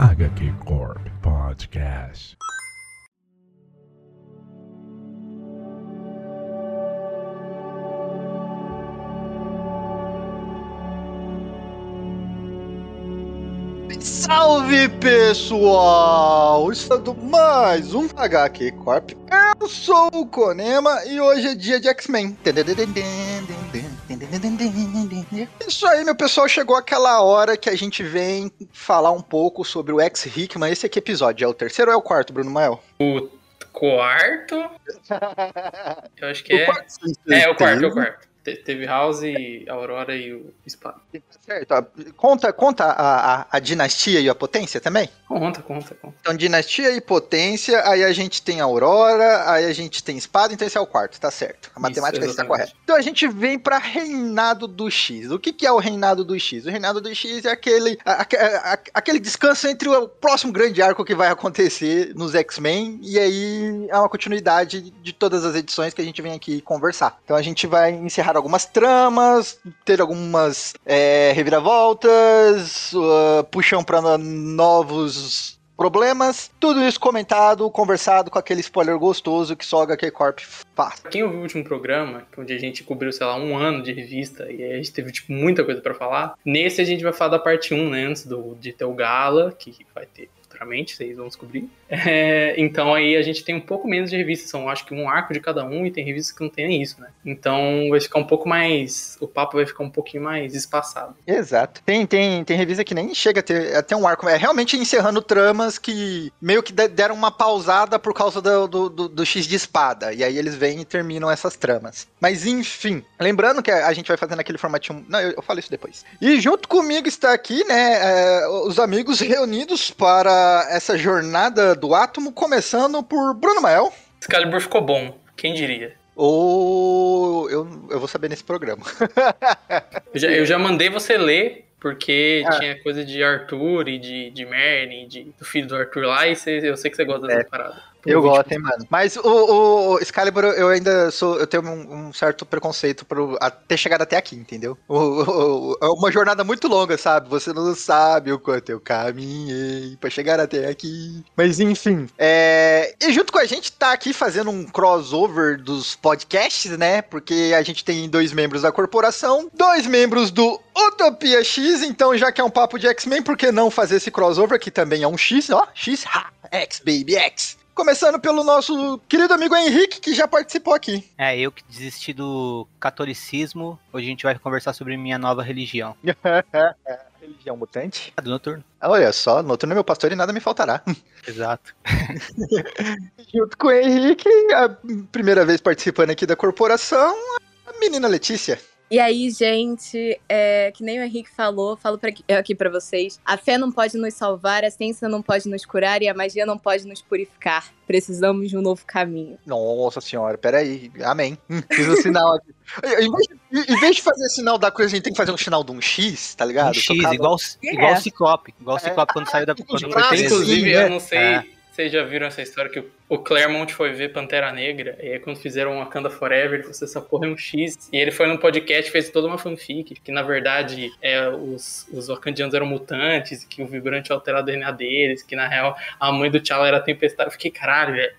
HQ Corp Podcast. Salve pessoal! Estando mais um HQ Corp. Eu sou o Konema e hoje é dia de X-Men. Isso aí, meu pessoal, chegou aquela hora que a gente vem falar um pouco sobre o X-Hickman. Esse aqui episódio é o terceiro ou é o quarto, Bruno Mael? O quarto? Eu acho que O é. quarto, sim, É, o quarto, é o quarto. Te- Teve House, Aurora e o Espada. Certo. Conta, conta a, a, a dinastia e a potência também? Conta, conta, conta. Então, dinastia e potência, aí a gente tem Aurora, aí a gente tem espada, então esse é o quarto, tá certo. A matemática está correta. Então a gente vem pra Reinado do X. O que, que é o Reinado do X? O Reinado do X é aquele, a- aquele descanso entre o próximo grande arco que vai acontecer nos X-Men, e aí é uma continuidade de todas as edições que a gente vem aqui conversar. Então a gente vai encerrar algumas tramas, ter algumas é, reviravoltas, uh, puxão pra novos problemas, tudo isso comentado, conversado com aquele spoiler gostoso que só HQ Corp faz. Quem ouviu o último programa, onde a gente cobriu, sei lá, um ano de revista, e a gente teve, tipo, muita coisa pra falar, nesse a gente vai falar da parte 1, né, antes do, de ter o Gala, que vai ter futuramente, vocês vão descobrir. É, então aí a gente tem um pouco menos de revistas, são acho que um arco de cada um, e tem revistas que não tem nem isso, né. Então vai ficar um pouco mais, o papo vai ficar um pouquinho mais espaçado. Exato. Tem, tem, tem revista que nem chega a ter até um arco. É realmente encerrando tramas que meio que de- deram uma pausada por causa do, do, do- do X de espada. E aí eles vêm e terminam essas tramas. Mas enfim, lembrando que a gente vai fazendo aquele formatinho. Não, eu, eu falo isso depois. E junto comigo está aqui, né, é, os amigos reunidos para essa jornada do átomo, começando por Bruno Mael. Excalibur ficou bom, quem diria? Ou eu, eu vou saber nesse programa. Eu já, eu já mandei você ler, porque Ah. tinha coisa de Arthur e de, de Merlin, de, do filho do Arthur lá, e você- eu sei que você gosta dessa É. parada. Eu gosto, hein, mano. Mas o, o Excalibur, eu ainda sou. Eu tenho um, um certo preconceito pro, até chegar até aqui, entendeu? O- o- é uma jornada muito longa, sabe? Você não sabe o quanto eu caminhei pra chegar até aqui. Mas enfim. é, E junto com a gente tá aqui fazendo um crossover dos podcasts, né? Porque a gente tem dois membros da corporação, dois membros do Utopia X, então já que é um papo de X-Men, por que não fazer esse crossover que também é um X, ó? X, ha, X, baby, X. Começando pelo nosso querido amigo Henrique, que já participou aqui. É, eu que desisti do catolicismo, hoje a gente vai conversar sobre minha nova religião. Religião mutante. Ah, Do noturno. Olha só, noturno é meu pastor e nada me faltará. Exato. Junto com o Henrique, a primeira vez participando aqui da corporação, a menina Letícia. E aí, gente, é, que nem o Henrique falou, falo pra, aqui pra vocês: a fé não pode nos salvar, a ciência não pode nos curar e a magia não pode nos purificar. Precisamos de um novo caminho. Nossa senhora, peraí. Amém. Hum, Fiz o sinal aqui. Em vez, de, em vez de fazer sinal da coisa, a gente tem que fazer um sinal de um X, tá ligado? Um X, Tocado- igual, É. igual o Ciclope. Igual o É. Ciclope quando saiu da quando foi. Inclusive, né? eu não sei É. vocês já viram essa história que o, Claremont foi ver Pantera Negra, e aí quando fizeram Wakanda Forever, ele falou assim, essa porra é um X. E ele foi num podcast e fez toda uma fanfic, que na verdade é, os, os Wakandianos eram mutantes, que o vibrante alterava o DNA deles, que na real a mãe do T'Challa era tempestade. Eu fiquei, caralho, velho,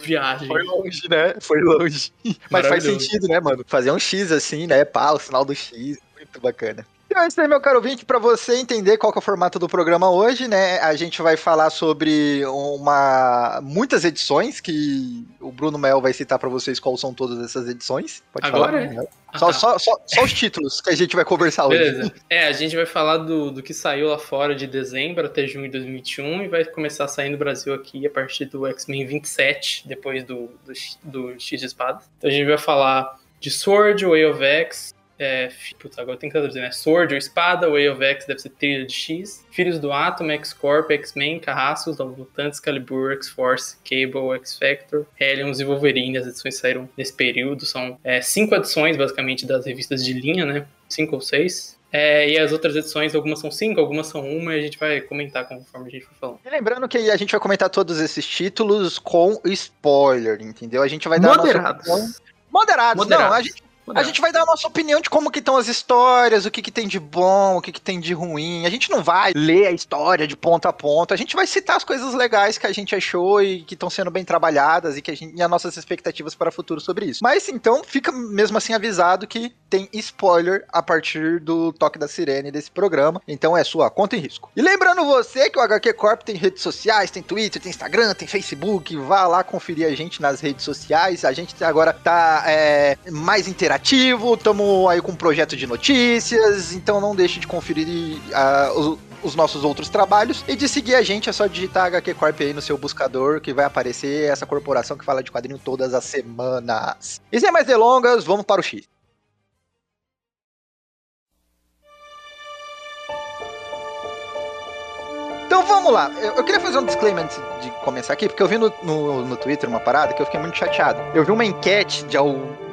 que viagem. Foi longe, né? Foi longe. Mas faz sentido, né, mano? Fazer um X assim, né? Pá, o sinal do X. Muito bacana. Então é isso aí, meu caro ouvinte, pra você entender qual é o formato do programa hoje, né? A gente vai falar sobre uma muitas edições que o Bruno Mel vai citar pra vocês quais são todas essas edições. Pode Agora? falar. Bruno Mel. Ah, Só, tá. só, só, só os títulos que a gente vai conversar hoje. Beleza. É, a gente vai falar do, do que saiu lá fora de dezembro até junho de 2021 e vai começar a sair no Brasil aqui a partir do X-Men 27, depois do, do, X- do X de Espada. Então a gente vai falar de Sword, Way of X, é, puta, agora tem que traduzir, né? Sword ou Espada, Way of X deve ser trilha de X, Filhos do Átomo, X-Corp, X-Men, Carrascos, Novos Mutantes, Calibur, X-Force, Cable, X-Factor, Hellions e Wolverine. As edições saíram nesse período, são é, cinco edições, basicamente, das revistas de linha, né? Cinco ou seis. É, e as outras edições, algumas são cinco, algumas são uma, e a gente vai comentar conforme a gente for falando. E lembrando que a gente vai comentar todos esses títulos com spoiler, entendeu? A gente vai dar a nossa. Moderados. Moderados, Moderados. não, a gente A gente vai dar a nossa opinião de como que estão as histórias, o que que tem de bom, o que que tem de ruim. A gente não vai ler a história de ponta a ponta. A gente vai citar as coisas legais que a gente achou e que estão sendo bem trabalhadas e que a gente, e as nossas expectativas para o futuro sobre isso. Mas então fica mesmo assim avisado que tem spoiler a partir do toque da sirene desse programa. Então é sua conta em risco. E lembrando você que o HQ Corp tem redes sociais, tem Twitter, tem Instagram, tem Facebook. Vá lá conferir a gente nas redes sociais. A gente agora tá é, mais interativo. Estamos aí com um projeto de notícias. Então não deixe de conferir uh, os os nossos outros trabalhos. E de seguir a gente é só digitar HQ Corp aí no seu buscador que vai aparecer essa corporação que fala de quadrinho todas as semanas. E sem mais delongas, vamos para o X. Então vamos lá. Eu, queria fazer um disclaimer antes de começar aqui, porque eu vi no, no, no Twitter uma parada que eu fiquei muito chateado. Eu vi uma enquete de,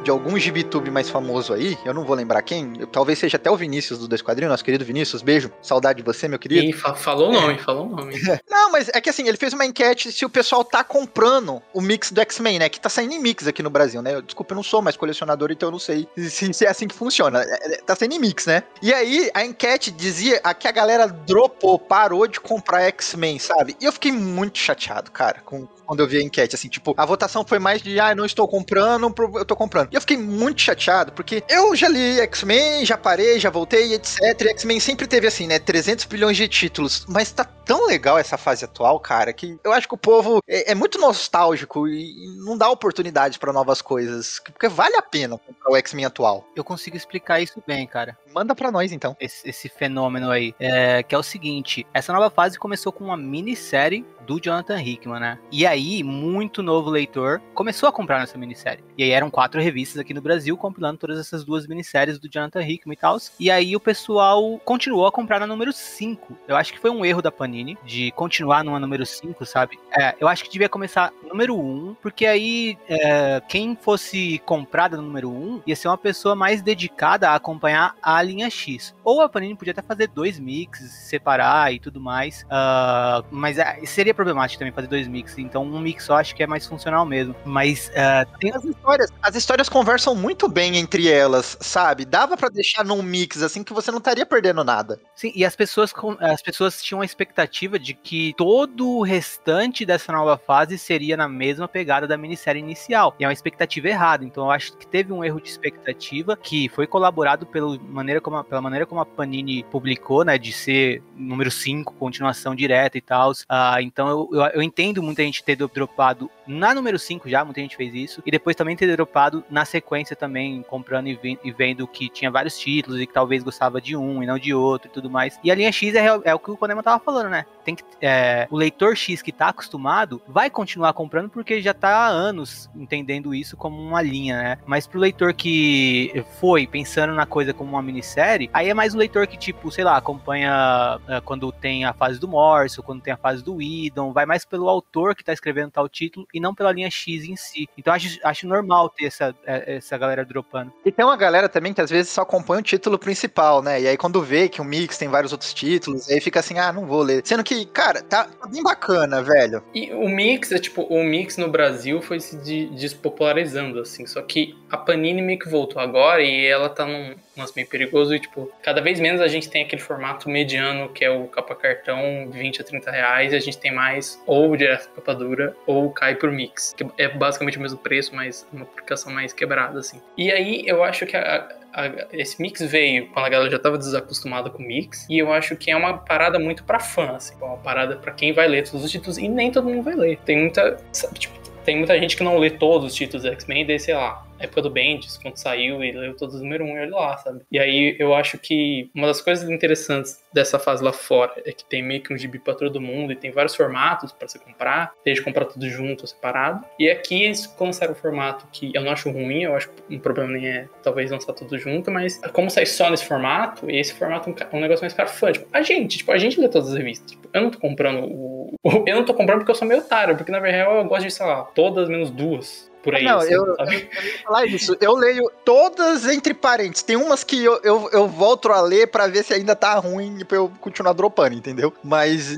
de algum gibitube mais famoso aí, eu não vou lembrar quem, talvez seja até o Vinícius do Dois Quadrinhos, nosso querido Vinícius, beijo, saudade de você, meu querido. E fa falou o nome, é. falou o nome. não, mas é que assim, ele fez uma enquete se o pessoal tá comprando o mix do X-Men, né, que tá saindo em mix aqui no Brasil, né, desculpa, eu não sou mais colecionador, então eu não sei se, se é assim que funciona, é, é, tá saindo em mix, né. E aí, a enquete dizia que a galera dropou, parou de comprar X-Men, sabe, e eu fiquei muito chateado, cara, com quando eu vi a enquete, assim, tipo, a votação foi mais de, ah, não estou comprando, eu tô comprando. E eu fiquei muito chateado, porque eu já li X-Men, já parei, já voltei, etc. E X-Men sempre teve, assim, né, 300 bilhões de títulos, mas tá tão legal essa fase atual, cara, que eu acho que o povo é, é muito nostálgico e não dá oportunidade para novas coisas, porque vale a pena comprar o X-Men atual. Eu consigo explicar isso bem, cara. Manda para nós, então. Esse, esse fenômeno aí, é, que é o seguinte, essa nova fase começou com uma minissérie do Jonathan Hickman, né? E aí, muito novo leitor começou a comprar nessa minissérie. E aí eram quatro revistas aqui no Brasil compilando todas essas duas minisséries do Jonathan Hickman e tal. E aí o pessoal continuou a comprar na número 5. Eu acho que foi um erro da Panini de continuar numa número 5, sabe? É, eu acho que devia começar número 1, um, porque aí é, quem fosse comprada no número 1 um, ia ser uma pessoa mais dedicada a acompanhar a linha X. Ou a Panini podia até fazer dois mixes, separar e tudo mais. Uh, mas é, seria problemático também fazer dois mixes. Então um mix só acho que é mais funcional mesmo. Mas uh, tem as histórias. As histórias conversam muito bem entre elas, sabe? Dava para deixar num mix assim que você não estaria perdendo nada. Sim, e as pessoas, as pessoas tinham a expectativa de que todo o restante dessa nova fase seria na mesma pegada da minissérie inicial. E é uma expectativa errada. Então eu acho que teve um erro de expectativa que foi colaborado pela maneira como a, pela maneira como a Panini publicou, né? De ser número 5, continuação direta e tal. Uh, então eu, eu, eu, entendo muita gente ter dropado na número 5 já, muita gente fez isso. E depois também ter dropado na sequência também, comprando e, vendo que tinha vários títulos e que talvez gostava de um e não de outro e tudo mais. E a linha X é, é o que o Konema tava falando, né? Tem que, é, o leitor X que tá acostumado vai continuar comprando porque já tá há anos entendendo isso como uma linha, né? Mas pro leitor que foi pensando na coisa como uma minissérie, aí é mais o leitor que, tipo, sei lá, acompanha uh, quando tem a fase do Morse, ou quando tem a fase do Idon, vai mais pelo autor que tá escrevendo tal título e não pela linha X em si. Então acho, acho normal ter essa, é, essa galera dropando. E tem uma galera também que às vezes só acompanha o título principal, né? E aí quando vê que o Mix tem vários outros títulos, aí fica assim, ah, não vou ler. Sendo que, cara, tá, tá bem bacana, velho. E o Mix, é tipo, o Mix no Brasil foi se despopularizando, assim. Só que a Panini meio que voltou agora e ela tá num lance meio perigoso e, tipo, cada vez menos a gente tem aquele formato mediano que é o capa cartão, 20 a 30 reais, e a gente tem mais ou direto capa dura ou cai pro mix, que é basicamente o mesmo preço, mas uma aplicação mais quebrada, assim. E aí eu acho que a, a, esse mix veio quando a galera já estava desacostumada com mix, e eu acho que é uma parada muito para fã, assim, uma parada para quem vai ler todos os títulos, e nem todo mundo vai ler. Tem muita, sabe, tipo, tem muita gente que não lê todos os títulos X-Men, daí, sei lá, época do Bendis, quando saiu e leu todos os número 1 um, e olha lá, sabe? E aí eu acho que uma das coisas interessantes dessa fase lá fora é que tem meio que um gibi pra todo mundo e tem vários formatos para você comprar, desde comprar tudo junto ou separado. E aqui eles lançaram um formato que eu não acho ruim, eu acho que um problema nem é talvez lançar tudo junto, mas como sai só nesse formato, e esse formato é um, um negócio mais para fã. Tipo, a gente, tipo, a gente lê todas as revistas. Tipo, eu não tô comprando o. Eu não tô comprando porque eu sou meio otário, porque na verdade eu gosto de, sei lá, todas menos duas por aí. Não, assim, eu, eu, eu ia falar isso. Eu leio todas entre parênteses. Tem umas que eu, eu, eu volto a ler pra ver se ainda tá ruim pra eu continuar dropando, entendeu? Mas,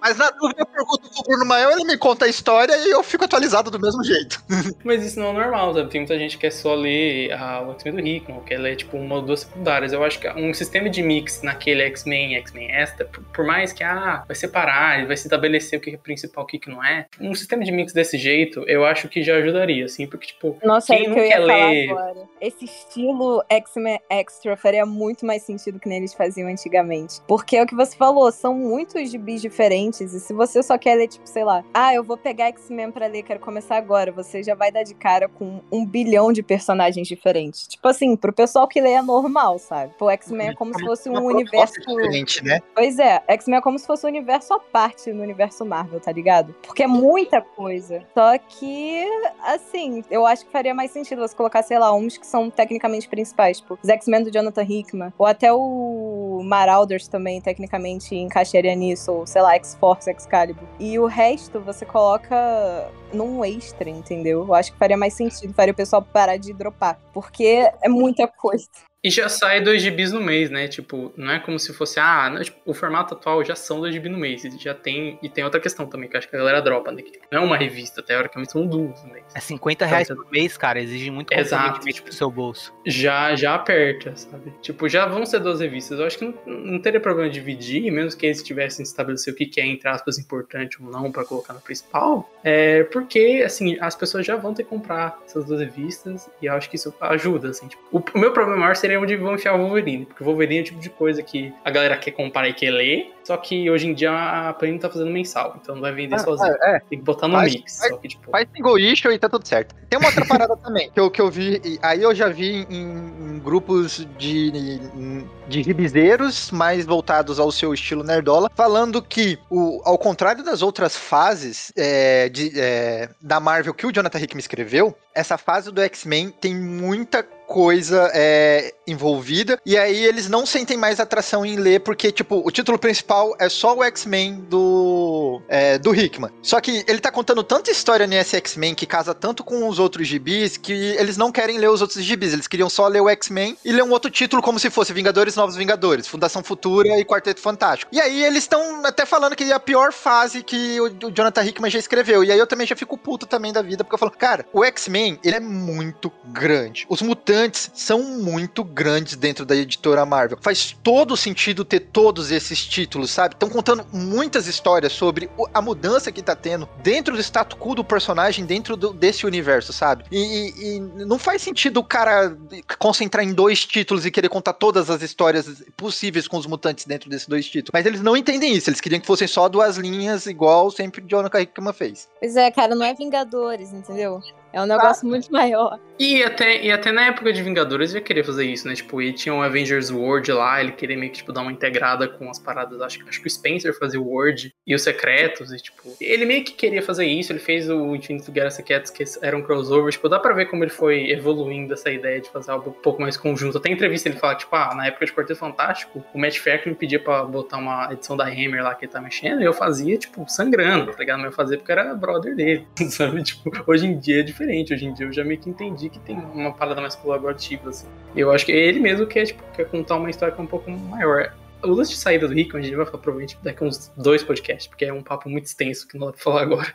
mas na dúvida eu pergunto pro Bruno Mael, ele me conta a história e eu fico atualizado do mesmo jeito. Mas isso não é normal, sabe? Tem muita gente que quer só ler a, o X-Men do Hickman, quer ler, tipo, uma ou duas secundárias. Eu acho que um sistema de mix naquele X-Men e X-Men Extra, por, por mais que, ah, vai separar, vai se estabelecer o que é principal, o que que não é, um sistema de mix desse jeito, eu acho que já ajudaria, assim, porque, tipo, Nossa, Quem o não que eu ia quer ler- agora. Esse estilo X-Men Extra faria muito mais sentido que nem eles faziam antigamente. Porque é o que você falou, são muitos gibis diferentes. E se você só quer ler, tipo, sei lá, ah, eu vou pegar X-Men pra ler, quero começar agora. Você já vai dar de cara com um bilhão de personagens diferentes. Tipo assim, pro pessoal que lê é normal, sabe? O X-Men é como se fosse um universo. diferente, né? Pois é, X-Men é como se fosse um universo à parte no universo Marvel, tá ligado? Porque é muita coisa. Só que, assim, eu acho que faria mais sentido você colocar, sei lá, uns que são tecnicamente principais, tipo, os X-Men do Jonathan Hickman, ou até o Marauders também, tecnicamente, encaixaria nisso, ou sei lá, X-Force, Excalibur. E o resto você coloca num extra, entendeu? Eu acho que faria mais sentido, faria o pessoal parar de dropar, porque é muita coisa. E já sai dois gibis no mês, né? Tipo, não é como se fosse, ah, não, tipo, o formato atual já são dois gibis no mês. E já tem. E tem outra questão também, que eu acho que a galera dropa, né? Que não é uma revista, teoricamente são duas no mês. É 50 reais por mês, cara. Exige muito comprometimento tipo- pro seu bolso. Já, já aperta, sabe? Tipo, já vão ser duas revistas. Eu acho que não, não teria problema dividir, mesmo que eles tivessem estabelecido o que que é, entre aspas, importante ou não pra colocar no principal. É porque, assim, as pessoas já vão ter que comprar essas duas revistas e eu acho que isso ajuda, assim. Tipo, o, o meu problema maior seria onde vão enfiar o Wolverine, porque o Wolverine é o tipo de coisa que a galera quer comprar e quer ler, só que hoje em dia a Panini tá fazendo mensal, então não vai vender sozinho. É, é. Tem que botar no Faz- mix, faz- só que, tipo... Faz single issue e tá tudo certo. Tem uma outra parada também, que eu, que eu vi, aí eu já vi em, em grupos de, de ribizeiros mais voltados ao seu estilo nerdola, falando que, o, ao contrário das outras fases é, de, é, da Marvel que o Jonathan Hickman escreveu, essa fase do X-Men tem muita coisa é, envolvida, e aí eles não sentem mais atração em ler, porque, tipo, o título principal é só o X-Men do, é, do Hickman. Só que ele tá contando tanta história nesse X-Men que casa tanto com os outros gibis que eles não querem ler os outros gibis, eles queriam só ler o X-Men e ler um outro título como se fosse Vingadores Novos Vingadores, Fundação Futura e Quarteto Fantástico. E aí eles estão até falando que é a pior fase que o, o Jonathan Hickman já escreveu. E aí eu também já fico puto também da vida, porque eu falo, cara, o X-Men, ele é muito grande. Os mutantes são muito grandes dentro da editora Marvel. Faz todo sentido ter todos esses títulos, sabe? Estão contando muitas histórias sobre a mudança que tá tendo dentro do status quo do personagem, dentro do- desse universo, sabe? E, e- e não faz sentido o cara concentrar em dois títulos e querer contar todas as histórias possíveis com os mutantes dentro desses dois títulos. Mas eles não entendem isso, eles queriam que fossem só duas linhas, igual sempre Jonathan Hickman fez. Pois é, cara, não é Vingadores, entendeu? É um negócio muito maior. E até, e até na época de Vingadores ele já queria fazer isso, né? Tipo, ele tinha o Avengers World lá, ele queria meio que tipo, dar uma integrada com as paradas. Acho, acho que o Spencer fazia o World e os Secretos, e tipo. Ele meio que queria fazer isso, ele fez o Infinito Guerra Secretos, que era um crossover. Tipo, dá pra ver como ele foi evoluindo essa ideia de fazer algo um pouco mais conjunto. Até em entrevista ele fala, tipo, ah, na época de Quarteto Fantástico, o Matt Fraction me pedia pra botar uma edição da Hammer lá que ele tá mexendo, e eu fazia, tipo, sangrando, tá ligado? Mas eu fazia porque era brother dele, sabe? Tipo, hoje em dia é diferente. Hoje em dia eu já meio que entendi que tem uma parada mais colaborativa, assim. Eu acho que ele mesmo quer, tipo, quer contar uma história que é um pouco maior. O lance de saída do Rick, a gente vai falar provavelmente daqui uns dois podcasts, porque é um papo muito extenso que não dá pra falar agora.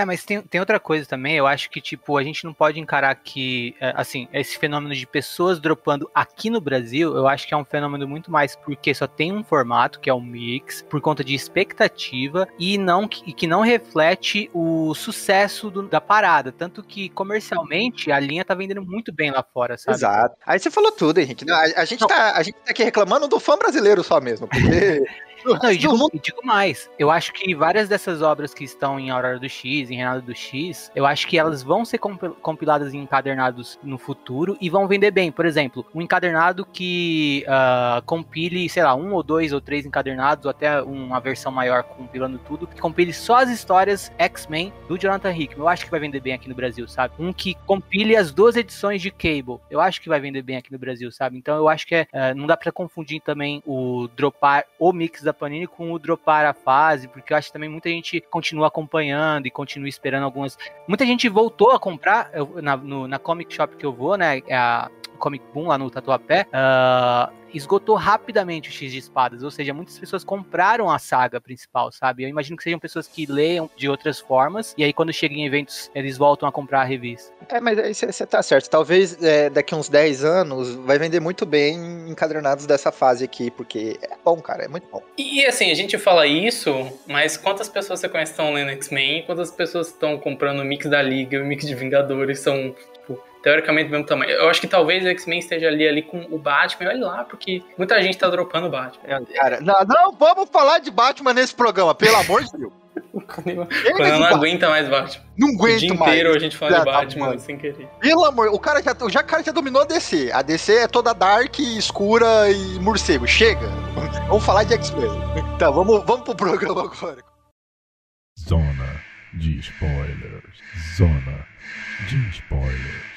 É, mas tem, tem outra coisa também, eu acho que, tipo, a gente não pode encarar que, é, assim, esse fenômeno de pessoas dropando aqui no Brasil, eu acho que é um fenômeno muito mais porque só tem um formato, que é o mix, por conta de expectativa, e não que, que não reflete o sucesso do- da parada. Tanto que, comercialmente, a linha tá vendendo muito bem lá fora, sabe? Exato. Aí você falou tudo, Henrique. Não, A, a gente tá, a gente tá aqui reclamando do fã brasileiro só mesmo, porque. Não, e do digo, mundo- e digo mais. Eu acho que várias dessas obras que estão em Aurora do X, em Reinado do X, eu acho que elas vão ser compi- compiladas em encadernados no futuro e vão vender bem. Por exemplo, um encadernado que ah, compile, sei lá, um ou dois ou três encadernados, ou até uma versão maior compilando tudo, que compile só as histórias X-Men do Jonathan Hickman. Eu acho que vai vender bem aqui no Brasil, sabe? Um que compile as duas edições de Cable. Eu acho que vai vender bem aqui no Brasil, sabe? Então eu acho que é, eh, não dá pra confundir também o dropar o mix da da Panini com o dropar a fase, porque eu acho que também muita gente continua acompanhando e continua esperando algumas. Muita gente voltou a comprar eu, na, no, na Comic Shop que eu vou, né? É a Comic Boom lá no Tatuapé. Uh, esgotou rapidamente o X de espadas, ou seja, muitas pessoas compraram a saga principal, sabe? Eu imagino que sejam pessoas que leiam de outras formas, e aí quando chegam em eventos, eles voltam a comprar a revista. É, mas aí você tá certo. Talvez é, daqui uns 10 anos vai vender muito bem encadernados dessa fase aqui, porque é bom, cara, é muito bom. E assim, a gente fala isso, mas quantas pessoas você conhece que estão lendo X-Men? Quantas pessoas estão comprando o mix da Liga e o mix de Vingadores? São teoricamente do mesmo tamanho. Eu acho que talvez o X-Men esteja ali, ali com o Batman, olha lá, porque muita gente tá dropando o Batman. É, cara, não, não vamos falar de Batman nesse programa, pelo amor de Deus. Quando não aguenta mais Batman. Não aguento o dia mais. inteiro a gente fala Já de tá Batman bom. sem querer. Pelo amor, o cara já, já, o cara já dominou a DC. A DC é toda dark, escura e morcego. Chega. Vamos falar de X-Men. Tá, vamos, vamos pro programa agora. Zona de spoilers. Zona de spoilers.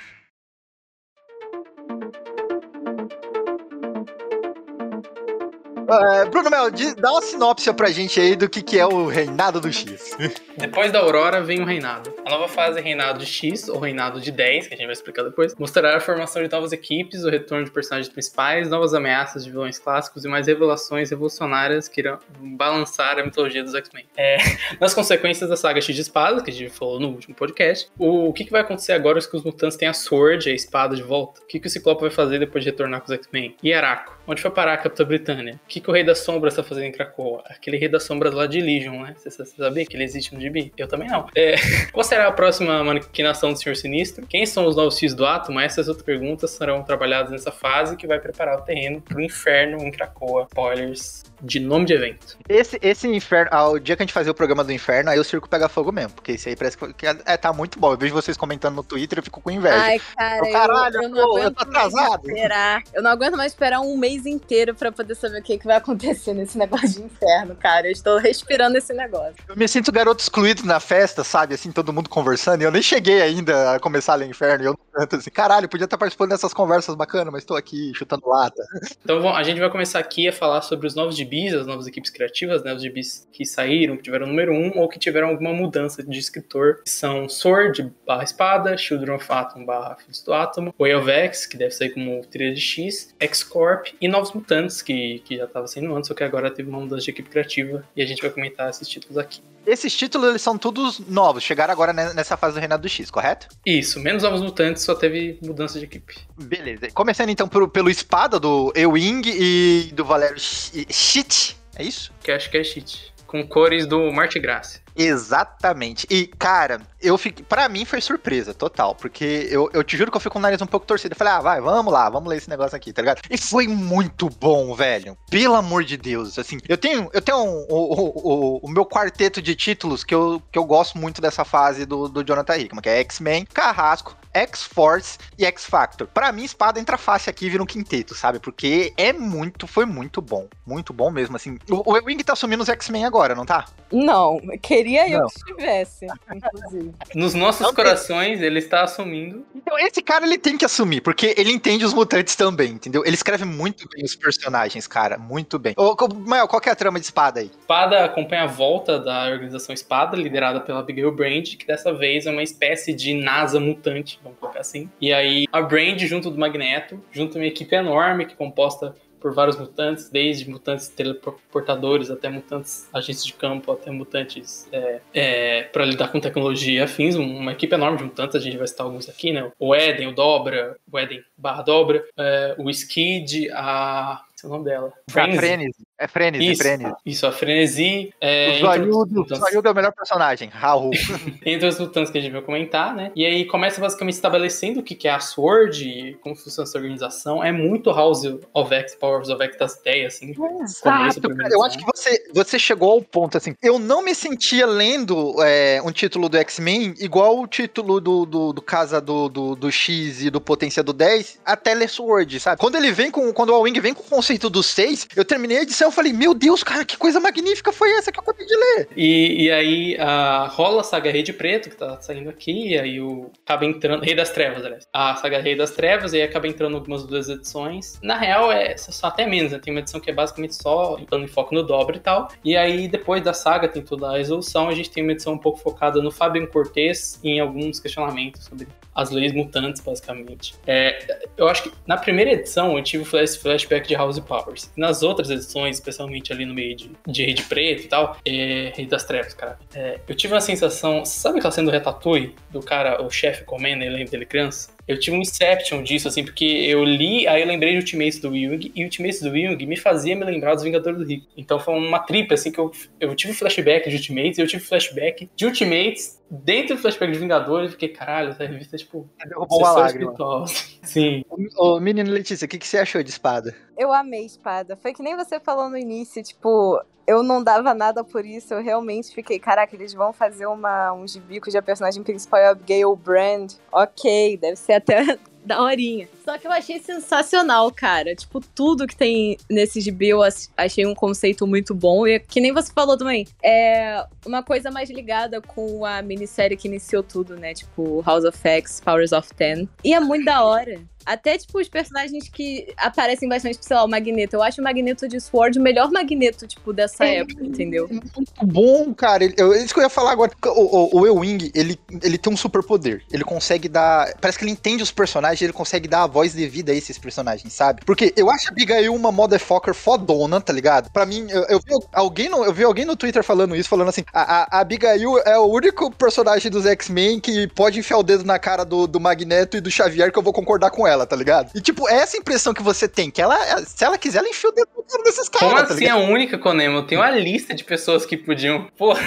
É, Bruno Mel, dá uma sinopse pra gente aí do que, que é o Reinado do X. Depois da Aurora vem o Reinado. A nova fase é Reinado de X, ou Reinado de 10, que a gente vai explicar depois, mostrará a formação de novas equipes, o retorno de personagens principais, novas ameaças de vilões clássicos e mais revelações revolucionárias que irão balançar a mitologia dos X-Men. É, nas consequências da saga X de Espadas, que a gente falou no último podcast, o, o que, que vai acontecer agora é que os mutantes têm a Sword, a espada de volta? O que, que o Ciclope vai fazer depois de retornar com os X-Men? E Araco? Onde foi parar a Capitã Britânia? O que, que o Rei das Sombras tá fazendo em Krakoa? Aquele Rei das Sombras lá de Legion, né? Você você sabia que ele existe no gibi? Eu também não. É, qual será a próxima maquinação do Senhor Sinistro? Quem são os novos X do Átomo? Essas outras perguntas serão trabalhadas nessa fase que vai preparar o terreno pro inferno em Krakoa. Spoilers de nome de evento. Esse, esse inferno, ah, o dia que a gente fazer o programa do inferno, aí o circo pega fogo mesmo. Porque esse aí parece que, que é, tá muito bom. Eu vejo vocês comentando no Twitter eu fico com inveja. Ai, cara, Ô, caralho, eu, eu não pô, eu tô mais atrasado. esperar. Eu não aguento mais esperar um mês inteiro pra poder saber o que, que vai acontecer nesse negócio de inferno, cara. Eu estou respirando esse negócio. Eu me sinto garoto excluído na festa, sabe? Assim, todo mundo conversando. E eu nem cheguei ainda a começar a ler inferno. E eu tanto assim, caralho, podia estar participando dessas conversas bacanas, mas tô aqui chutando lata. Então a gente vai começar aqui a falar sobre os novos gibis, as novas equipes criativas, né? Os gibis que saíram, que tiveram número 1 ou que tiveram alguma mudança de escritor. São Sword barra Espada, Children of Atom barra Filhos do Átomo, Way of X, que deve sair como trilha de X, X-Corp e Novos Mutantes, que, que já estava saindo antes, só que agora teve uma mudança de equipe criativa e a gente vai comentar esses títulos aqui. Esses títulos, eles são todos novos. Chegaram agora ne- nessa fase do Reinado do X, correto? Isso, menos Novos Mutantes, só teve mudança de equipe. Beleza. Começando então pelo, pelo Espada do Ewing e do Valério Sh- Shit. É isso? Que acho que é cheat. Com cores do Marte Graça. Exatamente. E, cara, eu fiquei. Pra mim foi surpresa, total. Porque eu, eu te juro que eu fico com o nariz um pouco torcido. Eu falei, ah, vai, vamos lá, vamos ler esse negócio aqui, tá ligado? E foi muito bom, velho. Pelo amor de Deus. Assim, eu tenho, eu tenho um- o, o, o, meu quarteto de títulos que eu, que eu gosto muito dessa fase do, do Jonathan Hickman, que é X-Men, Carrasco, X-Force e X-Factor. Pra mim, espada entra fácil aqui e vira um quinteto, sabe? Porque é muito, foi muito bom. Muito bom mesmo, assim. O, o Ewing tá assumindo os X-Men agora, não tá? Não, queria eu Não. que estivesse, inclusive. Nos nossos Não tem. corações, ele está assumindo Então, esse cara ele tem que assumir, porque ele entende os mutantes também, entendeu? Ele escreve muito bem os personagens, cara, muito bem. Ô, Mael, qual que é a trama de espada aí? Espada acompanha a volta da organização Espada, liderada pela Abigail Brand, que dessa vez é uma espécie de NASA mutante, vamos colocar assim. E aí a Brand, junto do Magneto, junto a uma equipe enorme que é composta por vários mutantes, desde mutantes teleportadores até mutantes agentes de campo, até mutantes é, é, para lidar com tecnologia afins, uma equipe enorme de mutantes, a gente vai citar alguns aqui, né? O Eden, o Dobra, o Eden barra Dobra, é, o Skid, a... Esse é o nome dela. Frenzy. Frenesi. É Frenesi, Isso, Frenesi. isso, a frenesi. É, O Zoiudo, o Zoiudo é o melhor personagem, Raul. entre os mutantes que a gente vai comentar, né? E aí começa basicamente estabelecendo o que é a Sword, e como funciona essa organização. É muito House of X, Powers of X das ideias, assim. Começo, Exato, cara. Eu acho que você, você chegou ao ponto, assim. Eu não me sentia lendo é, um título do X-Men igual o título do, do, do Casa do, do, do X e do Potência do 10 até ler Sword, sabe? Quando ele vem com. Quando o All-Wing vem com o conceito dos 6, eu terminei a edição falei, meu Deus, cara, que coisa magnífica foi essa que eu acabei de ler? E, e aí a, rola a saga Rei de Preto, que tá saindo aqui, e aí o, acaba entrando. Rei das Trevas, aliás. A saga Rei das Trevas, e aí acaba entrando algumas duas edições. Na real, é só até menos, né? Tem uma edição que é basicamente só dando foco no dobro e tal. E aí, depois da saga, tem toda a resolução, a gente tem uma edição um pouco focada no Fabian Cortez e em alguns questionamentos sobre as leis mutantes, basicamente. É, eu acho que na primeira edição eu tive flash, flashback de House Powers. Nas outras edições, especialmente ali no meio de, de Rei de Preto e tal, é, Rei das Trevas, cara, é, eu tive uma sensação. Sabe aquela cena do Ratatouille? Do cara, o chefe comendo, ele lembra dele criança? Eu tive um Inception disso, assim, porque eu li, aí eu lembrei de Ultimates do Jung, e Ultimates do Jung me fazia me lembrar dos Vingadores do Rico. Então foi uma tripa, assim, que eu, eu tive flashback de Ultimates, eu tive flashback de Ultimates, dentro do flashback de Vingadores, eu fiquei, caralho, essa revista é tipo. Derrubou uma lágrima. espiritual. Sim. Ô, menino Letícia, o que, que você achou de espada? Eu amei espada. Foi que nem você falou no início, tipo, eu não dava nada por isso. Eu realmente fiquei, caraca, eles vão fazer uma, um gibi cuja personagem principal é a Abigail Brand. Ok, deve ser até daorinha. Só que eu achei sensacional, cara. Tipo, tudo que tem nesse gibi eu achei um conceito muito bom. E que nem você falou também, é uma coisa mais ligada com a minissérie que iniciou tudo, né? Tipo, House of X, Powers of Ten. E é muito da hora. Até, tipo, os personagens que aparecem bastante, sei lá, o Magneto. Eu acho o Magneto de Sword o melhor Magneto, tipo, dessa é, época, entendeu? Muito bom, cara. Ele, eu, isso que eu ia falar agora. O, o, o Ewing, ele, ele tem um superpoder. Ele consegue dar. Parece que ele entende os personagens, ele consegue dar a voz devida a esses personagens, sabe? Porque eu acho a Abigail uma motherfucker fodona, tá ligado? Pra mim, eu, eu, vi, alguém no, eu vi alguém no Twitter falando isso, falando assim: a, a Abigail é o único personagem dos X-Men que pode enfiar o dedo na cara do, do Magneto e do Xavier que eu vou concordar com ela ela, tá ligado? E, tipo, é essa impressão que você tem, que ela, se ela quiser, ela enfia o dedo no desses caras. Como tá assim a única, Conemo? Eu tenho uma lista de pessoas que podiam. Porra.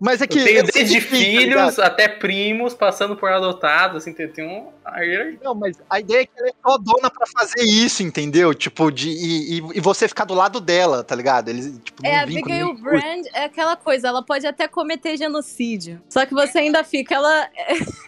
Mas é que. Eu tenho desde tá filhos ligado? até primos, passando por adotados, assim, tem, tem um. Não, mas a ideia é que ela é só dona pra fazer isso, entendeu? Tipo, de. E, e- e você ficar do lado dela, tá ligado? Eles, tipo, É, a Abigail. Brand é aquela coisa, ela pode até cometer genocídio. Só que você ainda fica, ela.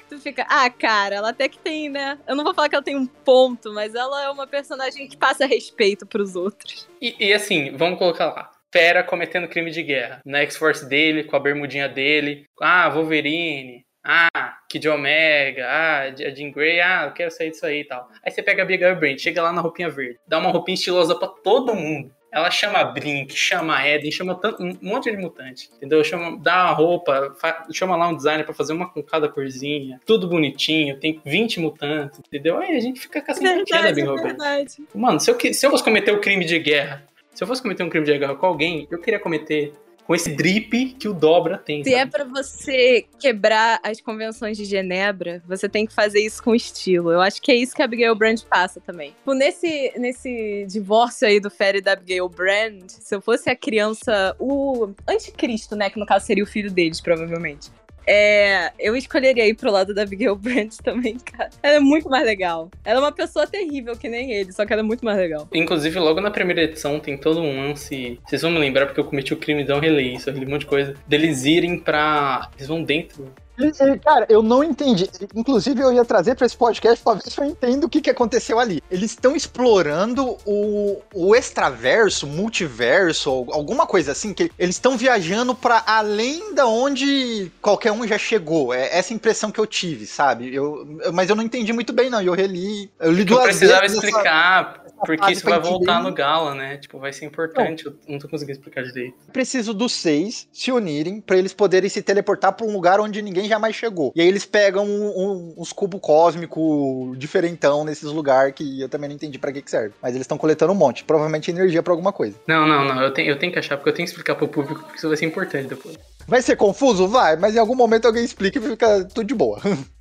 tu fica, ah, cara, ela até que tem, né? Eu não vou falar que ela tem um ponto, mas ela é uma personagem que passa respeito pros outros. E, e assim, vamos colocar lá. Fera cometendo crime de guerra. Na X-Force dele, com a bermudinha dele. Ah, Wolverine. Ah, Kid Omega. Ah, Jean Grey. Ah, eu quero sair disso aí e tal. Aí você pega a Abigail Brand, chega lá na roupinha verde. Dá uma roupinha estilosa pra todo mundo. Ela chama Brink, chama Eden, chama tanto, um monte de mutante, entendeu? Chama, dá uma roupa, chama lá um designer pra fazer uma com cada corzinha, tudo bonitinho, tem 20 mutantes, entendeu? Aí a gente fica com essa da Abigail Brand. verdade. Mano, se eu, se eu fosse cometer um crime de guerra, se eu fosse cometer um crime de guerra com alguém, eu queria cometer com esse drip que o Dobra tem. Se é sabe? pra você quebrar as convenções de Genebra, você tem que fazer isso com estilo. Eu acho que é isso que a Abigail Brand passa também. Tipo, nesse, nesse divórcio aí do Fera e da Abigail Brand, se eu fosse a criança, o anticristo, né, que no caso seria o filho deles, provavelmente. É, eu escolheria ir pro lado da Abigail Brand também, cara. Ela é muito mais legal. Ela é uma pessoa terrível que nem ele, só que ela é muito mais legal. Inclusive, logo na primeira edição tem todo um lance. Vocês vão me lembrar porque eu cometi o crime de não reler isso, aquele monte de coisa. Deles irem pra. Eles vão dentro. E- Cara, eu não entendi. Inclusive, eu ia trazer pra esse podcast pra ver se eu entendo o que, que aconteceu ali. Eles estão explorando o, o extraverso, multiverso, ou alguma coisa assim, que eles estão viajando pra além da onde qualquer um já chegou. É essa impressão que eu tive, sabe? Eu, eu- mas eu não entendi muito bem, não. Eu reli. Eu li eu duas precisava vezes explicar, porque isso vai voltar no Gala, né? Tipo, vai ser importante. Eu não tô conseguindo explicar direito. preciso dos seis se unirem pra eles poderem se teleportar pra um lugar onde ninguém jamais chegou. E aí eles pegam um- um- uns cubos cósmicos diferentão nesses lugares que eu também não entendi pra que, que serve. Mas eles estão coletando um monte. Provavelmente energia pra alguma coisa. Não, não, não. Eu tenho, eu tenho que achar, porque eu tenho que explicar pro público, porque isso vai ser importante depois. Vai ser confuso? Vai, mas em algum momento alguém explica e fica tudo de boa.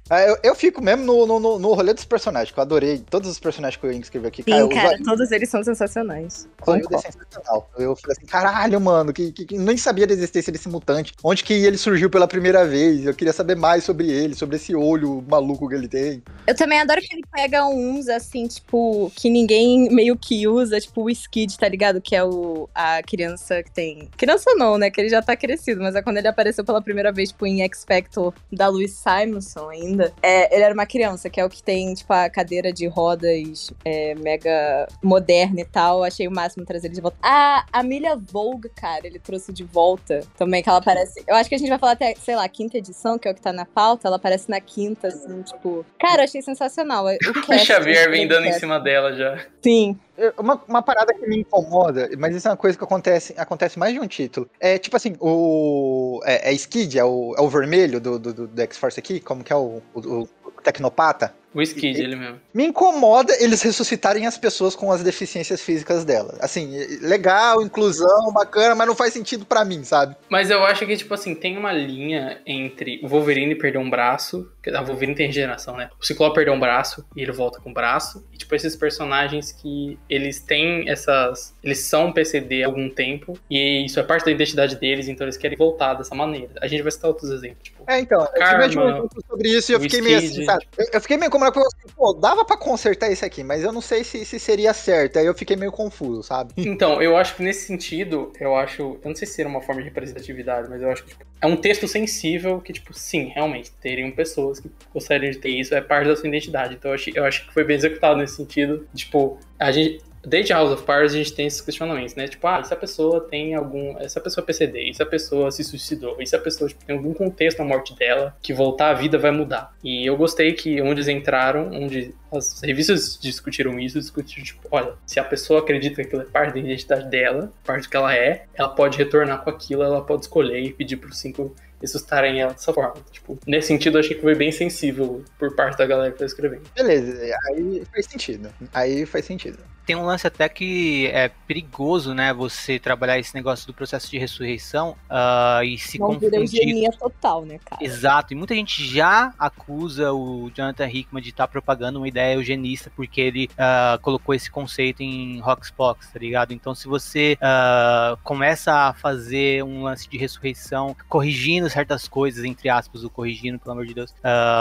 Ah, Eu, eu fico mesmo no, no, no- rolê dos personagens, que eu adorei todos os personagens que eu escrevi aqui. Sim, cara, todos eles são sensacionais. o Zóio é sensacional. Eu falei assim, caralho, mano, que, que, que nem sabia da existência desse mutante. Onde que ele surgiu pela primeira vez? Eu queria saber mais sobre ele, sobre esse olho maluco que ele tem. Eu também adoro que ele pega uns, assim, tipo, que ninguém meio que usa, tipo o Skid, tá ligado? Que é o, a criança que tem. Criança não, né? Que ele já tá crescido, mas é quando ele apareceu pela primeira vez, tipo, em X Factor da Louis Simonson ainda, é, ele era uma criança, que é o que tem, tipo, a cadeira de rodas é, mega moderna e tal. Achei o máximo trazer ele de volta. A Amelia Vogue, cara, ele trouxe de volta também, que ela aparece. Eu acho que a gente vai falar até, sei lá, quinta edição, que é o que tá na pauta. Ela aparece na quinta, assim, tipo. Cara, eu achei sensacional. O O Xavier vem dando em cima dela já. Sim. Uma, uma parada que me incomoda, mas isso é uma coisa que acontece, acontece mais de um título. É tipo assim, o. É, é Skid, é o, é o vermelho do, do, do- do X-Force aqui? Como que é o, o, o Tecnopata? O Skid, ele mesmo. Me incomoda eles ressuscitarem as pessoas com as deficiências físicas dela. Assim, legal, inclusão, bacana, mas não faz sentido pra mim, sabe? Mas eu acho que, tipo assim, tem uma linha entre o Wolverine perder um braço. que A Wolverine tem regeneração, né? O Ciclope perdeu um braço e ele volta com o braço. E, tipo, esses personagens que eles têm essas. Eles são PCD há algum tempo. E isso é parte da identidade deles, então eles querem voltar dessa maneira. A gente vai citar outros exemplos, tipo. É, então, eu Karma, tive um sobre isso e eu fiquei meio Skid. assim, sabe? Eu, eu fiquei meio como assim, pô, dava pra consertar isso aqui, mas eu não sei se, se seria certo. Aí eu fiquei meio confuso, sabe? Então, eu acho que nesse sentido, eu acho. Eu não sei se era uma forma de representatividade, mas eu acho que tipo, é um texto sensível que, tipo, sim, realmente, teriam pessoas que gostariam de ter isso, é parte da sua identidade. Então eu acho, eu acho que foi bem executado nesse sentido. Tipo, a gente. Desde House of Cards a gente tem esses questionamentos, né? Tipo, ah, se a pessoa tem algum. Se a pessoa é PCD, e se a pessoa se suicidou, e se a pessoa tipo, tem algum contexto na morte dela, que voltar à vida vai mudar. E eu gostei que onde eles entraram, onde as revistas discutiram isso, discutiram, tipo, olha, se a pessoa acredita que aquilo é parte da identidade dela, parte do que ela é, ela pode retornar com aquilo, ela pode escolher e pedir pros cinco ressuscitarem ela dessa forma. Tipo, nesse sentido, eu achei que foi bem sensível por parte da galera que tá escrevendo. Beleza, aí faz sentido. Aí faz sentido. Tem um lance até que é perigoso, né? Você trabalhar esse negócio do processo de ressurreição ah, e se Não confundir. total, né, cara? Exato, e muita gente já acusa o Jonathan Hickman de estar propagando uma ideia eugenista porque ele ah, colocou esse conceito em Roxbox, tá ligado? Então, se você ah, começa a fazer um lance de ressurreição, corrigindo certas coisas, entre aspas, o corrigindo, pelo amor de Deus,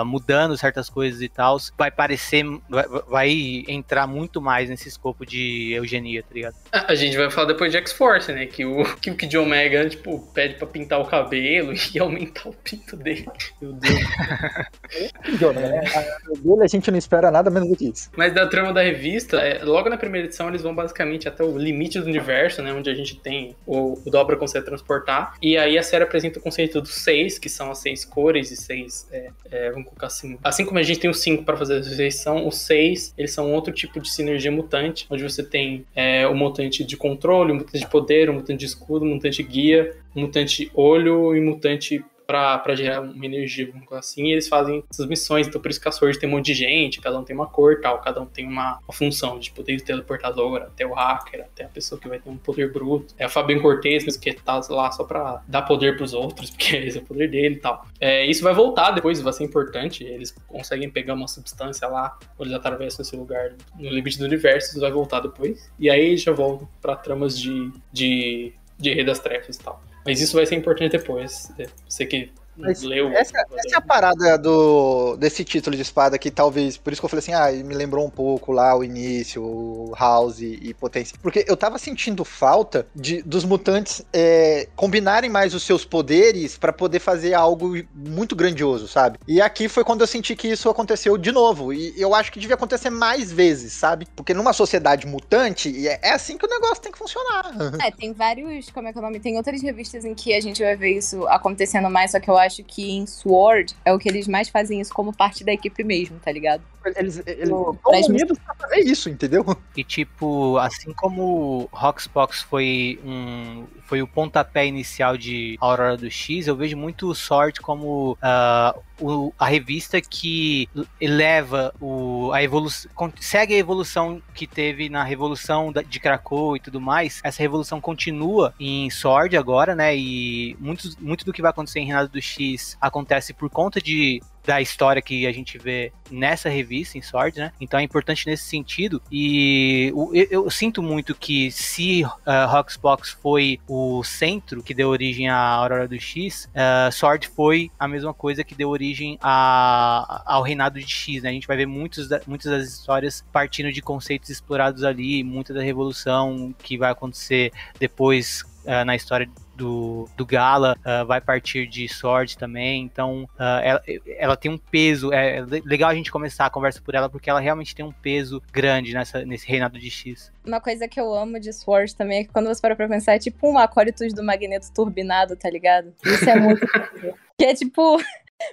mudando certas coisas e tal, vai parecer, vai, vai entrar muito mais nesse escopo de eugenia, tá ligado? A a gente vai falar depois de X-Force, né? Que o que o Kid Omega, tipo, pede pra pintar o cabelo e aumentar o pinto dele. Meu Deus. né? Dele a gente não espera nada menos do que isso. Mas da trama da revista, é, logo na primeira edição eles vão basicamente até o limite do universo, né? Onde a gente tem o, o Dobra consegue transportar. E aí a série apresenta o conceito dos seis, que são as seis cores e seis. é, é, vamos colocar assim. Assim como a gente tem os cinco para fazer a ressurreição, os seis, eles são outro tipo de sinergia mutante, onde você tem é, o mutante de controle, o mutante de poder, o mutante de escudo, o mutante guia, o mutante olho e o mutante pra gerar uma energia, vamos colocar assim, e eles fazem essas missões, então por isso que a Sword tem um monte de gente, cada um tem uma cor tal, cada um tem uma, uma função, de poder teleportador, até o hacker, até a pessoa que vai ter um poder bruto, é o Fabinho Cortez, mesmo que tá lá só pra dar poder pros outros, porque esse é o poder dele e tal. É, isso vai voltar depois, vai ser importante, eles conseguem pegar uma substância lá, ou eles atravessam esse lugar no limite do universo, isso vai voltar depois, e aí já voltam pra tramas de, de, de Rei das Trevas e tal. Mas isso vai ser importante depois. É, Você que Mas leu. Essa, essa é a parada do, desse título de espada que talvez, por isso que eu falei assim, ah, me lembrou um pouco lá o início, o House e Potência. Porque eu tava sentindo falta de, dos mutantes é, combinarem mais os seus poderes pra poder fazer algo muito grandioso, sabe? E aqui foi quando eu senti que isso aconteceu de novo. E eu acho que devia acontecer mais vezes, sabe? Porque numa sociedade mutante, é, é assim que o negócio tem que funcionar. É, tem vários, como é que é o nome? Tem outras revistas em que a gente vai ver isso acontecendo mais, só que eu acho que em Sword é o que eles mais fazem isso como parte da equipe mesmo, tá ligado? Eles, eles No- estão nas unidos pra fazer isso, entendeu? E tipo, assim como Roxbox foi um foi o pontapé inicial de Aurora do X, eu vejo muito Sword como ah, o- a revista que eleva o, a evolução, segue a evolução que teve na revolução de Krakow e tudo mais. Essa revolução continua em Sword agora, né? E muito, muito do que vai acontecer em Reinado do X acontece por conta de da história que a gente vê nessa revista, em Sword, né? Então é importante nesse sentido. E eu, eu sinto muito que se uh, Roxbox foi o centro que deu origem à Aurora do X, uh, Sword foi a mesma coisa que deu origem a- ao Reinado de X, né? A gente vai ver muitos muitas das histórias partindo de conceitos explorados ali, muita da revolução que vai acontecer depois uh, na história do, do Gala uh, vai partir de Sword também, então uh, ela, ela tem um peso, é legal a gente começar a conversa por ela, porque ela realmente tem um peso grande nessa, nesse reinado de X. Uma coisa que eu amo de Sword também é que quando você para pra pensar, é tipo um acólitos do magneto turbinado, tá ligado? Isso é muito. que é tipo.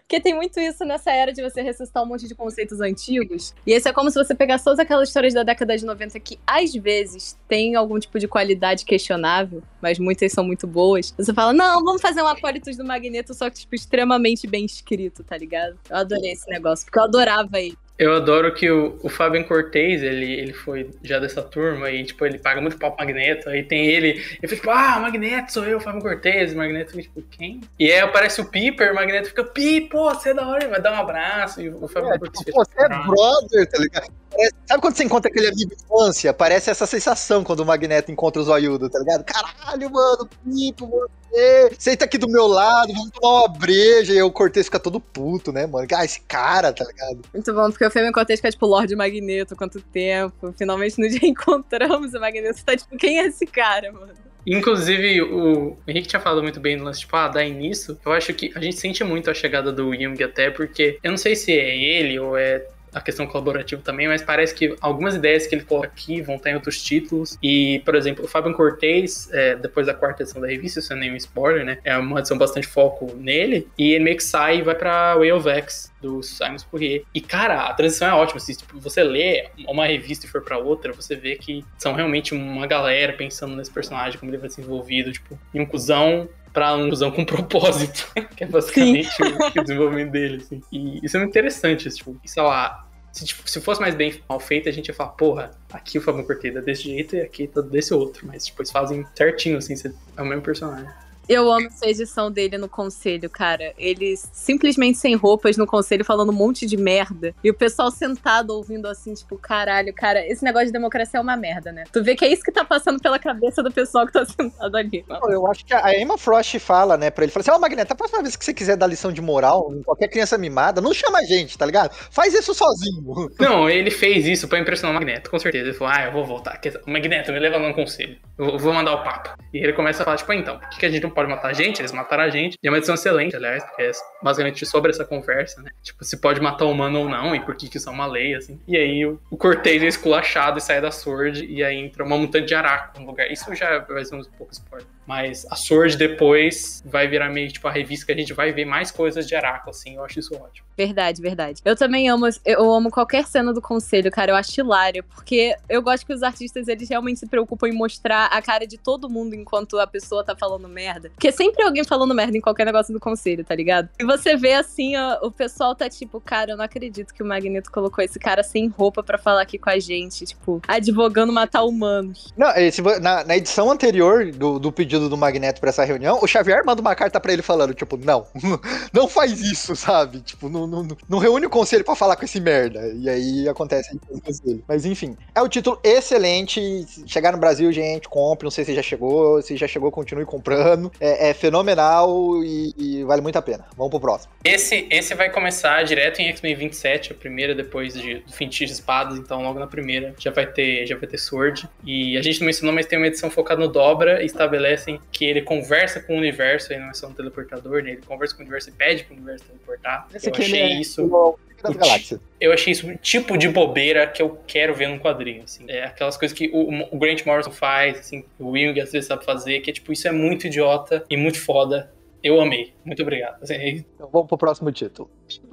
Porque tem muito isso nessa era de você ressuscitar um monte de conceitos antigos. E esse é como se você pegasse todas aquelas histórias da década de 90 que, às vezes, tem algum tipo de qualidade questionável, mas muitas são muito boas. Você fala, não, vamos fazer um Acólitos do Magneto, só que, tipo, extremamente bem escrito, tá ligado? Eu adorei esse negócio, porque eu adorava ele. Eu adoro que o, o Fabian Cortez, ele, ele foi já dessa turma e, tipo, ele paga muito pau pro Magneto. Aí tem ele, ele fica tipo, ah, Magneto, sou eu, Fabian Cortez. O Magneto fica tipo, quem? E aí aparece o Piper, o Magneto fica, Pi, pô, você é da hora, vai dar um abraço. E o Fabian é, Cortez tipo, fica, Você é brother, tá ligado? Sabe quando você encontra aquele amigo de infância? Parece essa sensação quando o Magneto encontra o Zoiudo, tá ligado? Caralho, mano, Pipo, você, senta aqui do meu lado, vamos tomar uma breja. E o Cortez fica todo puto, né, mano? Ah, esse cara, tá ligado? Muito bom, porque o Fêmea Cortez fica tipo Lorde Magneto, quanto tempo. Finalmente no dia encontramos o Magneto. Você tá tipo, quem é esse cara, mano? Inclusive, o Henrique tinha falado muito bem do lance, tipo, ah, dar início. Eu acho que a gente sente muito a chegada do Jung até, porque eu não sei se é ele ou é a questão colaborativa também, mas parece que algumas ideias que ele coloca aqui vão estar em outros títulos. E, por exemplo, o Fabian Cortez, é, depois da quarta edição da revista, isso é nenhum spoiler, né? É uma edição bastante foco nele. E ele meio que sai e vai pra Way of X, do Simon Spurrier. E, cara, a transição é ótima. Se tipo, você lê uma revista e for pra outra, você vê que são realmente uma galera pensando nesse personagem, como ele vai ser envolvido, tipo, em um cuzão pra um cuzão com propósito, que é basicamente o, o, desenvolvimento dele, assim. E isso é muito interessante, tipo, sei lá, se, tipo, se fosse mais bem mal feito, a gente ia falar, porra, aqui o Fabão Cortez desse jeito e aqui tá desse outro. Mas, tipo, eles fazem certinho, assim, é o mesmo personagem. Eu amo essa edição dele no conselho, cara. Eles simplesmente sem roupas no conselho falando um monte de merda. E o pessoal sentado ouvindo assim, tipo, caralho, cara, esse negócio de democracia é uma merda, né? Tu vê que é isso que tá passando pela cabeça do pessoal que tá sentado ali. Eu acho que a Emma Frost fala, né, pra ele, fala assim, ó, oh, Magneto, a próxima vez que você quiser dar lição de moral em qualquer criança mimada, não chama a gente, tá ligado? Faz isso sozinho. Não, ele fez isso pra impressionar o Magneto, com certeza. Ele falou, ah, eu vou voltar. O Magneto, me leva no conselho. Eu vou mandar o papo. E ele começa a falar, tipo, então, por que a gente não pode matar a gente, eles mataram a gente. E é uma edição excelente, aliás, porque é basicamente sobre essa conversa, né? Tipo, se pode matar humano ou não, e por que, que isso é uma lei, assim. E aí o, o Cortez é esculachado e sai da Sword, e aí entra uma mutante de Araco no lugar. Isso já vai ser um pouco spoiler. Mas a Sword depois vai virar meio tipo a revista que a gente vai ver mais coisas de Araco, assim. Eu acho isso ótimo. Verdade, verdade. Eu também amo, eu amo qualquer cena do conselho, cara. Eu acho hilário, porque eu gosto que os artistas eles realmente se preocupam em mostrar a cara de todo mundo enquanto a pessoa tá falando merda. Porque sempre alguém falando merda em qualquer negócio do conselho, tá ligado? E você vê assim, ó, o pessoal tá tipo, cara, eu não acredito que o Magneto colocou esse cara sem roupa para falar aqui com a gente, tipo, advogando matar humanos. Não, esse, na, na edição anterior do, do pedido pedido do Magneto para essa reunião, o Xavier manda uma carta para ele falando, tipo, não, não faz isso, sabe? Tipo, não, não, não reúne o conselho para falar com esse merda. E aí acontece o conselho. Mas enfim, é o título excelente. Chegar no Brasil, gente, compre. Não sei se já chegou, se já chegou, continue comprando. É, é fenomenal e, e, vale muito a pena. Vamos pro próximo. Esse, esse vai começar direto em X-Men 27, a primeira depois de, do fim de espadas, então logo na primeira já vai ter já vai ter Sword. E a gente não mencionou, mas tem uma edição focada no Dobra e estabelece assim, que ele conversa com o universo, ele não é só um teleportador, né? Ele conversa com o universo e pede pro universo teleportar. Esse eu achei é isso. O, eu achei isso um tipo de bobeira que eu quero ver num quadrinho, assim. É aquelas coisas que o, o Grant Morrison faz, assim, o Wing às vezes sabe fazer, que é tipo, isso é muito idiota e muito foda. Eu amei. Muito obrigado. Assim, é então vamos pro próximo título.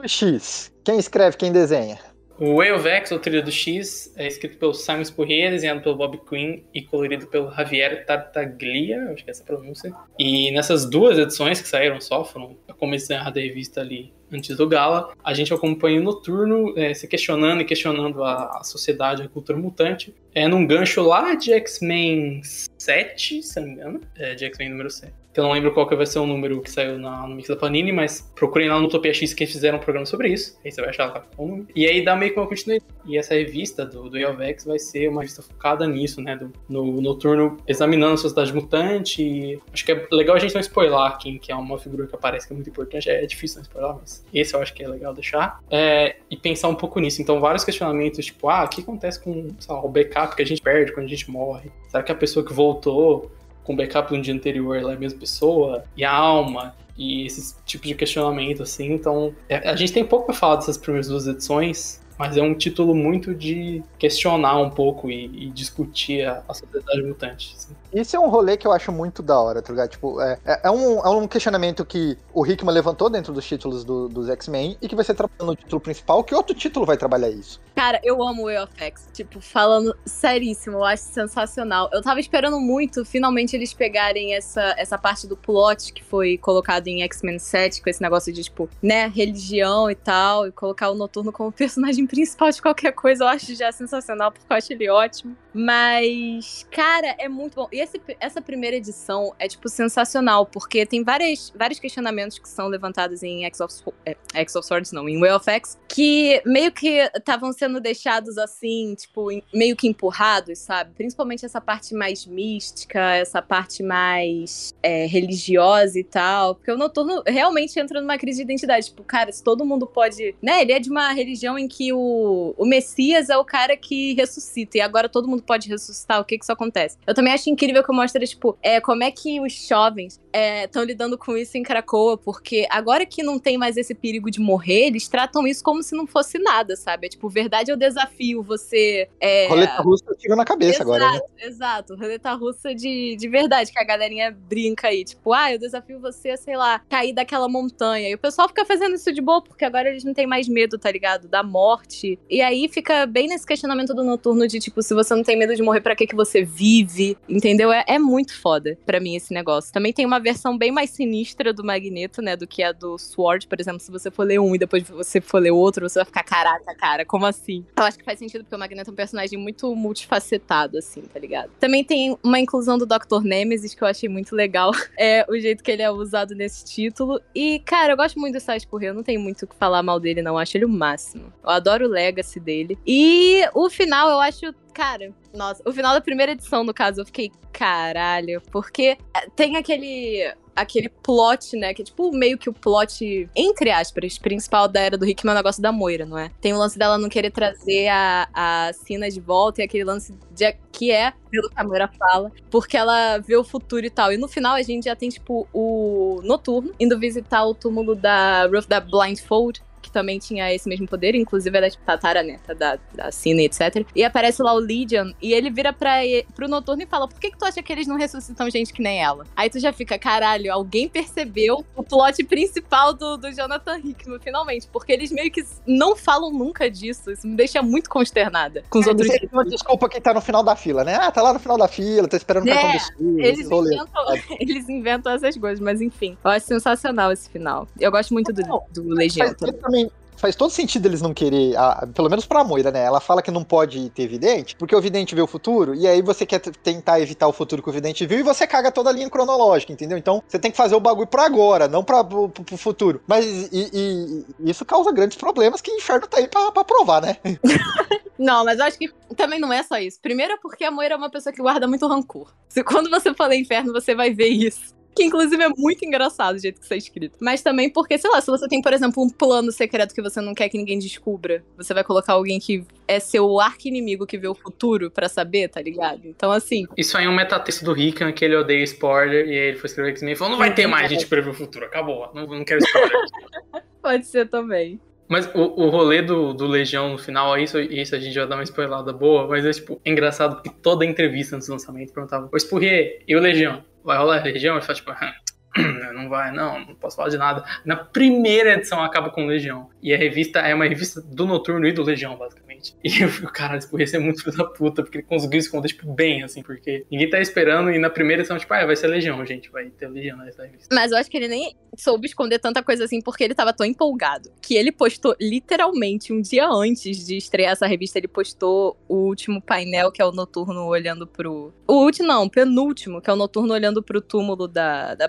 X. Quem escreve, quem desenha? O Way of X, ou Trilha do X, é escrito pelo Simon Spurrier, desenhado pelo Bob Quinn e colorido pelo Javier Tartaglia, acho que é essa a pronúncia. E nessas duas edições que saíram só, foram a começo da revista ali antes do Gala, a gente acompanha o Noturno é, se questionando e questionando a, a, sociedade, a cultura mutante. É num gancho lá de X-Men 7, se não me engano, é, de X-Men número 7 que eu não lembro qual que vai ser o número que saiu na, no Mix da Panini, mas procurem lá no Utopia X que fizeram um programa sobre isso. Aí você vai achar lá o número. E aí dá meio que uma continuidade. E essa revista do, do Elvex vai ser uma revista focada nisso, né? Do, no Noturno examinando a sociedade mutante. E acho que é legal a gente não spoiler quem que é uma figura que aparece que é muito importante. É, é difícil não spoiler, mas esse eu acho que é legal deixar. É, e pensar um pouco nisso. Então, vários questionamentos, tipo, ah, o que acontece com lá, o backup que a gente perde quando a gente morre? Será que a pessoa que voltou com backup no dia anterior, ela é a mesma pessoa? E a alma? E esse tipo de questionamento, assim. Então, é, a gente tem pouco pra falar dessas primeiras duas edições, mas é um título muito de questionar um pouco e, e discutir a, a, sociedade mutante. Assim. Isso é um rolê que eu acho muito da hora, tá ligado? Tipo, é, é, é, um, é um questionamento que o Hickman levantou dentro dos títulos do, dos X-Men e que vai ser trabalhado no título principal. Que outro título vai trabalhar isso? Cara, eu amo o Way of X. Tipo, falando seríssimo, eu acho sensacional. Eu tava esperando muito, finalmente, eles pegarem essa, essa parte do plot que foi colocado em X-Men 7, com esse negócio de, tipo, né, religião e tal, e colocar o Noturno como personagem principal de qualquer coisa. Eu acho já sensacional, porque eu acho ele ótimo. Mas, cara, é muito bom. E esse, essa primeira edição é, tipo, sensacional, porque tem várias, vários questionamentos que são levantados em X of, é, X of Swords, não, em Way of X, que meio que estavam sendo deixados assim, tipo, meio que empurrados, sabe? Principalmente essa parte mais mística, essa parte mais é, religiosa e tal. Porque o Noturno realmente entra numa crise de identidade. Tipo, cara, se todo mundo pode. Né? Ele é de uma religião em que o, o Messias é o cara que ressuscita. E agora todo mundo pode ressuscitar. O que que isso acontece? Eu também acho incrível que mostra, tipo, é, como é que os jovens estão é, lidando com isso em Cracoa. Porque agora que não tem mais esse perigo de morrer, eles tratam isso como se não fosse nada, sabe? É tipo, verdade é o desafio você. É... Roleta russa tira na cabeça exato, agora, né? Exato, roleta russa de, de verdade, que a galerinha brinca aí. Tipo, ah, eu desafio você, sei lá, cair daquela montanha. E o pessoal fica fazendo isso de boa, porque agora eles não têm mais medo, tá ligado? Da morte. E aí fica bem nesse questionamento do noturno de, tipo, se você não tem medo de morrer, para que que você vive? Entendeu? É, é muito foda para mim esse negócio. Também tem uma versão bem mais sinistra do Magneto, né? Do que a do Sword, por exemplo. Se você for ler um e depois você for ler outro, você vai ficar, caraca, cara, como assim? Eu acho que faz sentido porque o Magneto é um personagem muito multifacetado, assim, tá ligado? Também tem uma inclusão do Dr. Nemesis que eu achei muito legal. É o jeito que ele é usado nesse título. E, cara, eu gosto muito do Correia. Eu não tenho muito o que falar mal dele, não. Eu acho ele o máximo. Eu adoro o legacy dele. E o final, eu acho Cara, nossa, o final da primeira edição, no caso, eu fiquei, caralho, porque é, tem aquele aquele plot, né? Que é tipo meio que o plot, entre aspas, principal da era do Rick, é o negócio da Moira, não é? Tem o lance dela não querer trazer a, a Sina de volta e aquele lance de, que é, pelo que a Moira fala, porque ela vê o futuro e tal. E no final a gente já tem, tipo, o Noturno indo visitar o túmulo da Ruth da Blindfold que também tinha esse mesmo poder, inclusive ela é tipo, tataraneta da, da Cine, etc. E aparece lá o Legion, e ele vira pra, pro Noturno e fala: Por que, que tu acha que eles não ressuscitam gente que nem ela? Aí tu já fica, caralho, alguém percebeu o plot principal do, do Jonathan Hickman, finalmente. Porque eles meio que não falam nunca disso. Isso me deixa muito consternada com os é, outros. Uma desculpa que tá no final da fila, né? Ah, tá lá no final da fila, tá esperando é, cartão do eles inventam, eles inventam essas coisas, mas enfim. Eu acho sensacional esse final. Eu gosto muito do, do faz todo sentido eles não querer, a, pelo menos pra Moira, né? Ela fala que não pode ter vidente, porque o vidente vê o futuro, e aí você quer tentar evitar o futuro que o vidente viu, e você caga toda a linha cronológica, entendeu? Então você tem que fazer o bagulho pra agora, não pra, pro, pro futuro. Mas e, e, isso causa grandes problemas que o inferno tá aí pra, pra provar, né? Não, mas eu acho que também não é só isso. Primeiro é porque a Moira é uma pessoa que guarda muito rancor. Se quando você falar inferno, você vai ver isso. Que inclusive é muito engraçado o jeito que isso é escrito. Mas também porque, sei lá, se você tem, por exemplo, um plano secreto que você não quer que ninguém descubra, você vai colocar alguém que é seu arco-inimigo que vê o futuro para saber, tá ligado? Então, assim. Isso aí é um metatexto do Rickon, que ele odeia spoiler, e aí ele foi escrever X-Men e falou: não vai ter mais gente prever o futuro, acabou. Não, não quero spoiler. Pode ser também. Mas o, o rolê do, do Legião no final, isso, isso a gente já dá uma spoilada boa, mas é tipo, engraçado que toda entrevista antes do lançamento perguntava: Ô Spurrier, e o Legião? vai rolar Legião? Ele fala, tipo, não vai, não, não posso falar de nada. Na primeira edição acaba com Legião. E a revista é uma revista do Noturno e do Legião, basicamente. E eu fico, cara, isso podia ser muito filho da puta, porque ele conseguiu esconder, tipo, bem, assim, porque ninguém tá esperando. E na primeira edição, tipo, ah, vai ser Legião, gente, vai ter Legião nessa revista. Mas eu acho que ele nem soube esconder tanta coisa assim, porque ele tava tão empolgado. Que ele postou, literalmente, um dia antes de estrear essa revista, ele postou o último painel, que é o Noturno olhando pro. O último, não, penúltimo, que é o Noturno olhando pro túmulo da, da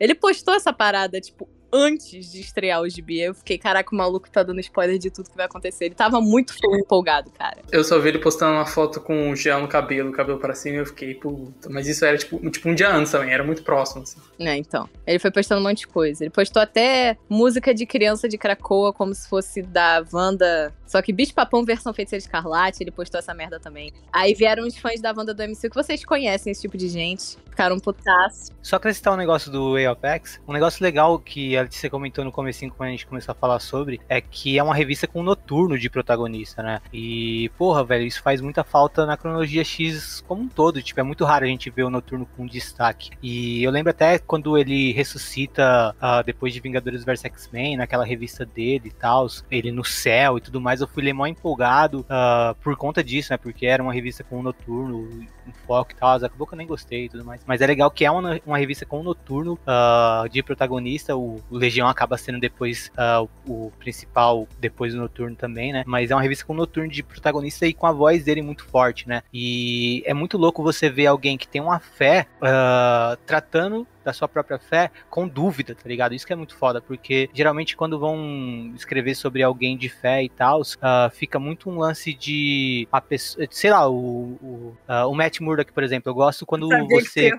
Ele postou essa parada, tipo, antes de estrear o gibi. Eu fiquei, caraca, o maluco tá dando spoiler de tudo que vai acontecer. Ele tava muito empolgado, cara. Eu só vi ele postando uma foto com o gel no cabelo, o cabelo para cima, e eu fiquei, puta. Mas isso era tipo, tipo um dia antes também, era muito próximo, assim. É, então. Ele foi postando um monte de coisa. Ele postou até música de criança de Cracoa, como se fosse da Wanda. Só que Bicho Papão versão feiticeira escarlate, ele postou essa merda também. Aí vieram os fãs da Wanda do MCU que vocês conhecem esse tipo de gente. ficaram putaços. Só acrescentar um negócio do Way of X, um negócio legal que a Letícia comentou no comecinho quando a gente começou a falar sobre, é que é uma revista com noturno de protagonista, né? E, porra, velho, isso faz muita falta na cronologia X como um todo. Tipo, é muito raro a gente ver o noturno com destaque. E eu lembro até quando ele ressuscita uh, depois de Vingadores vs X-Men, naquela revista dele e tal, ele no céu e tudo mais, eu fui ler mó empolgado uh, por conta disso, né? Porque era uma revista com noturno, um foco e tal. Acabou que eu nem gostei e tudo mais. Mas é legal que é uma, uma revista com noturno uh, de protagonista. O, o, Legião acaba sendo depois uh, o, o, principal, depois do noturno também, né? Mas é uma revista com noturno de protagonista e com a voz dele muito forte, né? E é muito louco você ver alguém que tem uma fé uh, tratando da sua própria fé com dúvida, tá ligado? Isso que é muito foda, porque geralmente quando vão escrever sobre alguém de fé e tal, uh, fica muito um lance de a pessoa, sei lá, o, o, uh, o Matt Murdock, por exemplo, eu gosto quando você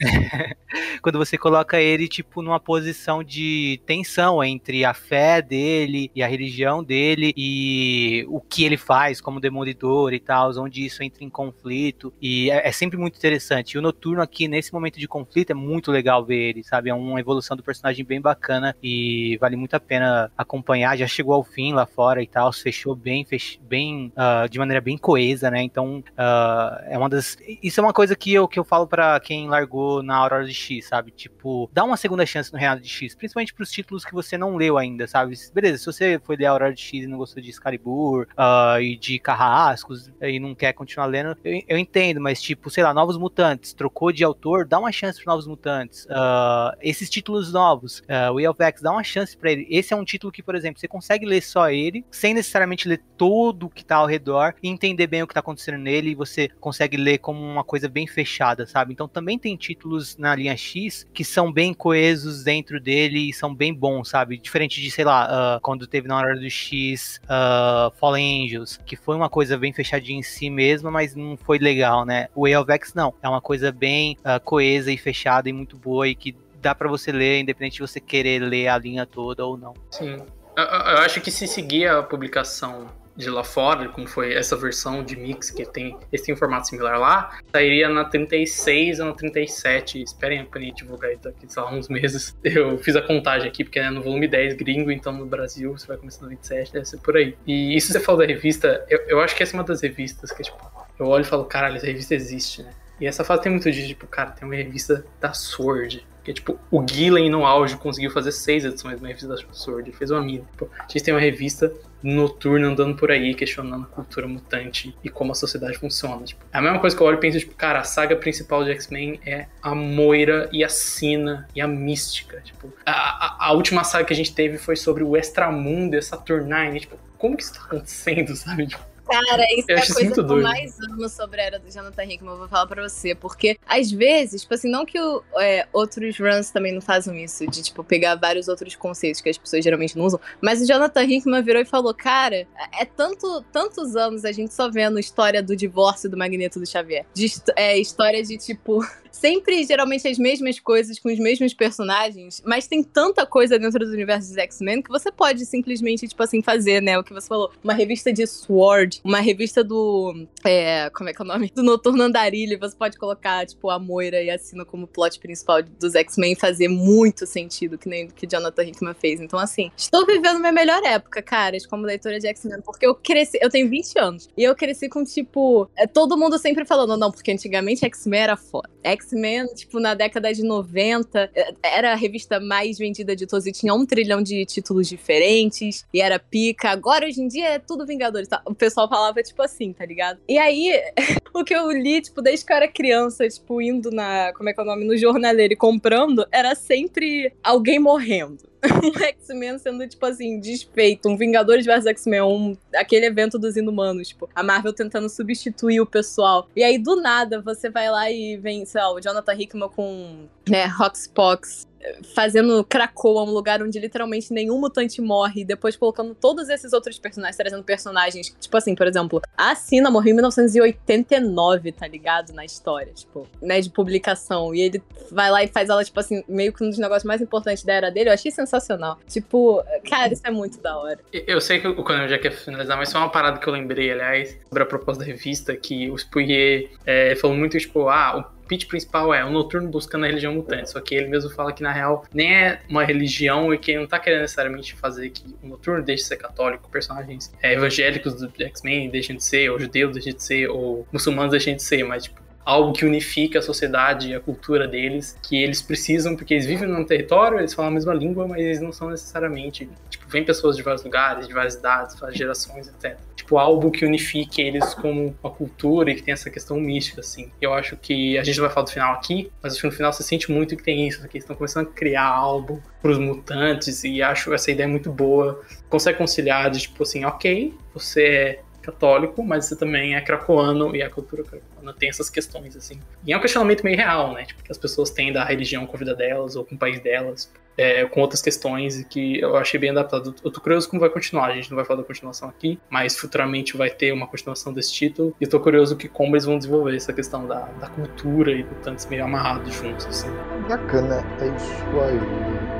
quando você coloca ele tipo numa posição de tensão entre a fé dele e a religião dele e o que ele faz como demolidor e tal, onde isso entra em conflito e é, é sempre muito interessante. E o Noturno aqui nesse momento de conflito é muito muito legal ver ele, sabe? É uma evolução do personagem bem bacana e vale muito a pena acompanhar. Já chegou ao fim lá fora e tal, fechou bem, fech... bem uh, de maneira bem coesa, né? Então, uh, é uma das. Isso é uma coisa que eu, que eu falo para quem largou na Aurora de X, sabe? Tipo, dá uma segunda chance no Reinado de X, principalmente pros títulos que você não leu ainda, sabe? Beleza, se você foi ler a Aurora de X e não gostou de Excalibur uh, e de Carrascos e não quer continuar lendo, eu, eu entendo, mas tipo, sei lá, Novos Mutantes, trocou de autor, dá uma chance pro Novos Mutantes importantes. Uh, esses títulos novos, uh, Way of X, dá uma chance para ele. Esse é um título que, por exemplo, você consegue ler só ele, sem necessariamente ler todo o que tá ao redor e entender bem o que tá acontecendo nele, e você consegue ler como uma coisa bem fechada, sabe? Então também tem títulos na linha X que são bem coesos dentro dele e são bem bons, sabe? Diferente de, sei lá, uh, quando teve na hora do X uh, Fallen Angels, que foi uma coisa bem fechadinha em si mesma, mas não foi legal, né? O Way of X não, é uma coisa bem uh, coesa e fechada e muito boa e que dá para você ler, independente de você querer ler a linha toda ou não. Sim. Eu, eu acho que se seguir a publicação de lá fora, como foi essa versão de mix que tem esse formato similar lá, sairia na 36 ou na 37. Esperem pra gente divulgar isso daqui, sei lá, uns meses. Eu fiz a contagem aqui, porque é no volume 10 gringo, então no Brasil você vai começar no 27, deve ser por aí. E isso você falou da revista, eu, eu acho que essa é uma das revistas que, tipo, eu olho e falo, caralho, essa revista existe, né? E essa fase tem muito de, tipo, cara, tem uma revista da Sword. Que é tipo, o Gillen no auge conseguiu fazer seis edições de uma revista da Sword. Ele fez uma mina. Tipo, a gente tem uma revista noturna andando por aí, questionando a cultura mutante e como a sociedade funciona. Tipo, é a mesma coisa que eu olho e penso, tipo, cara, a saga principal de X-Men é a Moira e a Sina e a Mística. Tipo, a, a, a, última saga que a gente teve foi sobre o Extramundo e Saturnine. Tipo, como que isso tá acontecendo, sabe? Tipo, Cara, isso eu é a coisa que eu mais amo sobre a era do Jonathan Hickman, eu vou falar pra você. Porque, às vezes, tipo assim, não que o, é, outros runs também não façam isso, de, tipo, pegar vários outros conceitos que as pessoas geralmente não usam. Mas o Jonathan Hickman virou e falou, cara, é tanto, tantos anos a gente só vendo história do divórcio do Magneto do Xavier. De, é, história de, tipo, sempre, geralmente, as mesmas coisas com os mesmos personagens, mas tem tanta coisa dentro do universo dos X-Men que você pode simplesmente, tipo assim, fazer, né? O que você falou. Uma revista de Sword, uma revista do. É, como é que é o nome? Do Noturno Andarilho. Você pode colocar, tipo, a Moira e a Sina como plot principal dos X-Men e fazer muito sentido, que nem que Jonathan Hickman fez. Então, assim, estou vivendo minha melhor época, caras, como leitora de X-Men, porque eu cresci. Eu tenho 20 anos. E eu cresci com, tipo. É, todo mundo sempre falando, não, porque antigamente X-Men era foda. X-Men, tipo, na década de 90, é, era a revista mais vendida de todos e tinha um trilhão de títulos diferentes. E era pica. Agora, hoje em dia, é tudo Vingadores. Tá? O pessoal falava, tipo assim, tá ligado? E aí, o que eu li, tipo, desde que eu era criança, tipo, indo na. Como é que é o nome? No jornaleiro e comprando, era sempre alguém morrendo. um X-Men sendo, tipo assim, desfeito. Um Vingadores vs X-Men, um, aquele evento dos Inumanos, tipo, a Marvel tentando substituir o pessoal. E aí, do nada, você vai lá e vem, sei lá, o Jonathan Hickman com, né, Roxpox fazendo Krakoa um lugar onde literalmente nenhum mutante morre, e depois colocando todos esses outros personagens, trazendo personagens, tipo assim, por exemplo, a Sina morreu em 1989, tá ligado? Na história, tipo, né, de publicação. E ele vai lá e faz ela, tipo assim, meio que um dos negócios mais importantes da era dele. Eu achei sensacional. Tipo, cara, isso é muito da hora. Eu sei que o Conan já quer finalizar, mas só uma parada que eu lembrei, aliás, sobre a proposta da revista, que o Spurrier é, falou muito, tipo, ah, o pitch principal é o Noturno buscando a religião mutante. Só que ele mesmo fala que, na real, nem é uma religião e que ele não tá querendo necessariamente fazer que o Noturno deixe de ser católico, personagens é, evangélicos do X-Men deixem de ser, ou judeus deixem de ser, ou muçulmanos deixem de ser, mas, tipo, algo que unifica a sociedade e a cultura deles, que eles precisam, porque eles vivem num território, eles falam a mesma língua, mas eles não são necessariamente. Vem pessoas de vários lugares, de várias idades, várias gerações, etc. Tipo, algo que unifique eles como uma cultura e que tem essa questão mística, assim. Eu acho que a gente vai falar do final aqui, mas acho que no final você sente muito que tem isso, que eles estão começando a criar algo para os mutantes e acho essa ideia muito boa. Consegue conciliar de tipo assim, ok, você é católico, mas você também é cracoano e a cultura cracoana tem essas questões, assim. E é um questionamento meio real, né? Tipo, que as pessoas têm da religião com a vida delas ou com o país delas, é, com outras questões e que eu achei bem adaptado. Eu tô curioso como vai continuar, a gente não vai falar da continuação aqui, mas futuramente vai ter uma continuação desse título. E eu tô curioso que como eles vão desenvolver essa questão da, da cultura e do tantos meio amarrados juntos, assim. Bacana, é isso aí.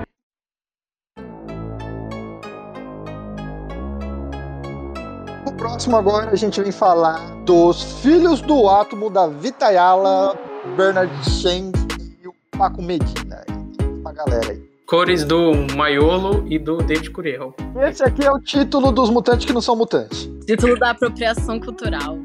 Próximo agora a gente vem falar dos filhos do átomo da Vitayala, Bernard Sheng e o Paco Medina. Uma galera aí. Cores do Maiolo e do David Curiel. Esse aqui é o título dos mutantes que não são mutantes. Título da apropriação cultural.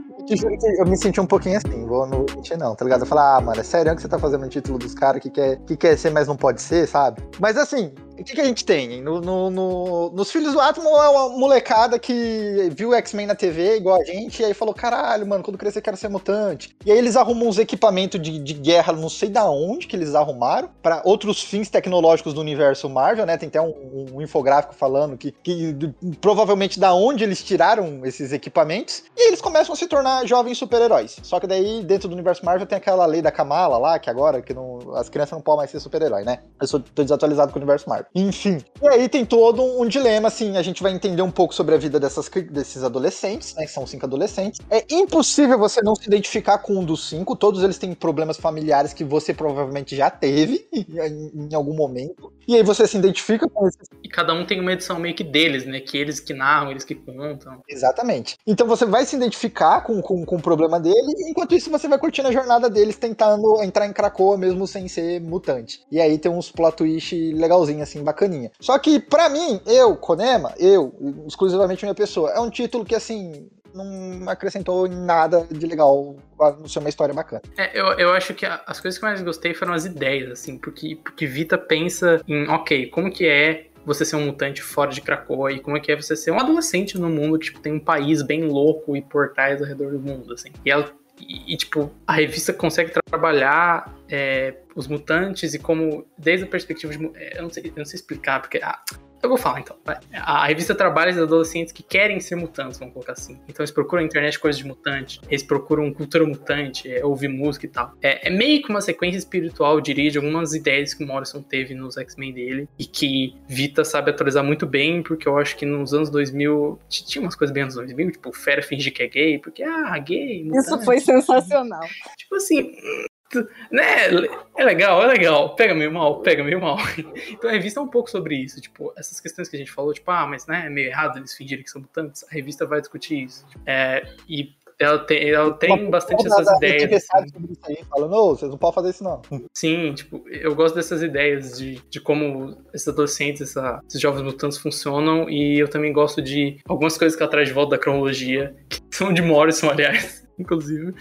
eu me senti um pouquinho assim, vou não mentir não, tá ligado? Eu falar, ah, mano, é sério que você tá fazendo um título dos caras que quer, que quer ser, mas não pode ser, sabe? Mas assim, o que, que a gente tem? No, no- no- nos Filhos do Átomo é uma molecada que viu X-Men na TV, igual a gente, e aí falou, caralho, mano, quando crescer quero ser mutante. E aí eles arrumam uns equipamentos de, de guerra, não sei da onde que eles arrumaram, pra outros fins tecnológicos do universo Marvel, né? Tem até um, um infográfico falando que, que do- provavelmente da onde eles tiraram esses equipamentos, e eles começam a se tornar jovens super-heróis. Só que daí, dentro do universo Marvel, tem aquela lei da Kamala lá, que agora que não, as crianças não podem mais ser super-herói, né? Eu sou, tô desatualizado com o universo Marvel. Enfim. E aí tem todo um, um dilema, assim, a gente vai entender um pouco sobre a vida dessas, desses adolescentes, né? que São cinco adolescentes. É impossível você não se identificar com um dos cinco. Todos eles têm problemas familiares que você provavelmente já teve em, em algum momento. E aí você se identifica com esses E cada um tem uma edição meio que deles, né? Que eles que narram, eles que contam. Exatamente. Então você vai se identificar com, com, com o problema dele, enquanto isso você vai curtindo a jornada deles tentando entrar em Krakoa mesmo sem ser mutante. E aí tem uns plot twist legalzinho, assim, bacaninha. Só que, pra mim, eu, Konema, eu, exclusivamente minha pessoa, é um título que, assim, não acrescentou nada de legal a não ser uma história bacana. É, eu, eu acho que as coisas que mais gostei foram as ideias, assim, porque, porque Vita pensa em, ok, como que é você ser um mutante fora de Krakoa e como é que é você ser um adolescente no mundo que tipo, tem um país bem louco e portais ao redor do mundo, assim. E ela e, e, tipo, a revista consegue trabalhar é, os mutantes e como, desde a perspectiva de. é, Eu não sei, eu não sei explicar, porque. ah, eu vou falar então. vai. A revista trabalha os adolescentes que querem ser mutantes, vamos colocar assim. Então eles procuram na internet coisas de mutante, eles procuram cultura mutante, é, ouvir música e tal. É, é meio que uma sequência espiritual, eu diria, de algumas ideias que o Morrison teve nos X-Men dele e que Vita sabe atualizar muito bem, porque eu acho que nos anos 2000 t- tinha umas coisas bem nos anos 2000, tipo, o Fera fingir que é gay, porque, ah, gay, mutante. Isso foi sensacional. Tipo assim, né? É legal, é legal. Pega meio mal, pega meio mal. Então a revista é um pouco sobre isso. Tipo, essas questões que a gente falou, tipo, ah, mas né, é meio errado eles fingirem que são mutantes. A revista vai discutir isso. É, e ela tem, ela tem bastante essas ideias. assim. sobre isso aí, falando, ô, vocês não podem fazer isso não. Sim, tipo, eu gosto dessas ideias de, de como esses adolescentes, essa- esses jovens mutantes funcionam. E eu também gosto de algumas coisas que ela traz de volta da cronologia, que são de Morrison, aliás, inclusive.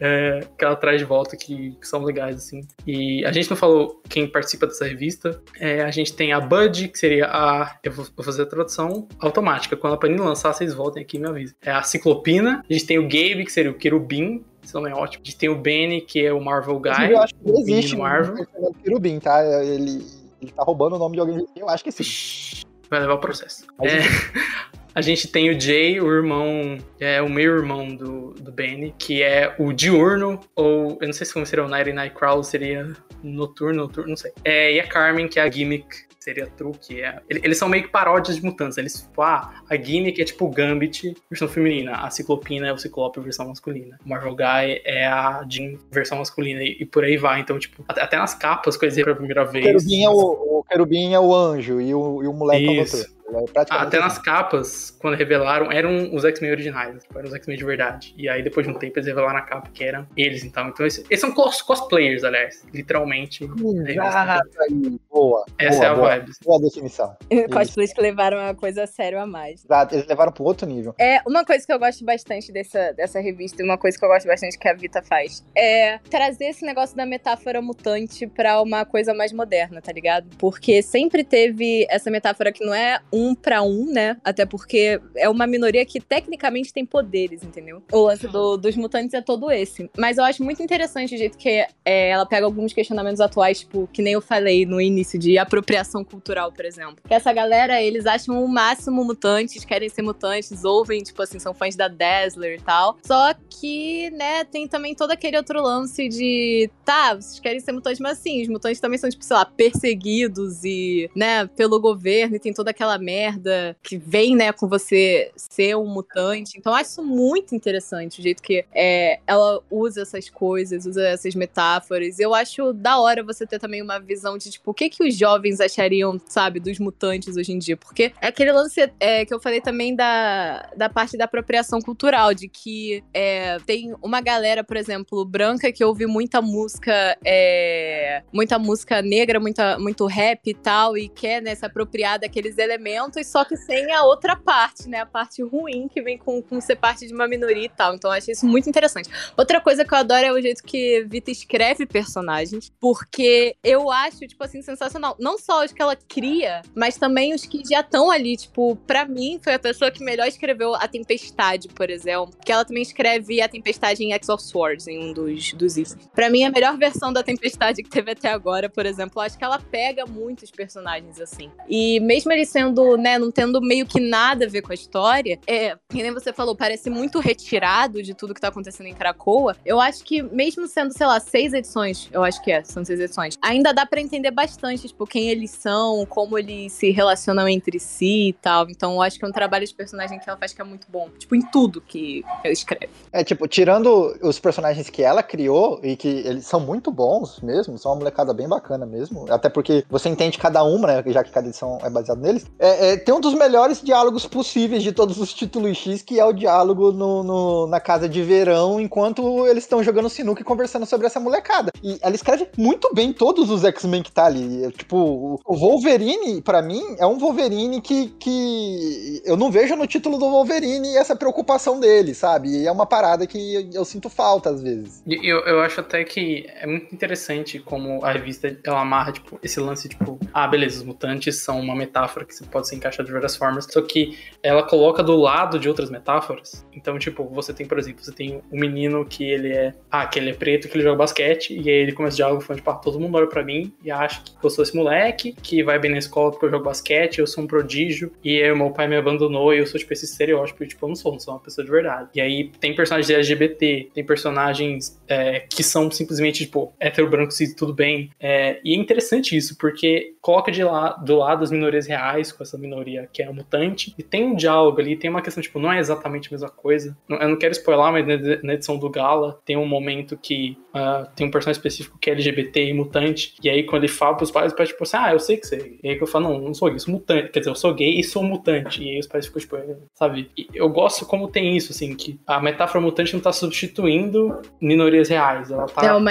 é, que ela traz de volta que, que são legais, assim. E a gente não falou quem participa dessa revista. É, a gente tem a Bud, que seria a. Eu vou vou fazer a tradução automática. Quando a Panini lançar, vocês voltem aqui e me avisem. É a Ciclopina. A gente tem o Gabe, que seria o Querubim. Esse nome é ótimo. A gente tem o Benny, que é o Marvel Guy. Inclusive, eu acho que o existe um Marvel. personagem Querubim, tá? Ele, ele tá roubando o nome de alguém. Eu acho que sim. Vai levar o processo. Mas É, a gente tem o Jay, o irmão, é o meio irmão do, do Benny, que é o diurno, ou eu não sei se como seria o Night Night Crawl, seria noturno, noturno, não sei. É, e a Carmen, que é a gimmick, seria true, que é. ele- Eles são meio que paródias de mutantes. Eles, tipo, ah, a gimmick é tipo o Gambit, versão feminina. A Ciclopina é o Ciclope, versão masculina. O Marvel Guy é a Jean, versão masculina. E, e por aí vai. Então, tipo, até, até nas capas, coisas pela primeira O vez. querubim, é o, o querubim é o anjo e o, e o moleque é o Isso. É Até nas assim. capas, quando revelaram, eram os X-Men originais, tipo, eram os X-Men de verdade. E aí, depois de um tempo, eles revelaram na capa que eram eles, então. Então, esses, esses são cos cosplayers, aliás. Literalmente. Exato aí. Boa. Essa boa, é a boa. vibe. Boa definição. Cosplays que levaram a coisa a sério a mais. Exato, eles levaram pro outro nível. É, uma coisa que eu gosto bastante dessa, dessa revista, e uma coisa que eu gosto bastante que a Vita faz, é trazer esse negócio da metáfora mutante pra uma coisa mais moderna, tá ligado? Porque sempre teve essa metáfora que não é um pra um, né? Até porque é uma minoria que tecnicamente tem poderes, entendeu? O lance do- dos mutantes é todo esse. Mas eu acho muito interessante o jeito que é, ela pega alguns questionamentos atuais, tipo, que nem eu falei no início, de apropriação cultural, por exemplo. Que essa galera, eles acham o máximo mutantes, querem ser mutantes, ouvem, tipo assim, são fãs da Dazzler e tal. Só que, né, tem também todo aquele outro lance de, tá, vocês querem ser mutantes, mas assim, os mutantes também são, tipo, sei lá, perseguidos e, né, pelo governo e tem toda aquela merda que vem, né, com você ser um mutante. Então eu acho muito interessante, o jeito que é, ela usa essas coisas, usa essas metáforas. Eu acho da hora você ter também uma visão de, tipo, o que que os jovens achariam, sabe, dos mutantes hoje em dia. Porque é aquele lance é, que eu falei também da, da parte da apropriação cultural, de que é, tem uma galera, por exemplo, branca que ouve muita música, é, muita música negra, muita, muito rap e tal, e quer, né, se apropriar daqueles elementos, só que sem a outra parte, né, a parte ruim que vem com, com ser parte de uma minoria e tal. Então eu achei isso muito interessante. Outra coisa que eu adoro é o jeito que Vita escreve personagens, porque eu acho, tipo assim, sensacional. Não só os que ela cria, mas também os que já estão ali. Tipo, pra mim, foi a pessoa que melhor escreveu A Tempestade, por exemplo. Que ela também escreve A Tempestade em X of Swords, em um dos, dos itens. Pra mim, a melhor versão da Tempestade que teve até agora, por exemplo, eu acho que ela pega muitos personagens assim. E mesmo ele sendo, né, não tendo meio que nada a ver com a história, é, que nem você falou, parece muito retirado de tudo que tá acontecendo em Krakoa. Eu acho que, mesmo sendo, sei lá, seis edições, eu acho que é, são seis edições, ainda dá pra entender bastante, tipo, quem eles são, como eles se relacionam entre si e tal. Então, eu acho que é um trabalho de personagem que ela faz que é muito bom. Tipo, em tudo que ela escreve. É, tipo, tirando os personagens que ela criou e que eles são muito bons mesmo, são uma molecada bem bacana mesmo, até porque você entende cada uma, né, já que cada edição é baseada neles, é, é, tem um dos melhores diálogos possíveis de todos os títulos X, que é o diálogo no, no- na casa de verão, enquanto eles estão jogando sinuca e conversando sobre essa molecada. E ela escreve muito bem todos os X-Men que tá ali. É, Tipo, o- Wolverine, pra mim, é um Wolverine que, que eu não vejo no título do Wolverine essa preocupação dele, sabe? E é uma parada que eu sinto falta às vezes. Eu, eu acho até que é muito interessante como a revista ela amarra, tipo, esse lance, tipo, ah, beleza, os mutantes são uma metáfora que pode ser encaixada de várias formas, só que ela coloca do lado de outras metáforas. Então, tipo, você tem, por exemplo, você tem um menino que ele é, ah, que ele é preto, que ele joga basquete, e aí ele começa o diálogo falando, tipo, ah, todo mundo olha pra mim e acha que eu sou esse moleque, que vai bem na escola porque eu jogo basquete, eu sou um prodígio, e aí meu pai me abandonou e eu sou, tipo, esse estereótipo, e, tipo, eu não sou, não sou uma pessoa de verdade. E aí tem personagens LGBT, tem personagens é, que são simplesmente, tipo, hétero, branco, cis, tudo bem. É, e é interessante isso, porque coloca de lá, do lado as minorias reais, com essa minoria que é a mutante, e tem um diálogo ali, tem uma questão, tipo, não é exatamente a mesma coisa. Eu não quero spoiler, mas na- edição do Gala tem um momento que ah, tem um personagem específico que é LGBT e mutante, e aí quando ele fala pros pais, os pais, tipo assim, ah, eu sei que você é. E aí eu falo, não, não sou gay, sou mutante. Quer dizer, eu sou gay e sou mutante. E aí os pais ficam, tipo, sabe? E eu gosto como tem isso, assim, que a metáfora mutante não tá substituindo minorias reais. Ela tá é uma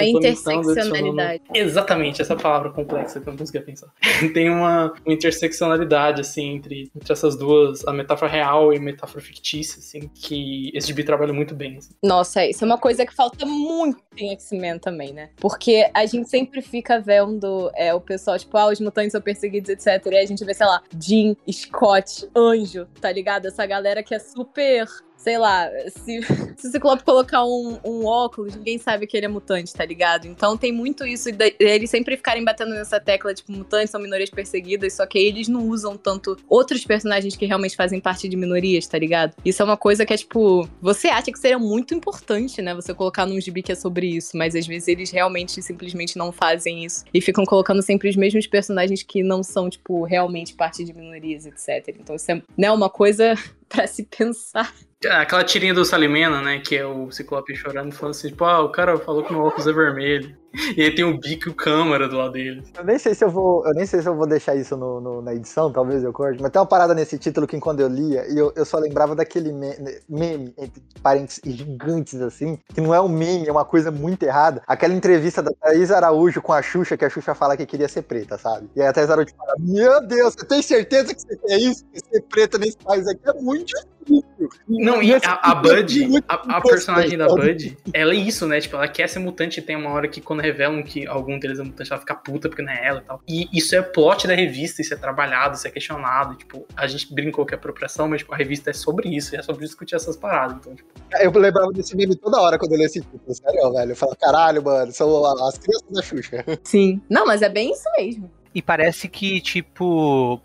interseccionalidade. adicionando- Exatamente, essa palavra complexa que eu não conseguia pensar. tem uma, uma interseccionalidade, assim, entre, entre essas duas, a metáfora real e a metáfora fictícia, assim, que esse gibi trabalha muito bem. assim. Nossa, isso é uma coisa que falta muito em X-Men também, né? Porque a gente sempre fica vendo é, o pessoal, tipo, ah, os mutantes são perseguidos, etc. E a gente vê, sei lá, Jean, Scott, Anjo, tá ligado? Essa galera que é super. Sei lá, se, se o Ciclope colocar um, um óculos, ninguém sabe que ele é mutante, tá ligado? Então tem muito isso, de, eles sempre ficarem batendo nessa tecla, tipo, mutantes são minorias perseguidas, só que eles não usam tanto outros personagens que realmente fazem parte de minorias, tá ligado? Isso é uma coisa que é, tipo, você acha que seria muito importante, né? Você colocar num gibi que é sobre isso, mas às vezes eles realmente simplesmente não fazem isso. E ficam colocando sempre os mesmos personagens que não são, tipo, realmente parte de minorias, etc. Então isso é né, uma coisa pra se pensar. Aquela tirinha do Salimena, né, que é o Ciclope chorando, falando assim, tipo, ah, o cara falou que meu óculos é vermelho. E aí tem o bico e câmera do lado dele. Eu nem sei se eu vou, eu nem sei se eu vou deixar isso no, no- na edição, talvez eu corte, mas tem uma parada nesse título que quando eu lia, e eu, eu só lembrava daquele me- meme, entre parênteses gigantes assim, que não é um meme, é uma coisa muito errada. Aquela entrevista da Thaís Araújo com a Xuxa, que a Xuxa fala que queria ser preta, sabe? E aí a Thaís Araújo fala: Meu Deus, você tem certeza que você quer isso? Ser preta nesse país aqui é muito difícil. Não, e a, a é Bud, a, a personagem da? Bud, ela é isso, né? Tipo, ela quer ser mutante e tem uma hora que quando revelam que algum deles é mutante, ela fica puta porque não é ela e tal. E isso é plot da revista, isso é trabalhado, isso é questionado. Tipo, a gente brincou que é apropriação, mas tipo, a revista é sobre isso, é sobre discutir essas paradas. Então, tipo, Eu lembrava desse meme toda hora quando eu li esse título, sério, velho. Eu falo, caralho, mano, são as crianças da Xuxa. Sim. Não, mas é bem isso mesmo. E parece que, tipo,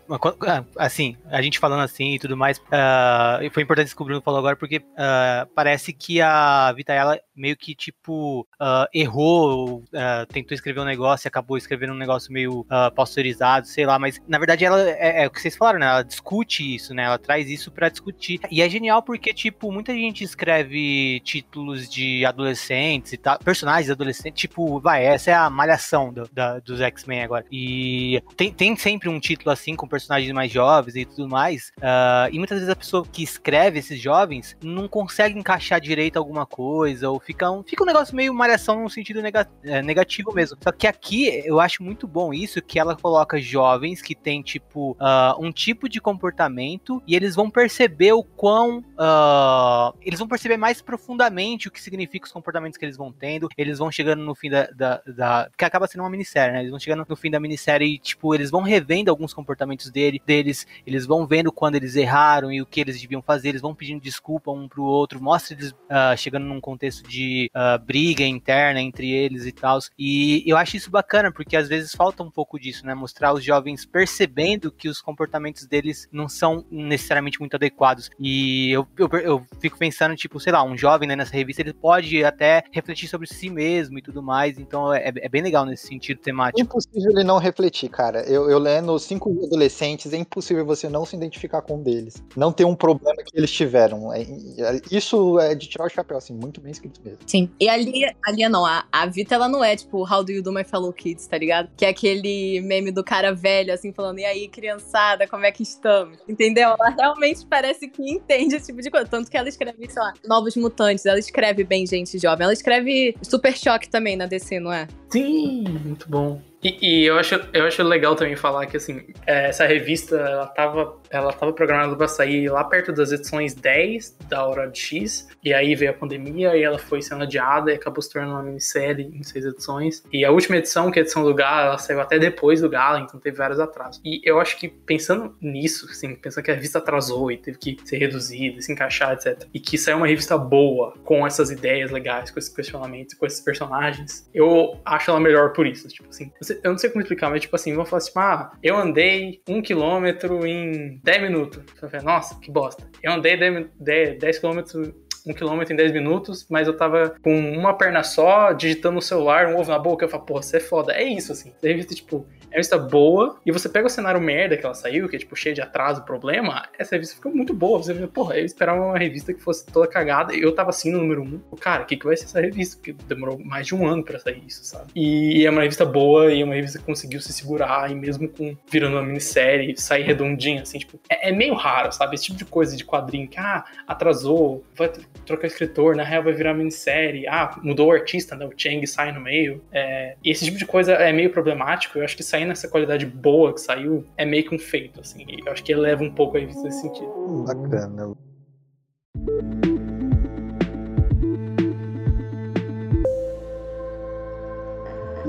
ah, assim, a gente falando assim e tudo mais, ah, e foi importante isso que o Bruno falou agora, porque ah, parece que a Vitaella meio que, tipo, ah, errou, ah, tentou escrever um negócio e acabou escrevendo um negócio meio ah, pasteurizado, sei lá, mas na verdade ela, é, é o que vocês falaram, né? Ela discute isso, né? Ela traz isso pra discutir. E é genial porque, tipo, muita gente escreve títulos de adolescentes e tal, personagens adolescentes, tipo, vai, essa é a malhação do- da- dos X-Men agora. E tem, tem sempre um título assim com personagens mais jovens e tudo mais. ah, e muitas vezes a pessoa que escreve esses jovens não consegue encaixar direito alguma coisa, ou fica um, fica um negócio meio malhação no sentido é, negativo mesmo. Só que aqui eu acho muito bom isso, que ela coloca jovens que tem, tipo, ah, um tipo de comportamento e eles vão perceber o quão. ah, eles vão perceber mais profundamente o que significa os comportamentos que eles vão tendo. Eles vão chegando no fim da. da, da que acaba sendo uma minissérie, né? Eles vão chegando no fim da minissérie e, tipo, eles vão revendo alguns comportamentos dele, deles, eles vão vendo quando eles erraram e o que eles deviam fazer, eles vão pedindo desculpa um pro outro, mostra eles ah, chegando num contexto de ah, briga interna entre eles e tal. E eu acho isso bacana, porque às vezes falta um pouco disso, né? Mostrar os jovens percebendo que os comportamentos deles não são necessariamente muito adequados. E eu, eu, eu fico pensando, tipo, sei lá, um jovem né, nessa revista, ele pode até refletir sobre si mesmo e tudo mais. Então é, é bem legal nesse sentido temático. Impossível ele não refletir, cara. Eu, eu lendo cinco adolescentes, é impossível você não se identificar com um deles. Não ter um problema que eles tiveram. É- é- isso é de tirar o chapéu, assim, muito bem escrito mesmo. Sim. E a Lia, a Lia não, a, a Vita, ela não é tipo How do you do my fellow kids, tá ligado? Que é aquele meme do cara velho, assim, falando, e aí, criançada, como é que estamos? Entendeu? Ela realmente parece que entende esse tipo de coisa. Tanto que ela escreve, sei lá, Novos Mutantes, ela escreve bem gente jovem. Ela escreve Super Choque também na DC, não é? Sim, muito bom. E, e eu, acho, eu acho legal também falar que, assim, é, essa revista, ela tava, ela tava programada pra sair lá perto das edições 10 da Hora de X, e aí veio a pandemia e ela foi sendo adiada e acabou se tornando uma minissérie em seis edições. E a última edição, que é a edição do Gala, ela saiu até depois do Gala, então teve vários atrasos. E eu acho que pensando nisso, assim, pensando que a revista atrasou e teve que ser reduzida, se encaixar, etc. E que saiu uma revista boa, com essas ideias legais, com esses questionamentos, com esses personagens, eu acho ela melhor por isso. Tipo assim, eu eu não sei como explicar, mas tipo assim, vamos falar assim, ah, eu andei um quilômetro em 10 minutos. Você fala, Nossa, que bosta. Eu andei 10, 10, 10 quilômetros um quilômetro em 10 minutos, mas eu tava com uma perna só, digitando no celular, um ovo na boca. Eu falo, porra, você é foda. É isso, assim. A revista, tipo, é uma revista boa, e você pega o cenário merda que ela saiu, que é, tipo, cheio de atraso, problema, essa revista fica muito boa. Você vê, porra, eu esperava uma revista que fosse toda cagada, eu tava assim no número um. Cara, o que, que vai ser essa revista? Porque demorou mais de um ano pra sair isso, sabe? E é uma revista boa, e é uma revista que conseguiu se segurar, e mesmo com virando uma minissérie, sair redondinha, assim, tipo, é, é meio raro, sabe? Esse tipo de coisa de quadrinho que, ah, atrasou, vai trocar escritor, na real vai virar minissérie, ah, mudou o artista, né? O Chang sai no meio. É, e esse tipo de coisa é meio problemático. Eu acho que sair nessa qualidade boa que saiu é meio que um feito, assim. Eu acho que eleva um pouco a revista nesse sentido. Bacana.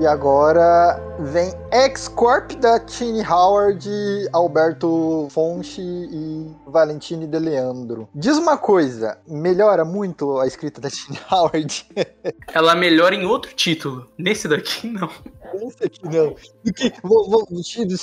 E agora vem X-Corp da Tini Howard, Alberto Fonchi e Valentine De Leandro. Diz uma coisa, melhora muito a escrita da Tini Howard? Ela melhora em outro título. Nesse daqui, não. Esse aqui não. Do que, vou, vou,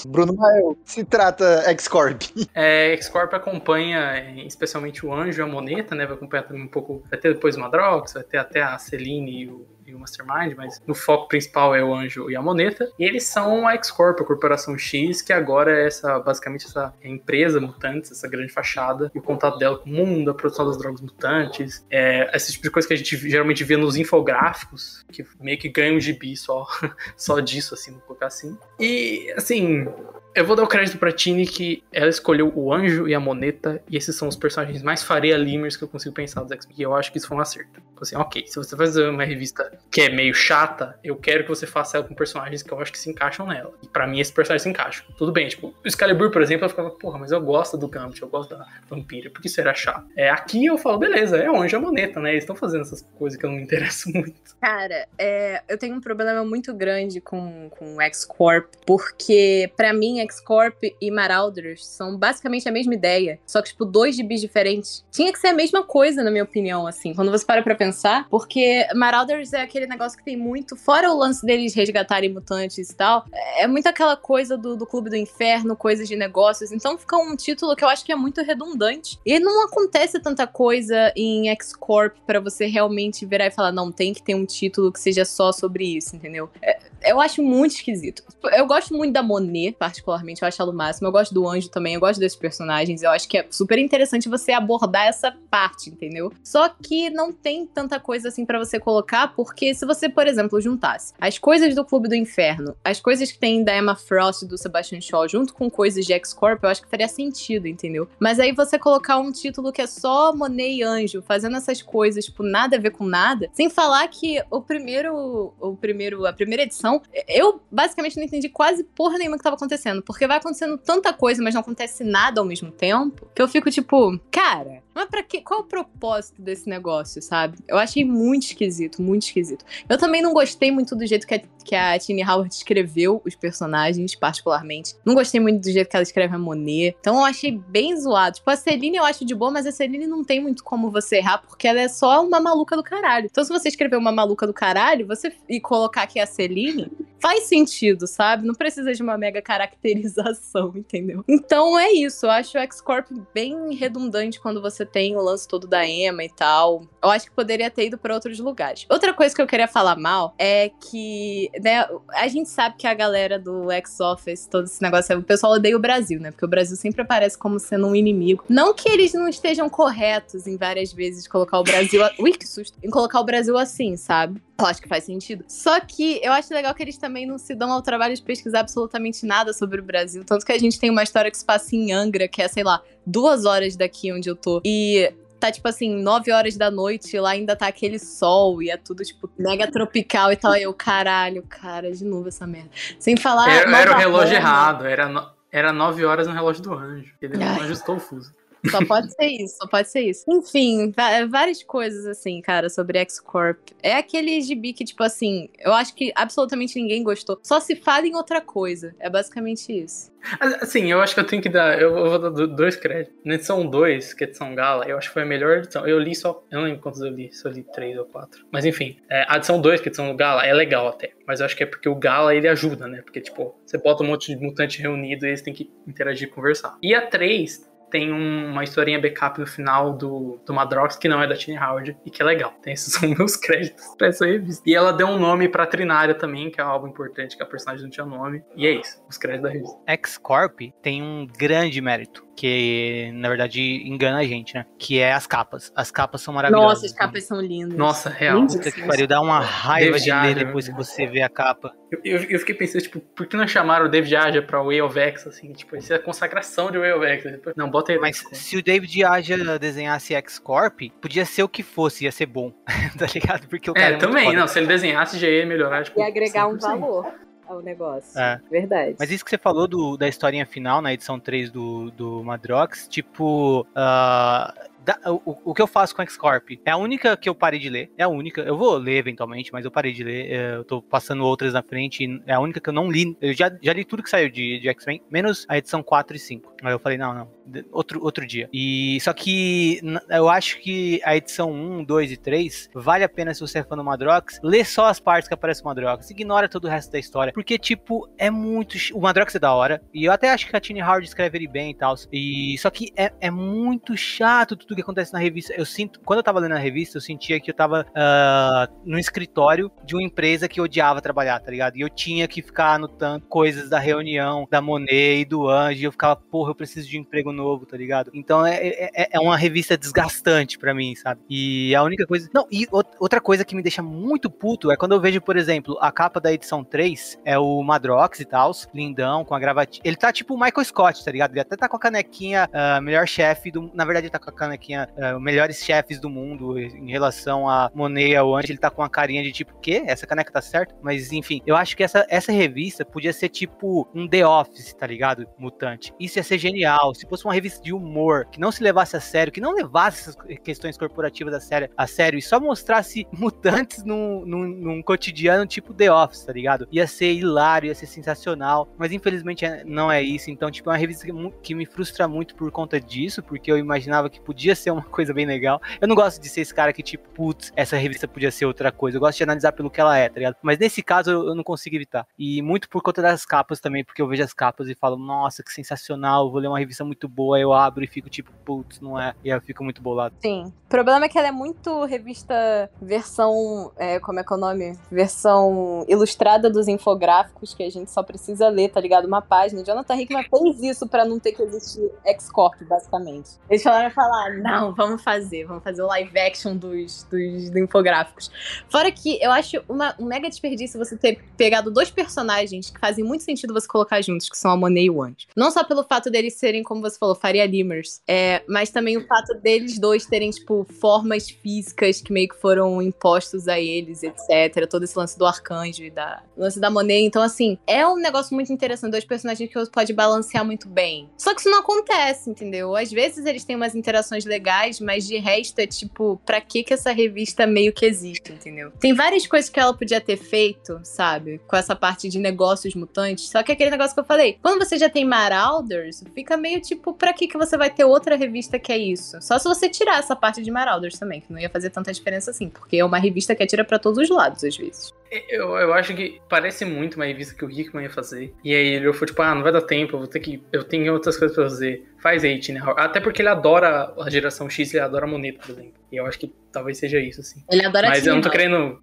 Bruno Mael, se trata X-Corp? É, X-Corp acompanha especialmente o Anjo e a Moneta, né? Vai acompanhar também um pouco. Vai ter depois o Madrox, vai ter até a Celine e o, e o Mastermind, mas no foco principal é o Anjo e a Moneta. E eles são a X-Corp, a Corporação X, que agora é essa, basicamente essa empresa mutantes, essa grande fachada, e o contato dela com o mundo, a produção das drogas mutantes, é, esse tipo de coisa que a gente geralmente vê nos infográficos, que meio que ganha um gibi só, só disso, assim, vou colocar assim. E, assim, eu vou dar o crédito pra Tini que ela escolheu o Anjo e a Moneta, e esses são os personagens mais faria limers que eu consigo pensar dos X-Men. E eu acho que isso foi um acerto. Assim, ok, se você fazer uma revista que é meio chata, eu quero que você faça ela com personagens que eu acho que se encaixam nela. E pra mim, esses personagens se encaixam. Tudo bem, tipo, o Excalibur, por exemplo, eu ficava, porra, mas eu gosto do Gambit, eu gosto da Vampira, por que era chato? É, aqui eu falo, beleza, é o Anjo e a Moneta, né? Eles estão fazendo essas coisas que eu não me interesso muito. Cara, é, eu tenho um problema muito grande com, com X-Corp, porque pra mim X-Corp e Marauders são basicamente a mesma ideia, só que tipo dois gibis diferentes. Tinha que ser a mesma coisa, na minha opinião, assim, quando você para pra pensar, porque Marauders é aquele negócio que tem muito, fora o lance deles resgatarem mutantes e tal, é muito aquela coisa do, do Clube do Inferno, coisas de negócios, então fica um título que eu acho que é muito redundante. E não acontece tanta coisa em X-Corp pra você realmente virar e falar, não, tem que ter um título que seja só sobre isso, entendeu? É, eu acho muito esquisito. Eu gosto muito da Monet, particularmente, eu acho ela o máximo. Eu gosto do Anjo também, eu gosto desses personagens. Eu acho que é super interessante você abordar essa parte, entendeu? Só que não tem tanta coisa assim pra você colocar, porque se você, por exemplo, juntasse as coisas do Clube do Inferno, as coisas que tem da Emma Frost e do Sebastian Shaw, junto com coisas de X-Corp, eu acho que faria sentido, entendeu? Mas aí você colocar um título que é só Monet e Anjo, fazendo essas coisas, tipo, nada a ver com nada, sem falar que o primeiro, o primeiro, a primeira edição, eu basicamente não entendi quase porra nenhuma que tava acontecendo, porque vai acontecendo tanta coisa, mas não acontece nada ao mesmo tempo, que eu fico tipo, cara, mas pra quê? Qual o propósito desse negócio, sabe? Eu achei muito esquisito, muito esquisito. Eu também não gostei muito do jeito que a, que a Tini Howard escreveu os personagens, particularmente. Não gostei muito do jeito que ela escreve a Monet. Então eu achei bem zoado. Tipo, a Celine eu acho de boa, mas a Celine não tem muito como você errar, porque ela é só uma maluca do caralho. Então se você escrever uma maluca do caralho, você e colocar aqui a Celine, faz sentido, sabe? Não precisa de uma mega caracterização, entendeu? Então é isso. Eu acho o X-Corp bem redundante quando você tem o lance todo da Emma e tal. Eu acho que poderia ter ido para outros lugares. Outra coisa que eu queria falar mal é que, né, a gente sabe que a galera do X-Office, todo esse negócio, o pessoal odeia o Brasil, né? Porque o Brasil sempre aparece como sendo um inimigo. Não que eles não estejam corretos em várias vezes de colocar o Brasil. A... Ui, que susto! Em colocar o Brasil assim, sabe? Eu acho que faz sentido. Só que eu acho legal que eles também não se dão ao trabalho de pesquisar absolutamente nada sobre o Brasil. Tanto que a gente tem uma história que se passa em Angra, que é, sei lá, duas horas daqui onde eu tô. E tá, tipo assim, 9 horas da noite, lá ainda tá aquele sol e é tudo, tipo, mega tropical e tal. E eu, caralho, cara, de novo essa merda. Sem falar. Era, era o relógio Roma. errado, era, no, era 9 horas no relógio do anjo. Ele Ai. não ajustou o fuso. Só pode ser isso, só pode ser isso. Enfim, va- várias coisas assim, cara, sobre X-Corp. É aquele gibi que, tipo assim, eu acho que absolutamente ninguém gostou. Só se fala em outra coisa. É basicamente isso. Assim, eu acho que eu tenho que dar. Eu, vou dar do- dois créditos. Na edição 2, que é edição Gala, eu acho que foi a melhor edição. Eu li só. Eu não lembro quantos eu li, se eu li 3 ou 4. Mas enfim, é, a edição 2, que é a edição Gala, é legal até. Mas eu acho que é porque o Gala ele ajuda, né? Porque, tipo, você bota um monte de mutante reunido e eles têm que interagir e conversar. E a 3 tem um- uma historinha backup no final do, do Madrox, que não é da Tiny Howard, e que é legal. Esses são meus créditos pra essa revista. E ela deu um nome pra Trinária também, que é algo importante, que a personagem não tinha nome. E é isso, os créditos da revista. X-Corp tem um grande mérito, que na verdade engana a gente, né? Que é as capas. As capas são maravilhosas. Nossa, as capas são lindas. Nossa, real. Lindas. Puta que pariu, dá uma raiva David de ler Aja, depois né? que você vê a capa. Eu, eu, eu fiquei pensando, tipo, por que não chamaram o David Aja pra Way of X, assim? Tipo, isso é a consagração de Way of X. Não, bota ele. Mas se o David Aja desenhasse X-Corp, podia ser o que fosse, ia ser bom. tá ligado? Porque o cara É, é muito também, foda. não. Se ele desenhasse, já ia melhorar, tipo, E agregar um 100%. valor ao negócio. É. Verdade. Mas isso que você falou do- da historinha final, na edição 3 do, do Madrox, tipo. ah, da- o, o que eu faço com X-Corp é a única que eu parei de ler. É a única. Eu vou ler eventualmente, mas eu parei de ler. é, Eu tô passando outras na frente. É a única que eu não li. Eu já, já li tudo que saiu de, de X-Men, menos a edição 4 e 5. Aí eu falei, não, não. Outro, outro dia. E só que eu acho que a edição 1, 2 e 3 vale a pena se você é fã do Madrox. Lê só as partes que aparece o Madrox. Ignora todo o resto da história. Porque, tipo, é muito. O Madrox é da hora. E eu até acho que a Tiny Howard escreve ele bem e tal. E só que é, é muito chato tudo do que acontece na revista. Eu sinto, quando eu tava lendo a revista, eu sentia que eu tava uh, no escritório de uma empresa que odiava trabalhar, tá ligado? E eu tinha que ficar anotando coisas da reunião, da Monet e do Anjo, e eu ficava, porra, eu preciso de um emprego novo, tá ligado? Então é, é, é uma revista desgastante para mim, sabe? E a única coisa. Não, e outra coisa que me deixa muito puto é quando eu vejo, por exemplo, a capa da edição 3 é o Madrox e tal, lindão, com a gravatinha. Ele tá tipo o Michael Scott, tá ligado? Ele até tá com a canequinha uh, melhor chefe do. Na verdade, ele tá com a canequinha uh, melhores chefes do mundo em relação a Monet e ao Anjo. Ele tá com a carinha de tipo, quê? Essa caneca tá certa? Mas enfim, eu acho que essa, essa revista podia ser tipo um The Office, tá ligado? Mutante. Isso ia ser genial. Se fosse uma revista de humor, que não se levasse a sério, que não levasse essas questões corporativas a sério, a sério e só mostrasse mutantes num, num, num cotidiano tipo The Office, tá ligado? Ia ser hilário, ia ser sensacional. Mas infelizmente é, não é isso. Então, tipo, é uma revista que, que me frustra muito por conta disso, porque eu imaginava que podia ser uma coisa bem legal. Eu não gosto de ser esse cara que, tipo, putz, essa revista podia ser outra coisa. Eu gosto de analisar pelo que ela é, tá ligado? Mas nesse caso eu, não consigo evitar. E muito por conta das capas também, porque eu vejo as capas e falo, nossa, que sensacional, vou ler uma revista muito boa. Eu abro e fico tipo, putz, não é. E eu fico muito bolado. Sim. O problema é que ela é muito revista versão. É, como é que é o nome? Versão ilustrada dos infográficos que a gente só precisa ler, tá ligado? Uma página. Jonathan Hickman fez isso para não ter que existir X-Corp, basicamente. Eles falaram falar, não, vamos fazer, vamos fazer o live action dos, dos, dos infográficos. Fora que eu acho uma, um mega desperdício você ter pegado dois personagens que fazem muito sentido você colocar juntos, que são a Monet e o Anjo. Não só pelo fato deles serem, como você falou, Faria Limers, é, mas também o fato deles dois terem, tipo, formas físicas que meio que foram impostos a eles, etc. Todo esse lance do arcanjo e da lance da Monet. Então, assim, é um negócio muito interessante. Dois personagens que você pode balancear muito bem. Só que isso não acontece, entendeu? Às vezes eles têm umas interações legais, mas de resto é tipo, pra que que essa revista meio que existe, entendeu? Tem várias coisas que ela podia ter feito, sabe? Com essa parte de negócios mutantes. Só que aquele negócio que eu falei, quando você já tem Marauders, fica meio tipo, pra que que você vai ter outra revista que é isso? Só se você tirar essa parte de Marauders também, que não ia fazer tanta diferença assim, porque é uma revista que atira para todos os lados às vezes. Eu, eu acho que parece muito uma revista que o Hickman ia fazer. E aí ele foi tipo, ah, não vai dar tempo, eu vou ter que. Eu tenho outras coisas pra fazer. Faz aí, né? Até porque ele adora a geração X, ele adora a Moneta, por exemplo. E eu acho que talvez seja isso, assim. Ele adora Mas Tina, eu não tô querendo.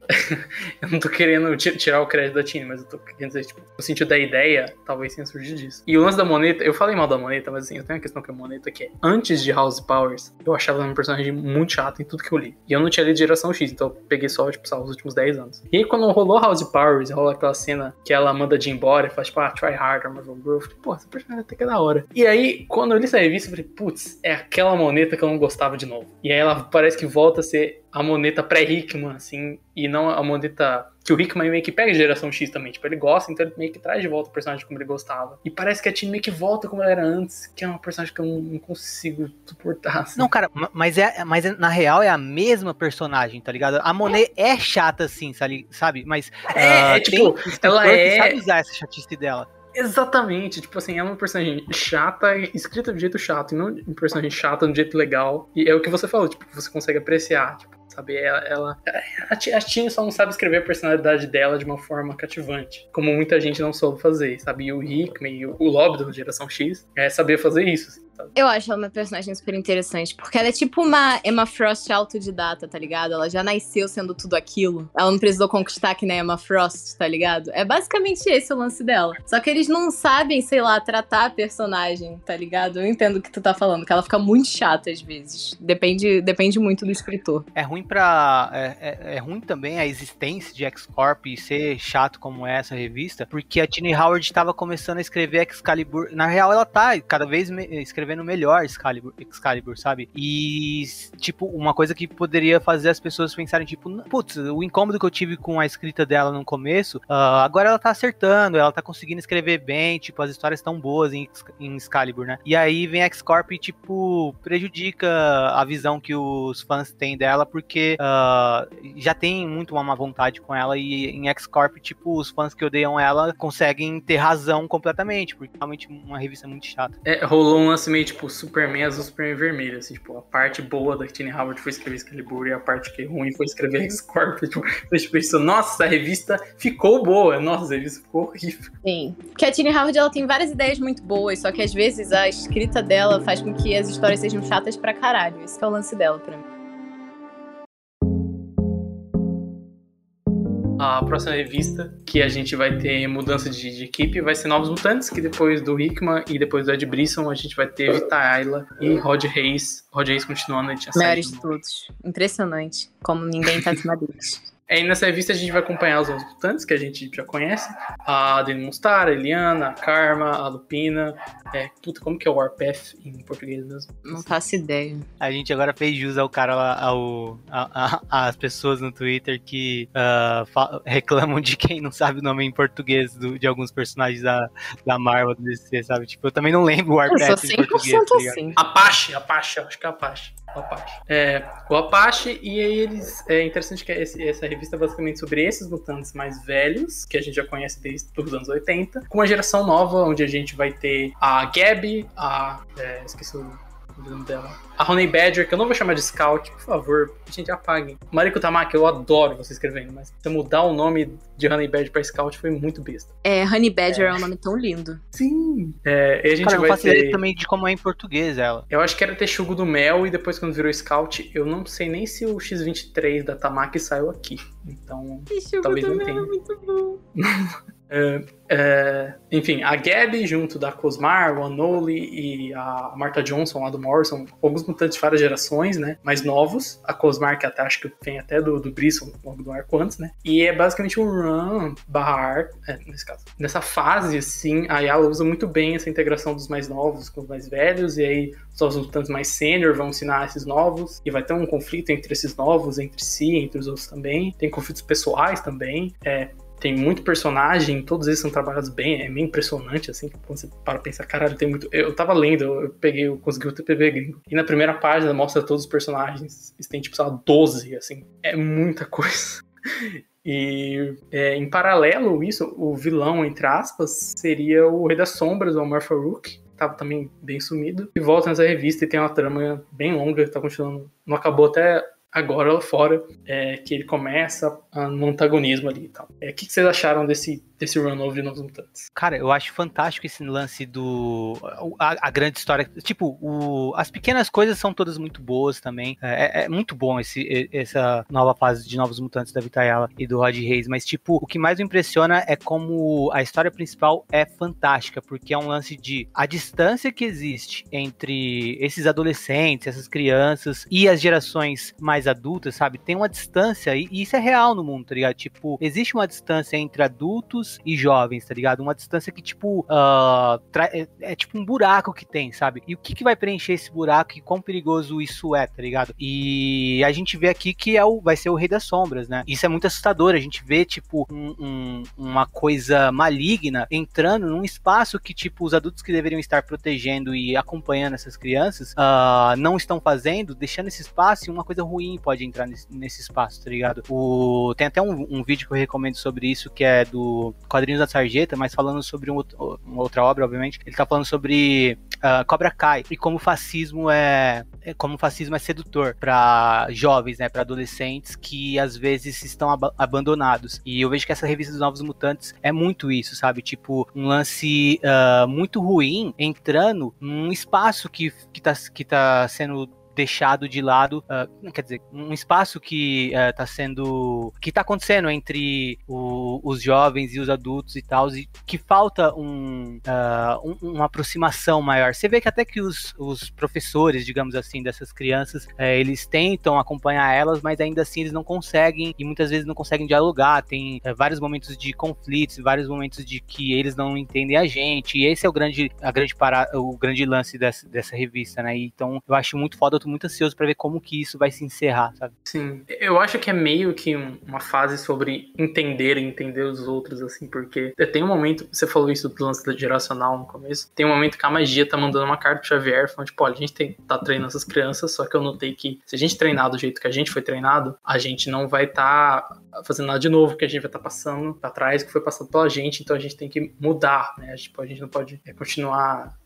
eu não tô querendo tirar o crédito da Tina, mas eu tô querendo dizer, tipo, no sentido da ideia, talvez tenha surgido disso. E o lance da Moneta, eu falei mal da Moneta, mas assim, eu tenho uma questão com a Moneta que é, antes de House Powers, eu achava ela um personagem muito chato em tudo que eu li. E eu não tinha lido geração X, então eu peguei só, tipo, só os últimos 10 anos. E aí quando rolou House Powers, rola aquela cena que ela manda de embora e faz, tipo, ah, try harder, Marvel Girl. Eu falei, pô, essa personagem até que é da hora. E aí, quando eu li essa revista, eu falei, putz, é aquela Moneta que eu não gostava de novo. E aí ela parece que volta a ser a moneta pré-Hickman, assim, e não a moneta que o Hickman meio que pega de geração X também. Tipo, ele gosta, então ele meio que traz de volta o personagem como ele gostava. E parece que a Tina meio que volta como ela era antes, que é uma personagem que eu não, não consigo suportar. Assim. Não, cara, ma- mas é, mas é- na real é a mesma personagem, tá ligado? A Monet é chata assim, sabe? Mas É, ah, é, tipo, ela é- sabe usar essa chatice dela. Exatamente, tipo assim, é uma personagem chata, escrita de jeito chato, e não uma personagem chata de um jeito legal. E é o que você falou, tipo, você consegue apreciar, tipo, sabe? Ela, ela a, a Tina só não sabe escrever a personalidade dela de uma forma cativante, como muita gente não soube fazer, sabe? E o Hickman e o, o da geração X é saber fazer isso, assim, sabe? Eu acho ela uma personagem super interessante, porque ela é tipo uma Emma Frost autodidata, tá ligado? Ela já nasceu sendo tudo aquilo. Ela não precisou conquistar que nem a Emma Frost, tá ligado? É basicamente esse o lance dela. Só que eles não sabem, sei lá, tratar a personagem, tá ligado? Eu entendo o que tu tá falando, que ela fica muito chata às vezes. Depende, depende muito do escritor. É ruim pra. É, é- é ruim também a existência de X-Corp e ser chato como é essa revista, porque a Tini Howard estava começando a escrever Excalibur. Na real, ela tá cada vez me- escrevendo melhor Excalibur, Excalibur, sabe? E, tipo, uma coisa que poderia fazer as pessoas pensarem, tipo, putz, o incômodo que eu tive com a escrita dela no começo, ah, agora ela tá acertando, ela tá conseguindo escrever bem, tipo, as histórias estão boas em, em Excalibur, né? E aí vem X-Corp e, tipo, prejudica a visão que os fãs têm dela, porque ah, já tem muito uma má vontade com ela, e em X-Corp, tipo, os fãs que odeiam ela conseguem ter razão completamente, porque é realmente uma revista muito chata. É, rolou um lance meio meio tipo Superman azul, Superman vermelho. Assim, tipo, a parte boa da Tiny Howard foi escrever Excalibur e a parte que é ruim foi escrever X-Corp. Tipo, a pensou, nossa, essa revista ficou boa. Nossa, essa revista ficou horrível. Sim. Porque a Tini Howard ela tem várias ideias muito boas, só que às vezes a escrita dela faz com que as histórias sejam chatas pra caralho. Esse é o lance dela pra mim. A próxima revista que a gente vai ter mudança de, de equipe vai ser Novos Mutantes, que depois do Hickman e depois do Ed Brisson a gente vai ter Vita Ayla e Rod Reis. Rod Reis continuando, ele tinha Melhores todos. Impressionante. Como ninguém tá acima deles. Aí nessa revista a gente vai acompanhar os Novos Mutantes, que a gente já conhece. A Dani Mostar, a Eliana, a Karma, a Lupina. É, puta, como que é o Warpath em português mesmo? Não faço ideia. A gente agora fez jus ao cara lá, ao, a- a- às pessoas no Twitter que fa- reclamam de quem não sabe o nome em português do- de alguns personagens da, da Marvel, do DC, sabe? Tipo, eu também não lembro o Eu sou Warpath em 100% português, tá assim. Apache, Apache, acho que é Apache. O Apache. É, o Apache, e aí eles. É interessante que esse- essa revista é basicamente sobre esses mutantes mais velhos, que a gente já conhece desde os anos 80, com uma geração nova, onde a gente vai ter a Gabby, a. é, esqueci o nome dela. A Honey Badger, que eu não vou chamar de Scout, por favor, gente, apaguem. Mariko Tamaki, eu adoro você escrevendo, mas você mudar o nome de Honey Badger pra Scout foi muito besta. É, Honey Badger é. um nome tão lindo. Sim. É, e a gente Cara, eu vai ideia ter. também de como é em português ela. Eu acho que era Texugo do Mel e depois quando virou Scout, eu não sei nem se o X23 da Tamaki saiu aqui. Então, Talvez não tenha. muito bom. é, é, enfim, a Gabby junto da Cosmar, o Anoli e a Martha Johnson lá do Morrison, alguns mutantes de várias gerações, né? Mais novos. A Cosmar, que até acho que vem até do, do Brisson, logo do arco antes, né? E é basicamente um run barra arc, é, nesse caso. Nessa fase, assim, a Yala usa muito bem essa integração dos mais novos com os mais velhos, e aí só os mutantes mais sênior vão ensinar esses novos, e vai ter um conflito entre esses novos, entre si, entre os outros também. Tem conflitos pessoais também. É, tem muito personagem, todos eles são trabalhados bem, é meio impressionante, assim, quando você para pensar, caralho, tem muito. Eu tava lendo, eu, peguei, eu consegui o TPB gringo. E na primeira página mostra todos os personagens. Eles têm, tipo, sei lá, 12, assim. É muita coisa. E é, em paralelo isso, o vilão, entre aspas, seria o Rei das Sombras, o Omar Farouk. Tava também bem sumido. E volta nessa revista e tem uma trama bem longa que tá continuando. Não acabou até agora lá fora, é, que ele começa no antagonismo ali e tal. É, o que, que vocês acharam desse, desse run over de Novos Mutantes? Cara, eu acho fantástico esse lance do. A, a grande história. Tipo, o- as pequenas coisas são todas muito boas também. É, é muito bom esse, essa nova fase de Novos Mutantes da Vitayala e do Rod Reis. Mas, tipo, o que mais me impressiona é como a história principal é fantástica, porque é um lance de a distância que existe entre esses adolescentes, essas crianças e as gerações mais adultas, sabe? Tem uma distância, e, e isso é real no mundo, tá ligado? Tipo, existe uma distância entre adultos e jovens, tá ligado? Uma distância que, tipo, tra- é, é tipo um buraco que tem, sabe? E o que, que vai preencher esse buraco e quão perigoso isso é, tá ligado? E a gente vê aqui que é o, vai ser o Rei das Sombras, né? Isso é muito assustador. A gente vê, tipo, um- um- uma coisa maligna entrando num espaço que, tipo, os adultos que deveriam estar protegendo e acompanhando essas crianças ah, não estão fazendo, deixando esse espaço e uma coisa ruim pode entrar nesse, nesse espaço, tá ligado? O, tem até um, um vídeo que eu recomendo sobre isso, que é do Quadrinhos da Sarjeta, mas falando sobre um uma outra obra, obviamente. Ele tá falando sobre ah, Cobra Kai e como o fascismo é, é- como o fascismo é sedutor para jovens, né, para adolescentes que às vezes estão aba- abandonados. E eu vejo que essa revista dos Novos Mutantes é muito isso, sabe? Tipo, um lance ah, muito ruim entrando num espaço que, que, tá, que tá sendo deixado de lado, ah, quer dizer, um espaço que está sendo, que tá acontecendo entre o- os jovens e os adultos e tal, e que falta um, ah, um- uma aproximação maior. Você vê que até que os, os professores, digamos assim, dessas crianças, eh, eles tentam acompanhar elas, mas ainda assim eles não conseguem e muitas vezes não conseguem dialogar. Tem eh, vários momentos de conflitos, vários momentos de que eles não entendem a gente. E esse é o grande, a grande para, o grande lance dessa, dessa revista, né? Então eu acho muito foda, muito ansioso pra ver como que isso vai se encerrar, sabe? Sim, eu acho que é meio que um- uma fase sobre entender e entender os outros, assim, porque tem um momento, você falou isso do lance geracional no começo, tem um momento que a magia tá mandando uma carta pro Xavier, falando, tipo, olha, a gente tem, tá treinando essas crianças, só que eu notei que se a gente treinar do jeito que a gente foi treinado, a gente não vai tá fazendo nada de novo, que a gente vai estar tá passando pra trás, que foi passado pela gente, então a gente tem que mudar, né? Tipo, a gente não pode é, continuar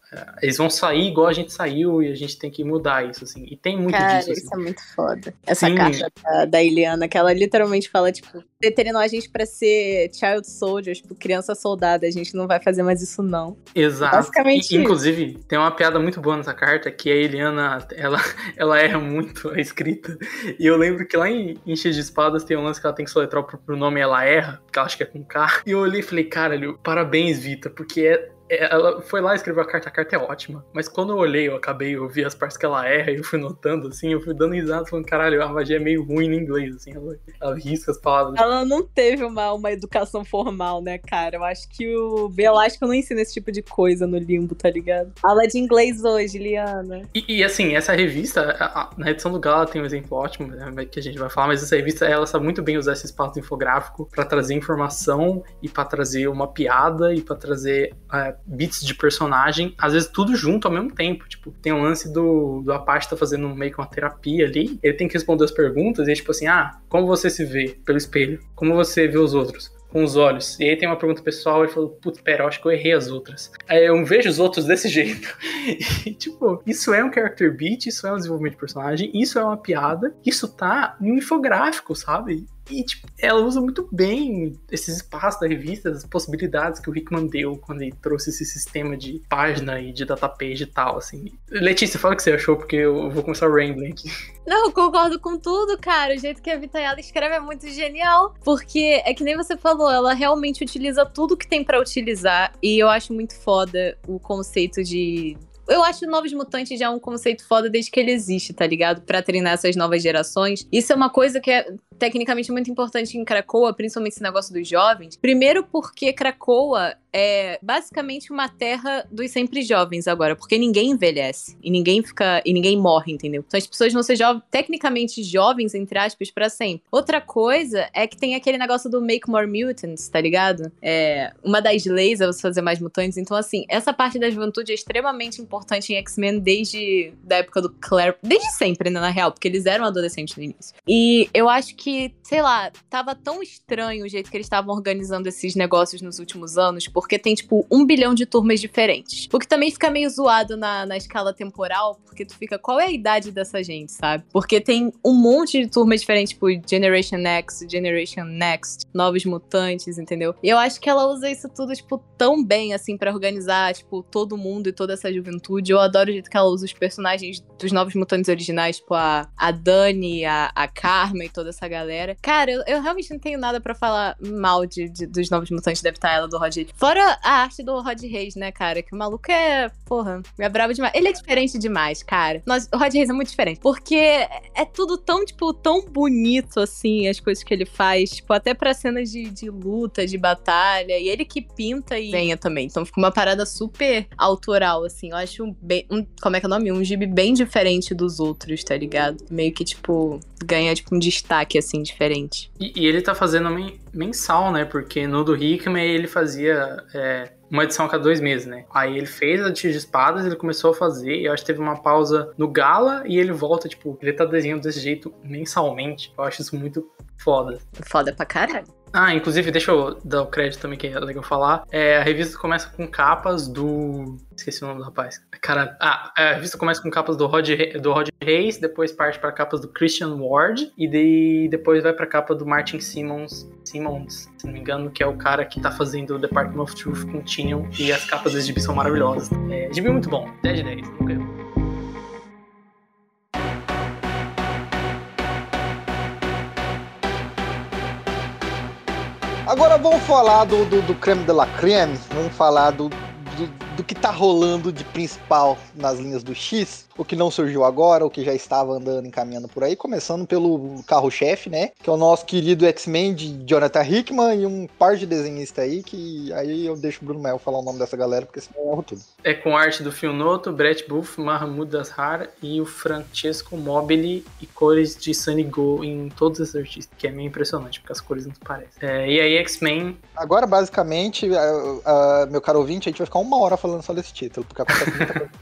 Eles vão sair igual a gente saiu e a gente tem que mudar isso, assim. E tem muito Cara, disso, assim. isso é muito foda. Essa Sim. carta da, da Iliana, que ela literalmente fala, tipo, determinou a gente pra ser child soldiers, tipo, criança soldada. A gente não vai fazer mais isso, não. Exato. Basicamente E, inclusive, tem uma piada muito boa nessa carta que a Eliana, ela, ela erra muito a escrita. E eu lembro que lá em, X de Espadas tem um lance que ela tem que soletrar o próprio nome e ela erra, porque ela acha que é com K. E eu olhei e falei, caralho, parabéns, Vita, porque é. É- Ela foi lá e escreveu a carta, a carta é ótima. Mas quando eu olhei, eu acabei, eu vi as partes que ela erra e eu fui notando, assim, eu fui dando risada, falando, caralho, a magia é meio ruim no inglês, assim, ela, ela risca as palavras. Ela não teve uma, uma educação formal, né, cara? Eu acho que o Velasco não ensina esse tipo de coisa no limbo, tá ligado? Aula de inglês hoje, Liana. E, e, assim, essa revista, a- a- na edição do Gala tem um exemplo ótimo, né, que a gente vai falar, mas essa revista, ela sabe muito bem usar esse espaço infográfico pra trazer informação e pra trazer uma piada e pra trazer é, bits de personagem, às vezes tudo junto ao mesmo tempo. Tipo, tem um lance do, do Apache tá fazendo meio que uma terapia ali, ele tem que responder as perguntas e é tipo assim, ah, como você se vê pelo espelho? Como você vê os outros? Com os olhos. E aí tem uma pergunta pessoal, ele falou, putz, pera, eu acho que eu errei as outras. Aí eu vejo os outros desse jeito. E, tipo, isso é um character beat, isso é um desenvolvimento de personagem, isso é uma piada, isso tá em um infográfico, sabe? E, tipo, ela usa muito bem esses espaços da revista, as possibilidades que o Rickman deu quando ele trouxe esse sistema de página e de datapage e tal, assim. Letícia, fala o que você achou, porque eu vou começar o rambling aqui. Não, concordo com tudo, cara. O jeito que a Vitayala escreve é muito genial. Porque é que nem você falou, ela realmente utiliza tudo que tem pra utilizar. E eu acho muito foda o conceito de. Eu acho Novos Mutantes já um conceito foda desde que ele existe, tá ligado? Pra treinar essas novas gerações. Isso é uma coisa que é tecnicamente muito importante em Krakoa, principalmente esse negócio dos jovens. Primeiro porque Krakoa é basicamente uma terra dos sempre jovens agora, porque ninguém envelhece e ninguém fica e ninguém morre, entendeu? Então as pessoas vão ser jovens, tecnicamente jovens entre aspas para sempre. Outra coisa é que tem aquele negócio do make more mutants, tá ligado? É, uma das leis é você fazer mais mutantes, então assim, essa parte da juventude é extremamente importante em X-Men desde da época do Claire, desde sempre, né, na real, porque eles eram adolescentes no início. E eu acho que, sei lá, tava tão estranho o jeito que eles estavam organizando esses negócios nos últimos anos, tem, tipo, um bilhão de turmas diferentes. O que também fica meio zoado na, na escala temporal, porque tu fica, qual é a idade dessa gente, sabe? Porque tem um monte de turmas diferentes, tipo, Generation X, Generation Next, Novos Mutantes, entendeu? E eu acho que ela usa isso tudo, tipo, tão bem, assim, pra organizar, tipo, todo mundo e toda essa juventude. Eu adoro o jeito que ela usa os personagens dos Novos Mutantes originais, tipo, a, a Dani, a, a Karma e toda essa galera. Cara, eu, eu realmente não tenho nada pra falar mal de, de- dos Novos Mutantes da ela do Rod Reis. Fora a arte do Rod Reis, né, cara? Que o maluco é, porra, é brabo demais. Ele é diferente demais, cara. Nós, o Rod Reis é muito diferente. Porque é tudo tão, tipo, tão bonito, assim, as coisas que ele faz. Tipo, até pra cenas de, de luta, de batalha. E ele que pinta e venha também. Então fica uma parada super autoral, assim. Eu acho um, bem, um como é que é o nome? Um gibi bem diferente dos outros, tá ligado? Meio que, tipo, ganha, tipo, um destaque, assim, diferente. E, e ele tá fazendo men- mensal, né? Porque no do Hickman ele fazia é, uma edição a cada dois meses, né? Aí ele fez a de espadas, ele começou a fazer, e eu acho que teve uma pausa no Gala e ele volta, tipo, ele tá desenhando desse jeito mensalmente. Eu acho isso muito foda. Foda pra caralho. Ah, inclusive, deixa eu dar o crédito também, que é legal falar. É, a revista começa com capas do. Esqueci o nome do rapaz. Cara, a revista começa com capas do Rod, do Rod Reis, depois parte para capas do Christian Ward, e daí depois vai pra capa do Martin Simmons, Simmons, se não me engano, que é o cara que tá fazendo o Department of Truth com Tinion, e as capas desse gibi são maravilhosas. É, gibi muito bom, 10 de 10, nunca. Agora vamos falar do, do, do creme de la creme, vamos falar do, do, do que tá rolando de principal nas linhas do X, o que não surgiu agora, o que já estava andando, encaminhando por aí, começando pelo carro-chefe, né, que é o nosso querido X-Men de Jonathan Hickman e um par de desenhistas aí, que aí eu deixo o Bruno Mel falar o nome dessa galera, porque senão eu erro tudo. É com arte do Phil Noto, Brett Booth, Mahmoud Azhar e o Francesco Mobili e cores de Sunny Go em todos esses artistas, que é meio impressionante, porque as cores não parecem. É, e aí X-Men, Agora, basicamente, ah, ah, meu caro ouvinte, a gente vai ficar uma hora falando só desse título, porque acontece muita coisa.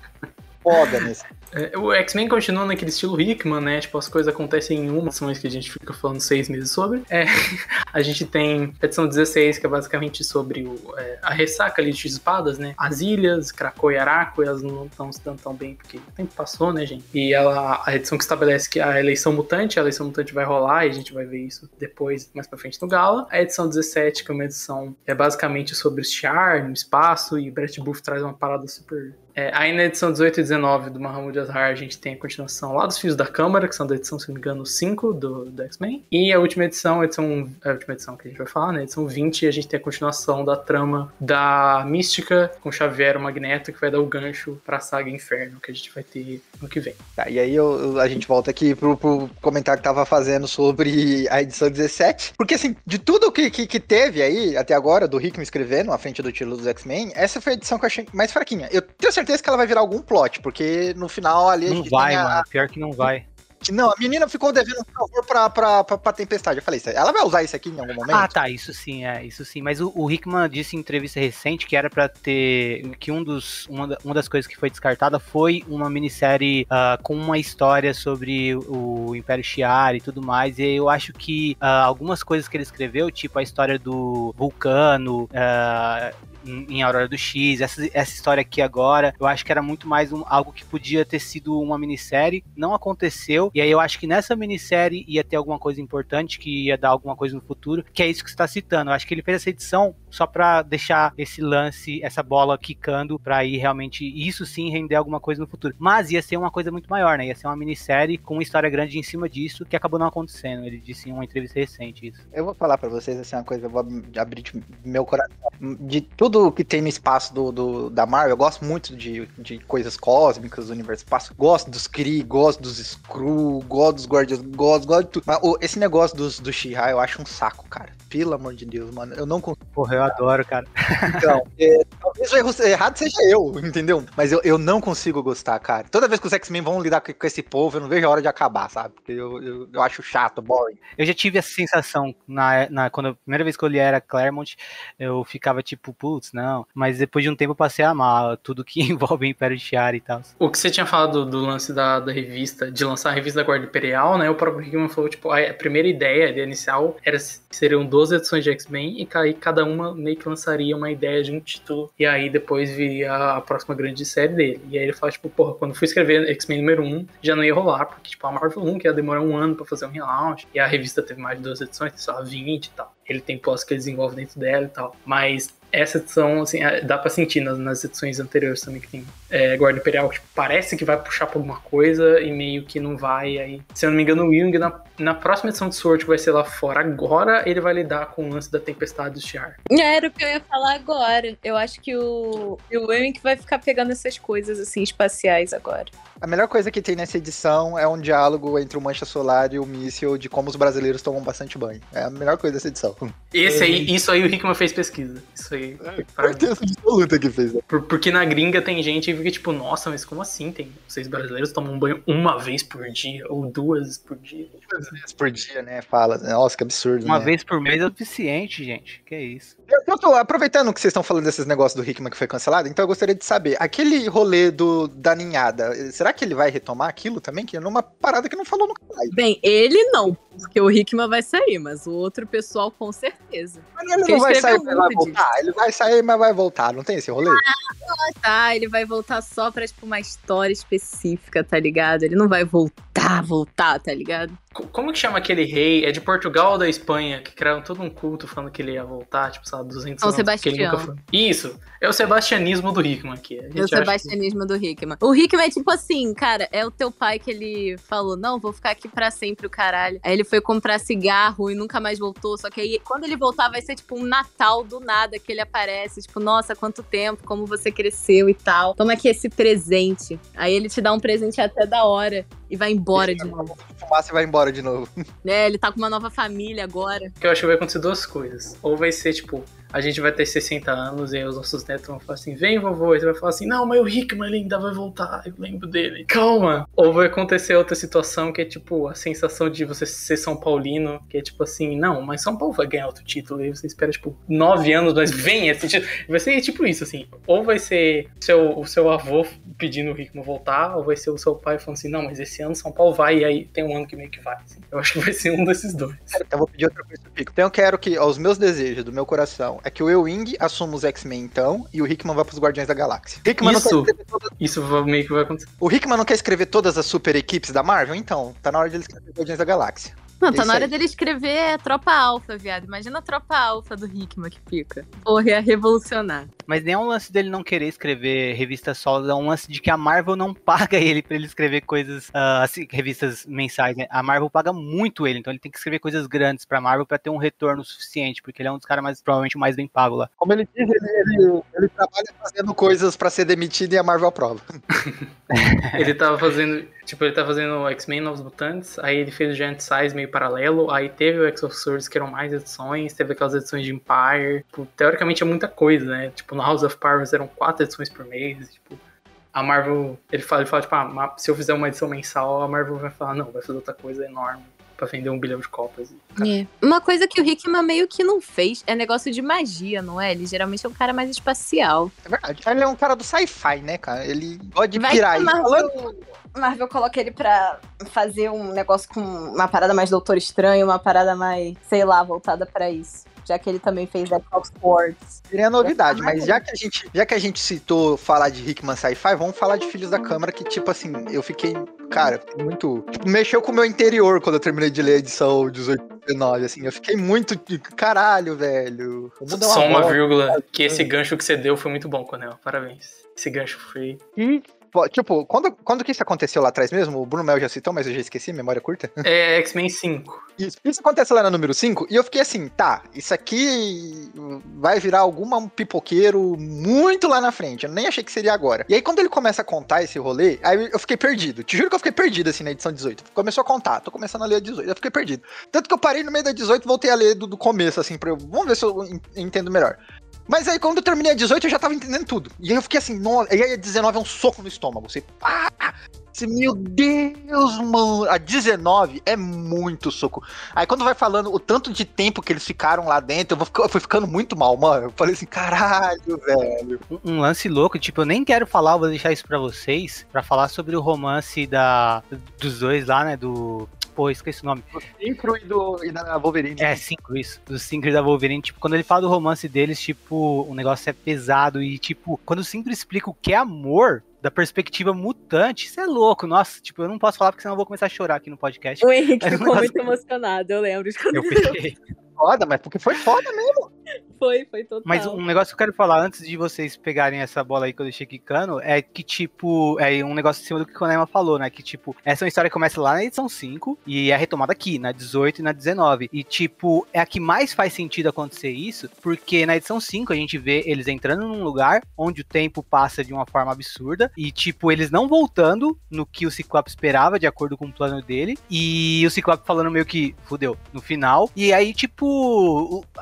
Foda nesse. É, o X-Men continua naquele estilo Hickman, né? Tipo, as coisas acontecem em uma, ações que a gente fica falando seis meses sobre. É, a gente tem a edição 16, que é basicamente sobre o, é, a ressaca ali de espadas, né? As ilhas, Krakow e Araco, elas não estão se dando tão bem porque o tempo passou, né, gente? E ela, a edição que estabelece que a eleição mutante, a eleição mutante vai rolar e a gente vai ver isso depois, mais pra frente no Gala. A edição 17, que é uma edição é basicamente sobre o Shiar no espaço e Brett Booth traz uma parada super é, aí na edição 18 e 19 do Mahmoud Azhar, a gente tem a continuação lá dos Fios da Câmara, que são da edição, se não me engano, 5 do, do X-Men. E a última edição, a edição, a última edição que a gente vai falar, né? Edição 20, a gente tem a continuação da trama da Mística com Xavier o Magneto, que vai dar o gancho pra saga Inferno, que a gente vai ter no que vem. Tá, e aí eu- a gente volta aqui pro, pro comentário que tava fazendo sobre a edição 17. Porque, assim, de tudo que, que, que teve aí até agora, do Rickman escrevendo à frente do título dos X-Men, essa foi a edição que eu achei mais fraquinha. Eu tenho certeza que ela vai virar algum plot, porque no final ali a Não gente vai, tem a, mano. Pior que não vai. Não, a menina ficou devendo um favor pra, pra, pra, pra Tempestade. Eu falei, "Isso- ela vai usar isso aqui em algum momento? Ah, tá, isso sim, é, isso sim. Mas o, o Hickman disse em entrevista recente que era pra ter. que um dos, uma, uma das coisas que foi descartada foi uma minissérie ah, com uma história sobre o Império Shi'ar e tudo mais. E eu acho que ah, algumas coisas que ele escreveu, tipo a história do Vulcano. ah, em Aurora do X, essa, essa história aqui agora, eu acho que era muito mais um- algo que podia ter sido uma minissérie, não aconteceu, e aí eu acho que nessa minissérie ia ter alguma coisa importante, que ia dar alguma coisa no futuro, que é isso que você tá citando, eu acho que ele fez essa edição só pra deixar esse lance, essa bola quicando, pra ir realmente, isso sim, render alguma coisa no futuro, mas ia ser uma coisa muito maior, né, ia ser uma minissérie com uma história grande em cima disso, que acabou não acontecendo, ele disse em uma entrevista recente isso. Eu vou falar pra vocês assim, uma coisa, eu vou abrir de- meu coração. De tudo que tem no espaço do, do- da Marvel, eu gosto muito de, de coisas cósmicas, do universo espaço. Gosto dos Kree, gosto dos Skrull, gosto dos Guardiões, gosto, gosto de tudo. Mas o- esse negócio dos, do She-Ra eu acho um saco, cara. Pelo amor de Deus, mano. Eu não consigo. Porra, eu adoro, cara. Então, é, talvez o erro errado seja eu, entendeu? Mas eu, eu não consigo gostar, cara. Toda vez que os X-Men vão lidar com, com esse povo, eu não vejo a hora de acabar, sabe? Porque eu, eu, eu acho chato, boring. Eu já tive essa sensação na, na quando a primeira vez que eu li era Claremont, eu ficava tipo, putz, não. Mas depois de um tempo eu passei a amar tudo que envolve o Império de Shi'ar e tal. O que você tinha falado do, do lance da, da revista, de lançar a revista da Guarda Imperial, né? O próprio Hickman falou, tipo, a, a primeira ideia a ideia inicial era que seriam 12 edições de X-Men e e cada uma meio que lançaria uma ideia de um título. E aí depois viria a próxima grande série dele. E aí ele fala, tipo, porra, quando fui escrever X-Men número 1, já não ia rolar, porque, tipo, a Marvel 1 que ia demorar um ano pra fazer um relaunch. E a revista teve mais de 12 edições, só 20 e tal. Ele tem pós que ele desenvolve dentro dela e tal. Mas essa edição, assim, é, dá pra sentir nas, nas edições anteriores também que tem é, Guarda Imperial, tipo, parece que vai puxar pra alguma coisa e meio que não vai. Aí, se eu não me engano, o Wing, na, na próxima edição de Sword, que vai ser lá fora agora, ele vai lidar com o lance da tempestade do Shiar. Era o que eu ia falar agora. Eu acho que o, o Wayne vai ficar pegando essas coisas assim espaciais agora. A melhor coisa que tem nessa edição é um diálogo entre o Mancha Solar e o Míssil de como os brasileiros tomam bastante banho. É a melhor coisa dessa edição. Esse aí, isso aí o Hickman fez pesquisa. Isso aí. mim. Certeza absoluta que fez. né? Por- porque na gringa tem gente que fica tipo, nossa, mas como assim? Tem vocês brasileiros tomam banho uma vez por dia ou duas vezes por dia. Duas vezes por dia, né? Fala. Nossa, que absurdo. Uma né? vez por mês é o suficiente, gente. Que isso. Eu, eu tô aproveitando que vocês estão falando desses negócios do Hickman que foi cancelado, então eu gostaria de saber, aquele rolê do, da ninhada, será que ele vai retomar aquilo também? Que é numa parada que não falou no canal. Bem, ele não, porque o Hickman vai sair, mas o outro pessoal com certeza. Mas ele Ele não vai sair, mas vai voltar. Ele vai sair, mas vai voltar. Não tem esse rolê? Tá, ele vai voltar só pra, tipo, uma história específica, tá ligado? Ele não vai voltar, voltar, tá ligado? Co- Como que chama aquele rei? É de Portugal ou da Espanha? Que criaram todo um culto falando que ele ia voltar, tipo, sabe, 200 São anos. que ele nunca Sebastião. foi. Isso. É o sebastianismo do Hickman aqui. É o acha que- sebastianismo do Hickman. O Hickman é tipo assim, cara, é o teu pai que ele falou, não, vou ficar aqui pra sempre, o caralho. Aí ele foi comprar cigarro e nunca mais voltou, só que aí, quando ele voltar, vai ser tipo um Natal do nada que ele aparece, tipo, nossa, quanto tempo, como você cresceu e tal. Toma aqui esse presente. Aí ele te dá um presente até da hora. E vai embora de novo. Fumaça e vai embora de novo. É, ele tá com uma nova família agora. Que eu acho que vai acontecer duas coisas. Ou vai ser, tipo, a gente vai ter 60 anos e aí os nossos netos vão falar assim, vem vovô, e você vai falar assim, não, mas o Hickman ele ainda vai voltar, eu lembro dele. Calma! Ou vai acontecer outra situação que é tipo a sensação de você ser São Paulino, que é tipo assim, não, mas São Paulo vai ganhar outro título, e você espera tipo nove anos, mas vem esse título. Vai ser tipo isso, assim. Ou vai ser seu, o seu avô pedindo o Hickman voltar, ou vai ser o seu pai falando assim, não, mas esse ano São Paulo vai, e aí tem um ano que meio que vai. assim. Eu acho que vai ser um desses dois. Então eu vou pedir outra coisa pro Pico. Então eu quero que, ó, os meus desejos do meu coração é que o Ewing assuma os X-Men então e o Hickman vá pros Guardiões da Galáxia. Hickman não quer Isso. escrever todas- Isso meio que vai acontecer. o Hickman não quer escrever todas as super equipes da Marvel? Então, tá na hora de ele escrever Guardiões da Galáxia. Não, tá Isso na hora aí. dele escrever Tropa Alfa, viado. Imagina a Tropa Alfa do Hickman que pica. Porra, ia revolucionar. Mas nem é um lance dele não querer escrever revistas solos, é um lance de que a Marvel não paga ele pra ele escrever coisas, ah, assim, revistas mensais, né? A Marvel paga muito ele, então ele tem que escrever coisas grandes pra Marvel pra ter um retorno suficiente, porque ele é um dos caras mais, provavelmente, o mais bem pago lá. Como ele diz, ele, ele, ele trabalha fazendo coisas pra ser demitido e a Marvel aprova. Ele tava fazendo, tipo, ele tava fazendo X-Men Novos Mutantes, aí ele fez o Giant Size meio paralelo, aí teve o X of Swords que eram mais edições, teve aquelas edições de Empire, tipo, teoricamente é muita coisa, né? Tipo, no House of Powers eram quatro edições por mês, tipo, a Marvel, ele fala, ele fala tipo, ah, se eu fizer uma edição mensal, a Marvel vai falar, não, vai fazer outra coisa enorme pra vender um bilhão de cópias. É. Uma coisa que o Hickman meio que não fez é negócio de magia, não é? Ele geralmente é um cara mais espacial. É verdade. Ele é um cara do sci-fi, né, cara? Ele gosta de Vai pirar aí. Marvel, Marvel coloca ele pra fazer um negócio com uma parada mais Doutor Estranho, uma parada mais, sei lá, voltada pra isso. Já que ele também fez X of Swords. Seria novidade, mas já que a gente, já que a gente citou falar de Hickman Sci-Fi, vamos falar de Filhos da Câmara, que tipo assim, eu fiquei, cara, fiquei muito, tipo, mexeu com o meu interior quando eu terminei de ler a edição 18, 19, assim, eu fiquei muito, caralho, velho. Vamos dar Só uma volta. vírgula, que esse gancho que você deu foi muito bom, Conel, parabéns. Esse gancho foi... E, tipo, quando, quando que isso aconteceu lá atrás mesmo? O Bruno Mel já citou, mas eu já esqueci, memória curta. É X-Men 5. Isso, isso acontece lá na número 5, e eu fiquei assim, tá, isso aqui vai virar alguma pipoqueiro muito lá na frente. Eu nem achei que seria agora. E aí, quando ele começa a contar esse rolê, aí eu fiquei perdido. Te juro que eu fiquei perdido, assim, na edição 18. Começou a contar, tô começando a ler a 18. Eu fiquei perdido. Tanto que eu parei no meio da 18 e voltei a ler do, do começo, assim, pra eu. Vamos ver se eu en- entendo melhor. Mas aí, quando eu terminei a 18, eu já tava entendendo tudo. E aí eu fiquei assim, nossa. E aí a 19 é um soco no estômago. Você. Ah! Meu Deus, mano. A 19 é muito soco. Aí quando vai falando o tanto de tempo que eles ficaram lá dentro, eu, vou eu fui ficando muito mal, mano. Eu falei assim, caralho, velho. Um- Um lance louco, tipo, eu nem quero falar, eu vou deixar isso pra vocês, pra falar sobre o romance da, dos dois lá, né, do... Pô, esqueci o nome. Do Synchro e, do, e da Wolverine. É, Synchro, isso. Do Synchro e da Wolverine. Tipo, quando ele fala do romance deles, tipo, o negócio é pesado. E, tipo, quando o Synchro explica o que é amor, da perspectiva mutante, isso é louco. Nossa, tipo, eu não posso falar porque senão eu vou começar a chorar aqui no podcast. O Henrique ficou muito emocionado, eu lembro de quando Eu fiquei. Foda, mas porque foi foda mesmo. foi, foi total. Mas um negócio que eu quero falar antes de vocês pegarem essa bola aí que eu deixei quicando é que, tipo, é um negócio em cima do que o Konema falou, né? Que, tipo, essa é uma história que começa lá na edição 5 e é retomada aqui, na 18 e na 19. E, tipo, é a que mais faz sentido acontecer isso, porque na edição 5 a gente vê eles entrando num lugar onde o tempo passa de uma forma absurda e, tipo, eles não voltando no que o Ciclope esperava, de acordo com o plano dele, e o Ciclope falando meio que fudeu no final. E aí, tipo,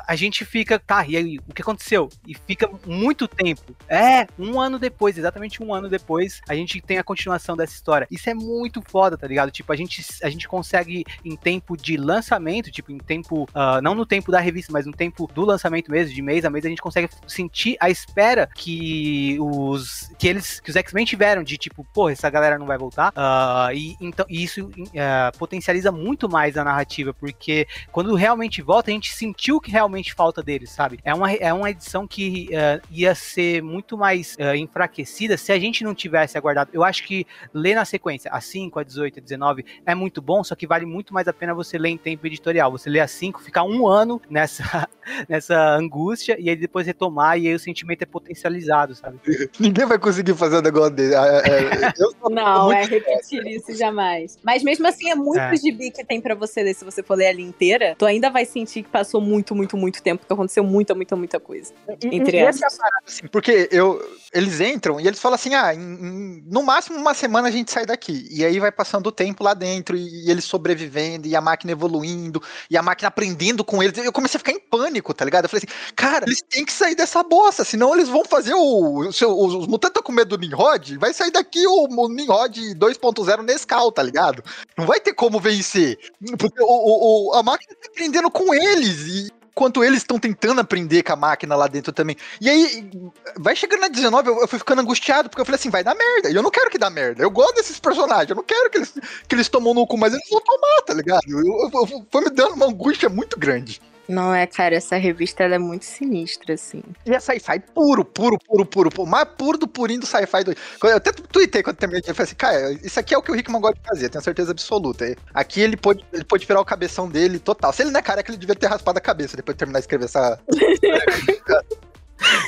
a gente fica, tá, e aí, o que aconteceu? E fica muito tempo. É, um ano depois, exatamente um ano depois, a gente tem a continuação dessa história. Isso é muito foda, tá ligado? Tipo, a gente, a gente consegue, em tempo de lançamento, tipo, em tempo, ah, não no tempo da revista, mas no tempo do lançamento mesmo, de mês a mês, a gente consegue sentir a espera que os, que eles, que os X-Men tiveram, de tipo, pô, essa galera não vai voltar. Ah, e, então, e isso ah, potencializa muito mais a narrativa, porque quando realmente volta, a gente sentiu que realmente falta deles, sabe? É uma, é uma edição que eh, ia ser muito mais eh, enfraquecida se a gente não tivesse aguardado. Eu acho que ler na sequência, a 5, a 18, a 19, é muito bom, só que vale muito mais a pena você ler em tempo editorial. Você lê a 5, ficar um ano nessa, nessa angústia, e aí depois retomar, e aí o sentimento é potencializado, sabe? Ninguém vai conseguir fazer um negócio desse. É, é, eu sou Não, é repetir isso jamais. Mas mesmo assim, é muito É. gibi que tem pra você ler. Se você for ler ali inteira, tu ainda vai sentir que passou muito, muito, muito tempo, que aconteceu muita muita, muita, coisa. E- Entre e essa é parada, assim, porque eu, eles entram e eles falam assim: ah, em- em- no máximo uma semana a gente sai daqui. E aí vai passando o tempo lá dentro e, e eles sobrevivendo e a máquina evoluindo e a máquina aprendendo com eles. Eu comecei a ficar em pânico, tá ligado? Eu falei assim: cara, eles têm que sair dessa bosta, senão eles vão fazer o. o seu- os, os mutantes estão com medo do Nimrod, vai sair daqui o, o Nimrod 2.0 Nescau, tá ligado? Não vai ter como vencer. Porque o, o- o- a máquina tá aprendendo com eles. E enquanto eles estão tentando aprender com a máquina lá dentro também. E aí, vai chegando na 19, eu, eu fui ficando angustiado, porque eu falei assim, vai dar merda. E eu não quero que dá merda. Eu gosto desses personagens, eu não quero que eles, que eles tomam no cu, mas eles vão tomar, tá ligado? Eu- eu- foi me dando uma angústia muito grande. Não é, cara, essa revista ela é muito sinistra, assim. E é sci-fi puro, puro, puro, puro, puro. Mais puro do purinho do sci-fi. Do... Eu até tuitei quando terminei. Eu falei assim, cara, isso aqui é o que o Rickman gosta de fazer, tenho certeza absoluta. Aqui ele pôde, ele pôde virar o cabeção dele total. Se ele não é careca, ele devia ter raspado a cabeça depois de terminar de escrever essa.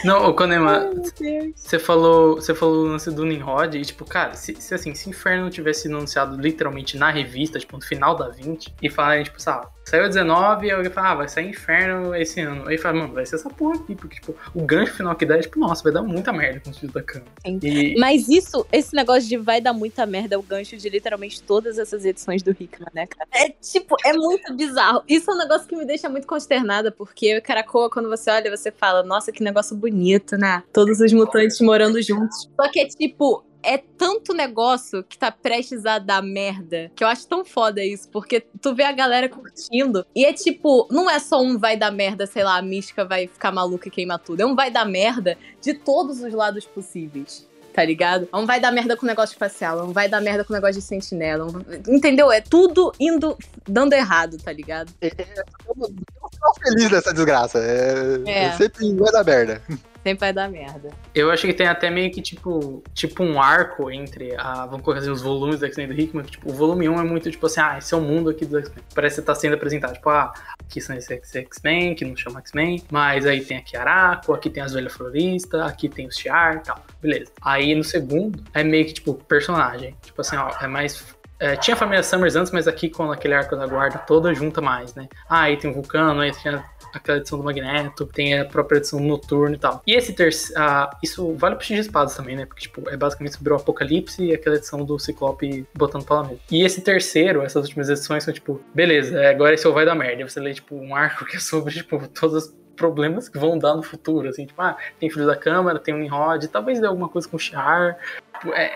Não, ô Konema, você falou, você falou o lance do Nimrod e, tipo, cara, se, se assim, se Inferno tivesse sido anunciado literalmente na revista, tipo, no final da 20, e falarem, tipo, sabe, saiu 19 e alguém fala, ah, vai sair Inferno esse ano. Aí fala, mano, vai ser essa porra aqui, porque, tipo, o gancho final que dá é, tipo, nossa, vai dar muita merda com os filhos da cama. E, Mas isso, esse negócio de vai dar muita merda é o gancho de literalmente todas essas edições do Hickman, né, cara? É tipo, é muito bizarro. Isso é um negócio que me deixa muito consternada, porque Caracoa, quando você olha, você fala, nossa, que negócio bonito, né? Todos os mutantes morando juntos. Só que é tipo. É tanto negócio que tá prestes a dar merda, que eu acho tão foda isso, porque tu vê a galera curtindo, e é tipo, não é só um vai dar merda, sei lá, a mística vai ficar maluca e queimar tudo, é um vai dar merda de todos os lados possíveis tá ligado? Não vai dar merda com negócio espacial, não vai dar merda com negócio de sentinela, não- entendeu? É tudo indo, dando errado, tá ligado? Eu tô feliz dessa desgraça. É, É. é sempre vai dar merda. Sempre vai dar merda. eu acho que tem até meio que, tipo, tipo um arco entre, a, vamos colocar assim, os volumes do X-Men do Hickman, que, tipo, o volume 1 é muito, tipo assim, ah, esse é o mundo aqui do X-Men. Parece que tá sendo apresentado, tipo, ah, aqui são esses X-Men, que não chama X-Men, mas aí tem aqui Araco, aqui tem as velhas floristas, aqui tem os Shiar e tal, beleza. Aí no segundo, é meio que, tipo, personagem. Tipo assim, ó, é mais é, tinha a família Summers antes, mas aqui com aquele arco da guarda toda junta mais, né? Ah, aí tem o Vulcano, aí tem aquela edição do Magneto, tem a própria edição noturna e tal. E esse terceiro. isso vale pro X de Espadas também, né? Porque, tipo, é basicamente sobre o Apocalipse e aquela edição do Ciclope botando pela mesa. E esse terceiro, essas últimas edições são, tipo, beleza, é, agora esse é o vai dar merda. Você lê, tipo, um arco que é sobre, tipo, todos os problemas que vão dar no futuro, assim, tipo, ah, tem Filho da Câmara, tem o Nimrod, talvez dê alguma coisa com o Char. Tipo, é,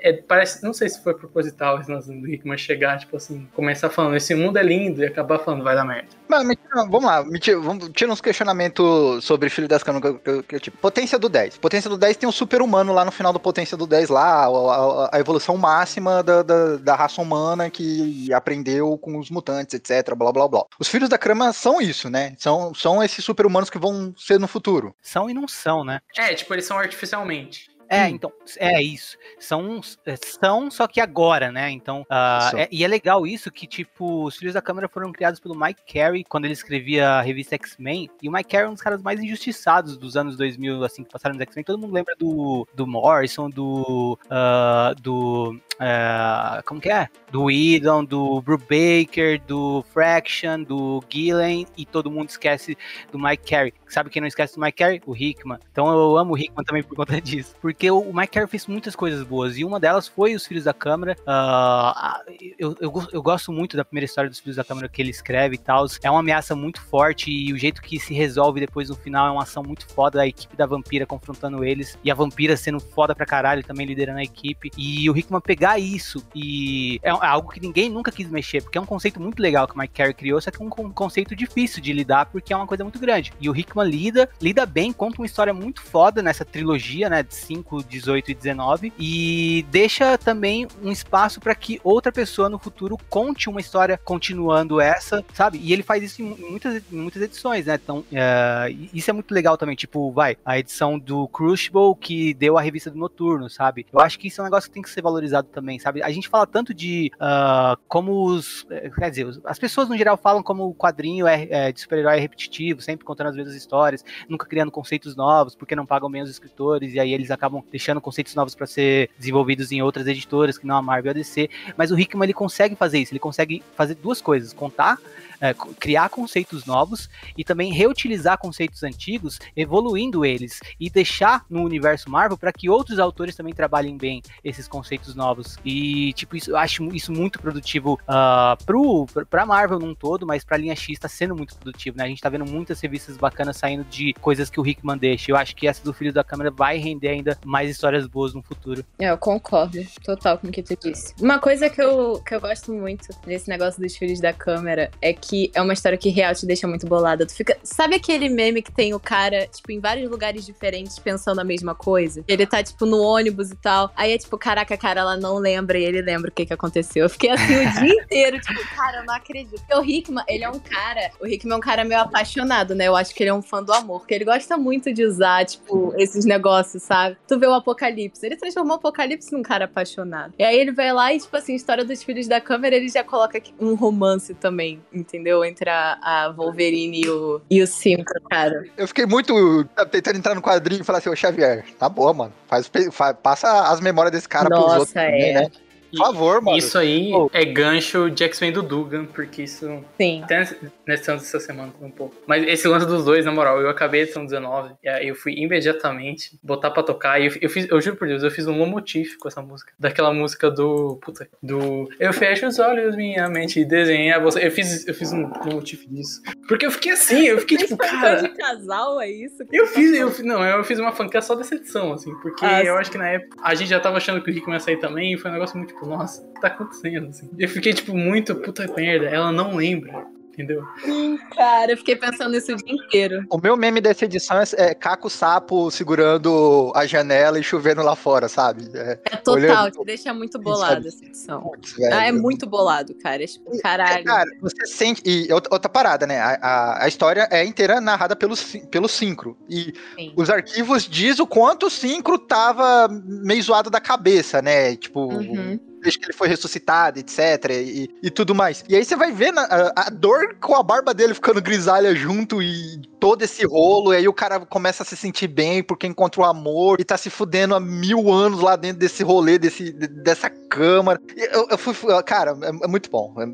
é- parece, não sei se foi proposital esse lance do Hickman chegar, tipo assim, começar falando, esse mundo é lindo e acabar falando, vai dar merda. Mas, me tira- vamos lá, me tira, vamos, tira uns questionamentos sobre Filho das eu, tipo, potência do 10. Potência do 10 tem um super humano lá no final do Potência do 10 lá, a, a- a evolução máxima da, da, da raça humana que aprendeu com os mutantes, etc, blá blá blá. Os Filhos da Crama são isso, né? São, são esses super humanos que vão ser no futuro. São e não são, né? É, tipo, eles são artificialmente. É, Hum. então, é isso. São, é, são só que agora, né? Então, Isso. é- e é legal isso que, tipo, os Filhos da Câmara foram criados pelo Mike Carey quando ele escrevia a revista X-Men. E o Mike Carey é um dos caras mais injustiçados dos anos 2000, assim, que passaram nos X-Men. Todo mundo lembra do, do Morrison, do. ah, do. ah, como que é? Do Whedon, do Brubaker, do Fraction, do Gillen. E todo mundo esquece do Mike Carey. Sabe quem não esquece do Mike Carey? O Hickman. Então eu amo o Hickman também por conta disso. Porque o Mike Carey fez muitas coisas boas. E uma delas foi Os Filhos da Câmara. Ah, eu, eu, eu gosto muito da primeira história dos Filhos da Câmara que ele escreve e tal. É uma ameaça muito forte. E o jeito que se resolve depois no final é uma ação muito foda. A equipe da vampira confrontando eles. E a vampira sendo foda pra caralho também liderando a equipe. E o Hickman pegar isso. E é algo que ninguém nunca quis mexer. Porque é um conceito muito legal que o Mike Carey criou. Só que é um con- conceito difícil de lidar. Porque é uma coisa muito grande. E o Hickman lida, lida bem, conta uma história muito foda nessa trilogia, né, de 5, 18 e 19, e deixa também um espaço para que outra pessoa no futuro conte uma história continuando essa, sabe? E ele faz isso em muitas, em muitas edições, né? Então, é, isso é muito legal também, tipo, vai, a edição do Crucible que deu a revista do Noturno, sabe? Eu acho que isso é um negócio que tem que ser valorizado também, sabe? A gente fala tanto de ah, como os, eh, quer dizer, as pessoas no geral falam como o quadrinho é, é de super-herói é repetitivo, sempre contando as mesmas histórias, nunca criando conceitos novos, porque não pagam bem os escritores, e aí eles acabam deixando conceitos novos para ser desenvolvidos em outras editoras que não a Marvel e a DC. Mas o Hickman ele consegue fazer isso, ele consegue fazer duas coisas: contar é, criar conceitos novos e também reutilizar conceitos antigos, evoluindo eles e deixar no universo Marvel para que outros autores também trabalhem bem esses conceitos novos. E, tipo, isso, eu acho isso muito produtivo uh, pro, pra Marvel num todo, mas pra linha X tá sendo muito produtivo, né? A gente tá vendo muitas revistas bacanas saindo de coisas que o Hickman deixa. Eu acho que essa do Filho da Câmara vai render ainda mais histórias boas no futuro. É, eu concordo total com o que tu disse. Uma coisa que eu, que eu gosto muito desse negócio dos Filhos da Câmara é que é uma história que real te deixa muito bolada. Tu fica. Sabe aquele meme que tem o cara, tipo, em vários lugares diferentes pensando a mesma coisa? Ele tá, tipo, no ônibus e tal. Aí é tipo, caraca, cara, ela não lembra e ele lembra o que que aconteceu. Eu fiquei assim o dia inteiro, tipo, cara, eu não acredito. Porque o Hickman, ele é um cara. O Hickman é um cara meio apaixonado, né? Eu acho que ele é um fã do amor. Porque ele gosta muito de usar, tipo, esses negócios, sabe? Tu vê o Apocalipse. Ele transformou o Apocalipse num cara apaixonado. E aí ele vai lá e, tipo assim, história dos filhos da câmera, ele já coloca um romance também, entendeu? Entre a, a Wolverine e o, e o Cinco, cara. Eu fiquei muito tentando entrar no quadrinho e falar assim, ô Xavier, tá boa, mano. Faz, faz- passa as memórias desse cara pros Nossa, outros também, é. né? Por favor, mano. Isso aí Oh. é gancho de X-Men do Dugan, porque isso. Sim. Até nesse lance dessa semana um pouco. Mas esse lance dos dois, na moral, eu acabei a edição 19, e aí eu fui imediatamente botar pra tocar, e eu, eu fiz, eu juro por Deus, eu fiz um lomotif com essa música. Daquela música do. Puta, do. Eu fecho os olhos, minha mente desenha você. Eu fiz, eu fiz um lomotif disso. Porque eu fiquei assim, eu fiquei tipo, cara. de casal, é isso? Eu tu fiz, tá eu fiz, não, eu fiz uma fanca só dessa edição, assim, porque Ah, eu sim. acho que na época a gente já tava achando que o Rick ia sair também, e foi um negócio muito tipo, nossa, o que tá acontecendo, assim. Eu fiquei, tipo, muito, puta merda, ela não lembra, entendeu? Cara, eu fiquei pensando nisso o dia inteiro. O meu meme dessa edição é, é Caco Sapo segurando a janela e chovendo lá fora, sabe? É, É total, Olhando- te deixa muito bolado essa edição. putz. Ah, é muito bolado, cara. É tipo, caralho. Cara, você sente. E outra, parada, né? A, a, a história é inteira narrada pelo, pelo Syncro. E Sim. os arquivos diz o quanto o Syncro tava meio zoado da cabeça, né? Tipo, Uhum. Desde que ele foi ressuscitado, etc. E, e tudo mais. E aí você vai ver a, a dor com a barba dele ficando grisalha junto e todo esse rolo. E aí o cara começa a se sentir bem porque encontra o amor e tá se fudendo há mil anos lá dentro desse rolê, desse, de- dessa câmara. Eu, eu fui. Cara, é, é muito bom. É-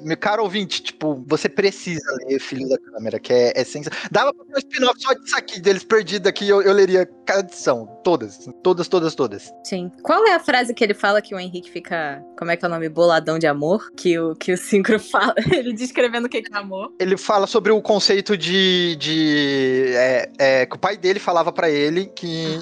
Meu caro ouvinte, tipo, você precisa ler Filho da Câmera, que é, é sensacional. Dava pra ter um spin-off só disso aqui, deles perdidos aqui, eu, eu leria cada edição. Todas. Todas, todas, todas. Sim. Qual é a frase que ele fala que o Henrique fica. Como é que é o nome? Boladão de amor? Que o, que o Syncro fala. Ele descrevendo o que que é amor. ele fala sobre o conceito de. de é, é, que o pai dele falava pra ele que.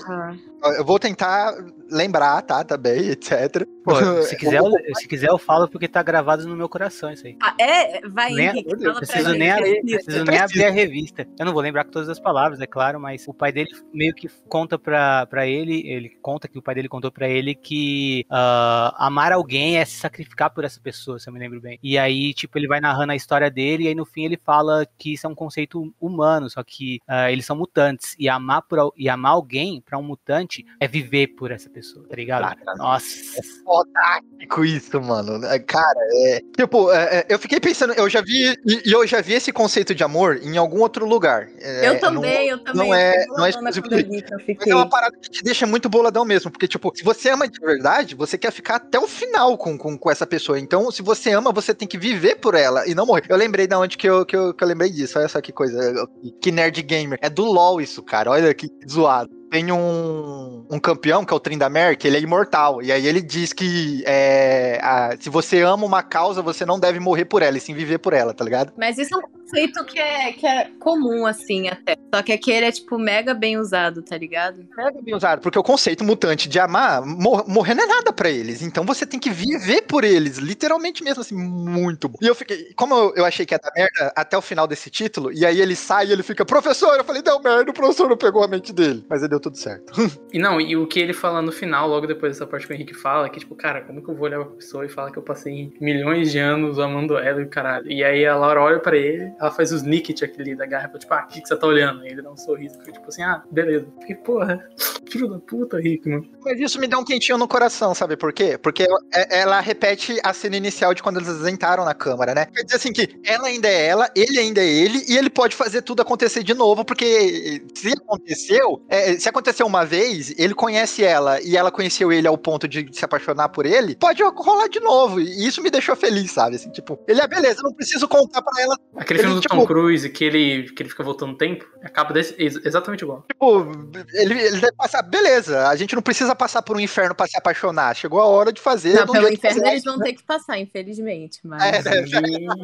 ó, Eu vou tentar lembrar, tá? Também, etc. Pô, se quiser, eu, se quiser eu falo porque tá gravado no meu coração isso aí. Ah, é? Vai, Nem- Henrique, eu Preciso gente. nem, abrir, Isso. preciso nem abrir a revista. Eu não vou lembrar com todas as palavras, é claro, mas o pai dele meio que conta pra, pra ele, ele conta que o pai dele contou pra ele que ah, amar alguém é se sacrificar por essa pessoa, se eu me lembro bem. E aí, tipo, ele vai narrando a história dele e aí no fim ele fala que isso é um conceito humano, só que ah, eles são mutantes e amar, por, e amar alguém pra um mutante é viver por essa pessoa, tá ligado? Caraca. Nossa. Fodástico isso, mano. É, Cara, é. Tipo, é, é, eu fiquei pensando, eu já vi. E eu já vi esse conceito de amor em algum outro lugar. É, Eu também, eu também. não é- não é exclusivo Mas é uma parada que te deixa muito boladão mesmo. Porque, tipo, se você ama de verdade, você quer ficar até o final com, com, com essa pessoa. Então, se você ama, você tem que viver por ela e não morrer. Eu lembrei da onde que eu, que, eu, que eu lembrei disso. Olha só que coisa. Que nerd gamer. É do LOL isso, cara. Olha que zoado. Tem um, um campeão, que é o Tryndamere, que ele é imortal. E aí ele diz que é, a- se você ama uma causa, você não deve morrer por ela, e sim viver por ela, tá ligado? Mas isso é conceito que é, que é comum, assim, até. Só que aqui ele é, tipo, mega bem usado, tá ligado? É bem usado, porque o conceito mutante de amar, mor morrer não é nada pra eles. Então você tem que viver por eles, literalmente mesmo, assim, muito bom. E eu fiquei, como eu, eu achei que ia dar merda até o final desse título, e aí ele sai e ele fica, professor, eu falei, deu merda, o professor não pegou a mente dele. Mas aí deu tudo certo. E não, e o que ele fala no final, logo depois dessa parte que o Henrique fala, é que, tipo, cara, como que eu vou olhar pra pessoa e falar que eu passei milhões de anos amando ela e caralho? E aí a Laura olha pra ele ela faz o snicket aquele da garrafa, tipo, ah, o que, que você tá olhando? Aí ele dá um sorriso, fica tipo assim, ah, beleza. Fiquei, porra, filho da puta, Hickman. Mas isso me dá um quentinho no coração, sabe por quê? Porque é- ela repete a cena inicial de quando eles entraram na câmara, né? Quer dizer assim que ela ainda é ela, ele ainda é ele, e ele pode fazer tudo acontecer de novo, porque se aconteceu, é, se aconteceu uma vez, ele conhece ela e ela conheceu ele ao ponto de se apaixonar por ele, pode rolar de novo. E isso me deixou feliz, sabe? Assim, tipo, ele é beleza, eu não preciso contar pra ela. Aquele Ele, filme do tipo- Tom Cruise que ele, que ele fica voltando no tempo, acaba desse, ex- exatamente igual. Tipo, ele, ele deve passar, beleza, a gente não precisa passar por um inferno pra se apaixonar. Chegou a hora de fazer. Não, pelo inferno eles vão ter que passar, infelizmente. Mas. É, Dararararara.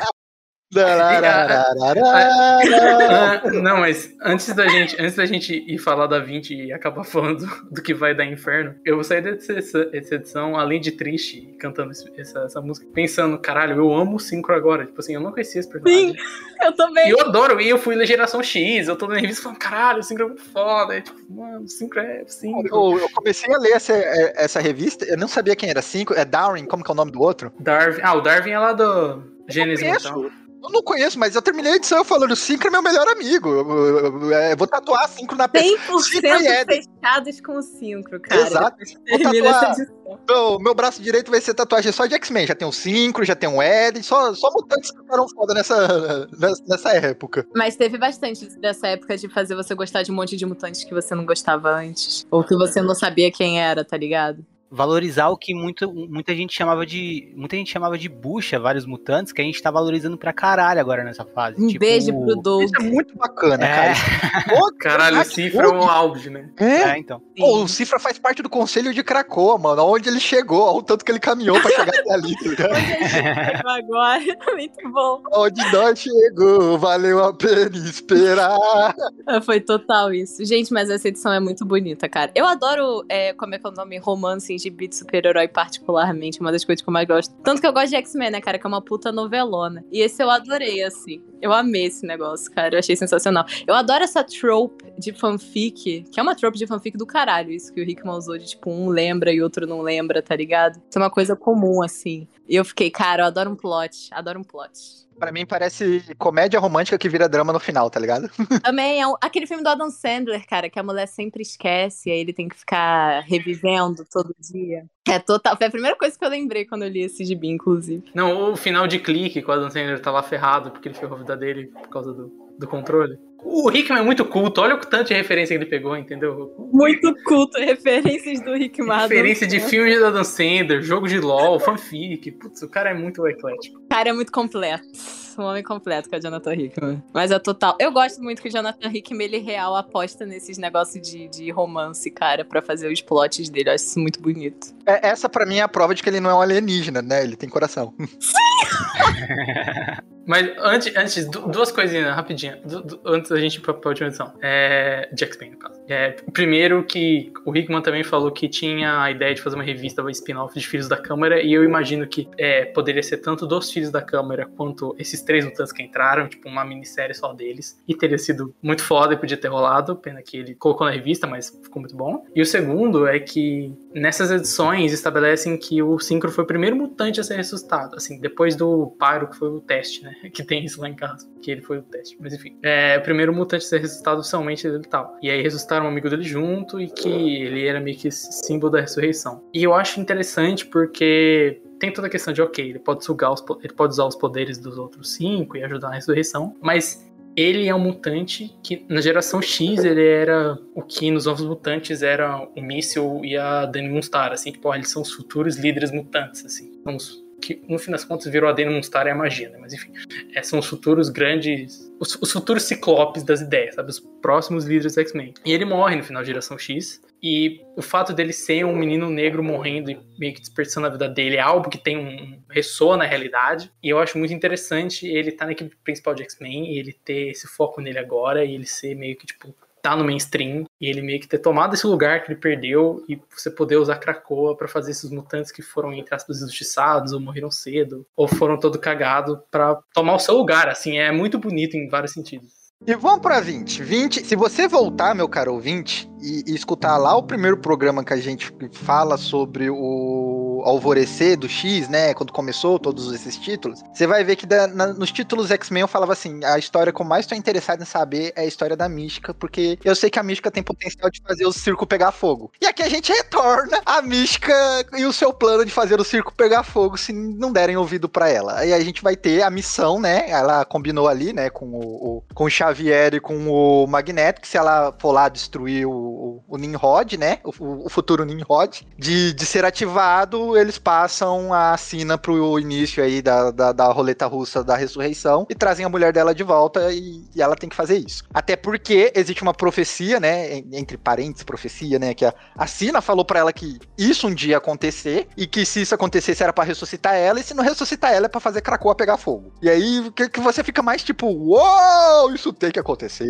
Ah, não, mas antes da gente, antes da gente ir falar da 20 e acabar falando do que vai dar inferno, eu vou sair dessa dessa edição, além de triste, cantando essa, essa música, pensando, caralho, eu amo o Synchro agora. Tipo assim, eu não conhecia esse personagem. Eu também. E eu adoro, e eu fui na geração X, eu tô na revista falando, caralho, o Synchro é muito foda. É, tipo, mano, o Synchro é Synchro. Eu, eu comecei a ler essa, essa revista, eu não sabia quem era cinco. É Darwin, como que é o nome do outro? Darwin. Ah, o Darwin é lá do Gênesis conheço. Eu não conheço, mas eu terminei a edição falando: o Synchro é meu melhor amigo. Eu, eu- eu- eu vou tatuar Synchro na pessoa. 100% e Eden. fechados com o Synchro, cara. Exato. Vou tatuar. edição. Meu, braço direito vai ser tatuagem só de X-Men. Já tem o Synchro, já tem o Ed, só, só mutantes que ficaram foda nessa, nessa, nessa época. Mas teve bastante dessa época de fazer você gostar de um monte de mutantes que você não gostava antes. Ou que você não sabia quem era, tá ligado? Valorizar o que muito, muita gente chamava de. Muita gente chamava de bucha, vários mutantes, que a gente tá valorizando pra caralho agora nessa fase. Um Tipo, beijo pro Doug. Isso é muito bacana, É. cara. Pô, Caralho, o Cifra é um auge, né? É, É, então. Pô, o Cifra faz parte do conselho de Krakoa, mano. Onde ele chegou, ao tanto que ele caminhou pra chegar até ali, tá ligado? Onde a gente chegou agora. Muito bom. Onde nós chegou, valeu a pena esperar. Ah, Foi total isso. Gente, mas essa edição é muito bonita, cara. Eu adoro, é, como é que é o nome? Romance em gibi de super-herói, particularmente. Uma das coisas que eu mais gosto. Tanto que eu gosto de X-Men, né, cara? Que é uma puta novelona. E esse eu adorei, assim. Eu amei esse negócio, cara. Eu achei sensacional. Eu adoro essa trope de fanfic, que é uma trope de fanfic do caralho. Isso que o Rickman usou de, tipo, um lembra e outro não lembra, tá ligado? Isso é uma coisa comum, assim. E eu fiquei, cara, eu adoro um plot. Adoro um plot. Pra mim parece comédia romântica que vira drama no final, tá ligado? Também é um- aquele filme do Adam Sandler, cara, que a mulher sempre esquece, e aí ele tem que ficar revivendo todo dia. É total. Foi a primeira coisa que eu lembrei quando eu li esse gibi, inclusive. Não, o final de clique, quando o Adam Sandler tá lá ferrado porque ele ferrou a vida dele por causa do, do controle. O Hickman é muito culto, olha o tanto de referência que ele pegou, entendeu? Muito culto, referências do Rick Madden. Referência de filme de Adam Sandler, jogo de LOL, fanfic. Putz, o cara é muito eclético. O cara é muito completo. Um homem completo que é o Jonathan Hickman. Mas é total. Eu gosto muito que o Jonathan Hickman, ele real aposta nesses negócios de, de romance, cara, pra fazer os plots dele. Eu acho isso muito bonito. É, essa pra mim é a prova de que ele não é um alienígena, né? Ele tem coração. Mas antes, antes du- duas coisinhas rapidinho, du- du- antes da gente ir pra, pra última edição. É, de X-Men, no caso. É, primeiro que o Hickman também falou que tinha a ideia de fazer uma revista spin-off de Filhos da Câmara, e eu imagino que é, poderia ser tanto dos Filhos da Câmara quanto esses três mutantes que entraram, tipo uma minissérie só deles. E teria sido muito foda e podia ter rolado, pena que ele colocou na revista, mas ficou muito bom. E o segundo é que nessas edições estabelecem que o Synchro foi o primeiro mutante a ser ressuscitado, assim, depois do Pyro, que foi o teste, né? Que tem isso lá em casa, que ele foi o teste. Mas enfim, é o primeiro mutante a ser ressuscitado oficialmente dele e tal. E aí ressuscitaram um amigo dele junto e que ele era meio que símbolo da ressurreição. E eu acho interessante porque tem toda a questão de, ok, ele pode sugar os, ele pode usar os poderes dos outros cinco e ajudar na ressurreição, mas ele é um mutante que na geração X ele era o que nos Novos Mutantes era o Míssil e a Dani Moonstar, assim, tipo, ó, eles são os futuros líderes mutantes, assim. Que no fim das contas virou a Dani Moonstar e a magia, né? Mas enfim, é, são os futuros grandes, os, os futuros ciclopes das ideias, sabe? Os próximos líderes X-Men. E ele morre no final da geração X. E o fato dele ser um menino negro morrendo e meio que desperdiçando a vida dele é algo que tem um ressoa na realidade. E eu acho muito interessante ele estar na equipe principal de X-Men e ele ter esse foco nele agora e ele ser meio que tipo tá no mainstream e ele meio que ter tomado esse lugar que ele perdeu e você poder usar Krakoa pra fazer esses mutantes que foram entre aspas injustiçados ou morreram cedo ou foram todo cagado pra tomar o seu lugar, assim, é muito bonito em vários sentidos. E vamos pra 20. 20. Se você voltar, meu caro ouvinte, e, e escutar lá o primeiro programa que a gente fala sobre o Alvorecer do X, né? Quando começou todos esses títulos, você vai ver que da- na- nos títulos X-Men eu falava assim: a história que eu mais tô interessado em saber é a história da Mística, porque eu sei que a Mística tem potencial de fazer o circo pegar fogo. E aqui a gente retorna a Mística e o seu plano de fazer o circo pegar fogo se não derem ouvido pra ela. Aí a gente vai ter a missão, né? Ela combinou ali, né, com o, o- com o Xavier e com o Magneto, que se ela for lá destruir o, o, o Nimrod, né? O, o futuro Nimrod, de, de ser ativado, eles passam a sina pro início aí da, da, da roleta russa da ressurreição e trazem a mulher dela de volta e, e ela tem que fazer isso. Até porque existe uma profecia, né? en- Entre parênteses, profecia, né? Que a, a Sina falou pra ela que isso um dia ia acontecer e que se isso acontecesse era pra ressuscitar ela e se não ressuscitar ela é pra fazer Krakoa pegar fogo. E aí que, que você fica mais tipo, uou, isso tem que acontecer.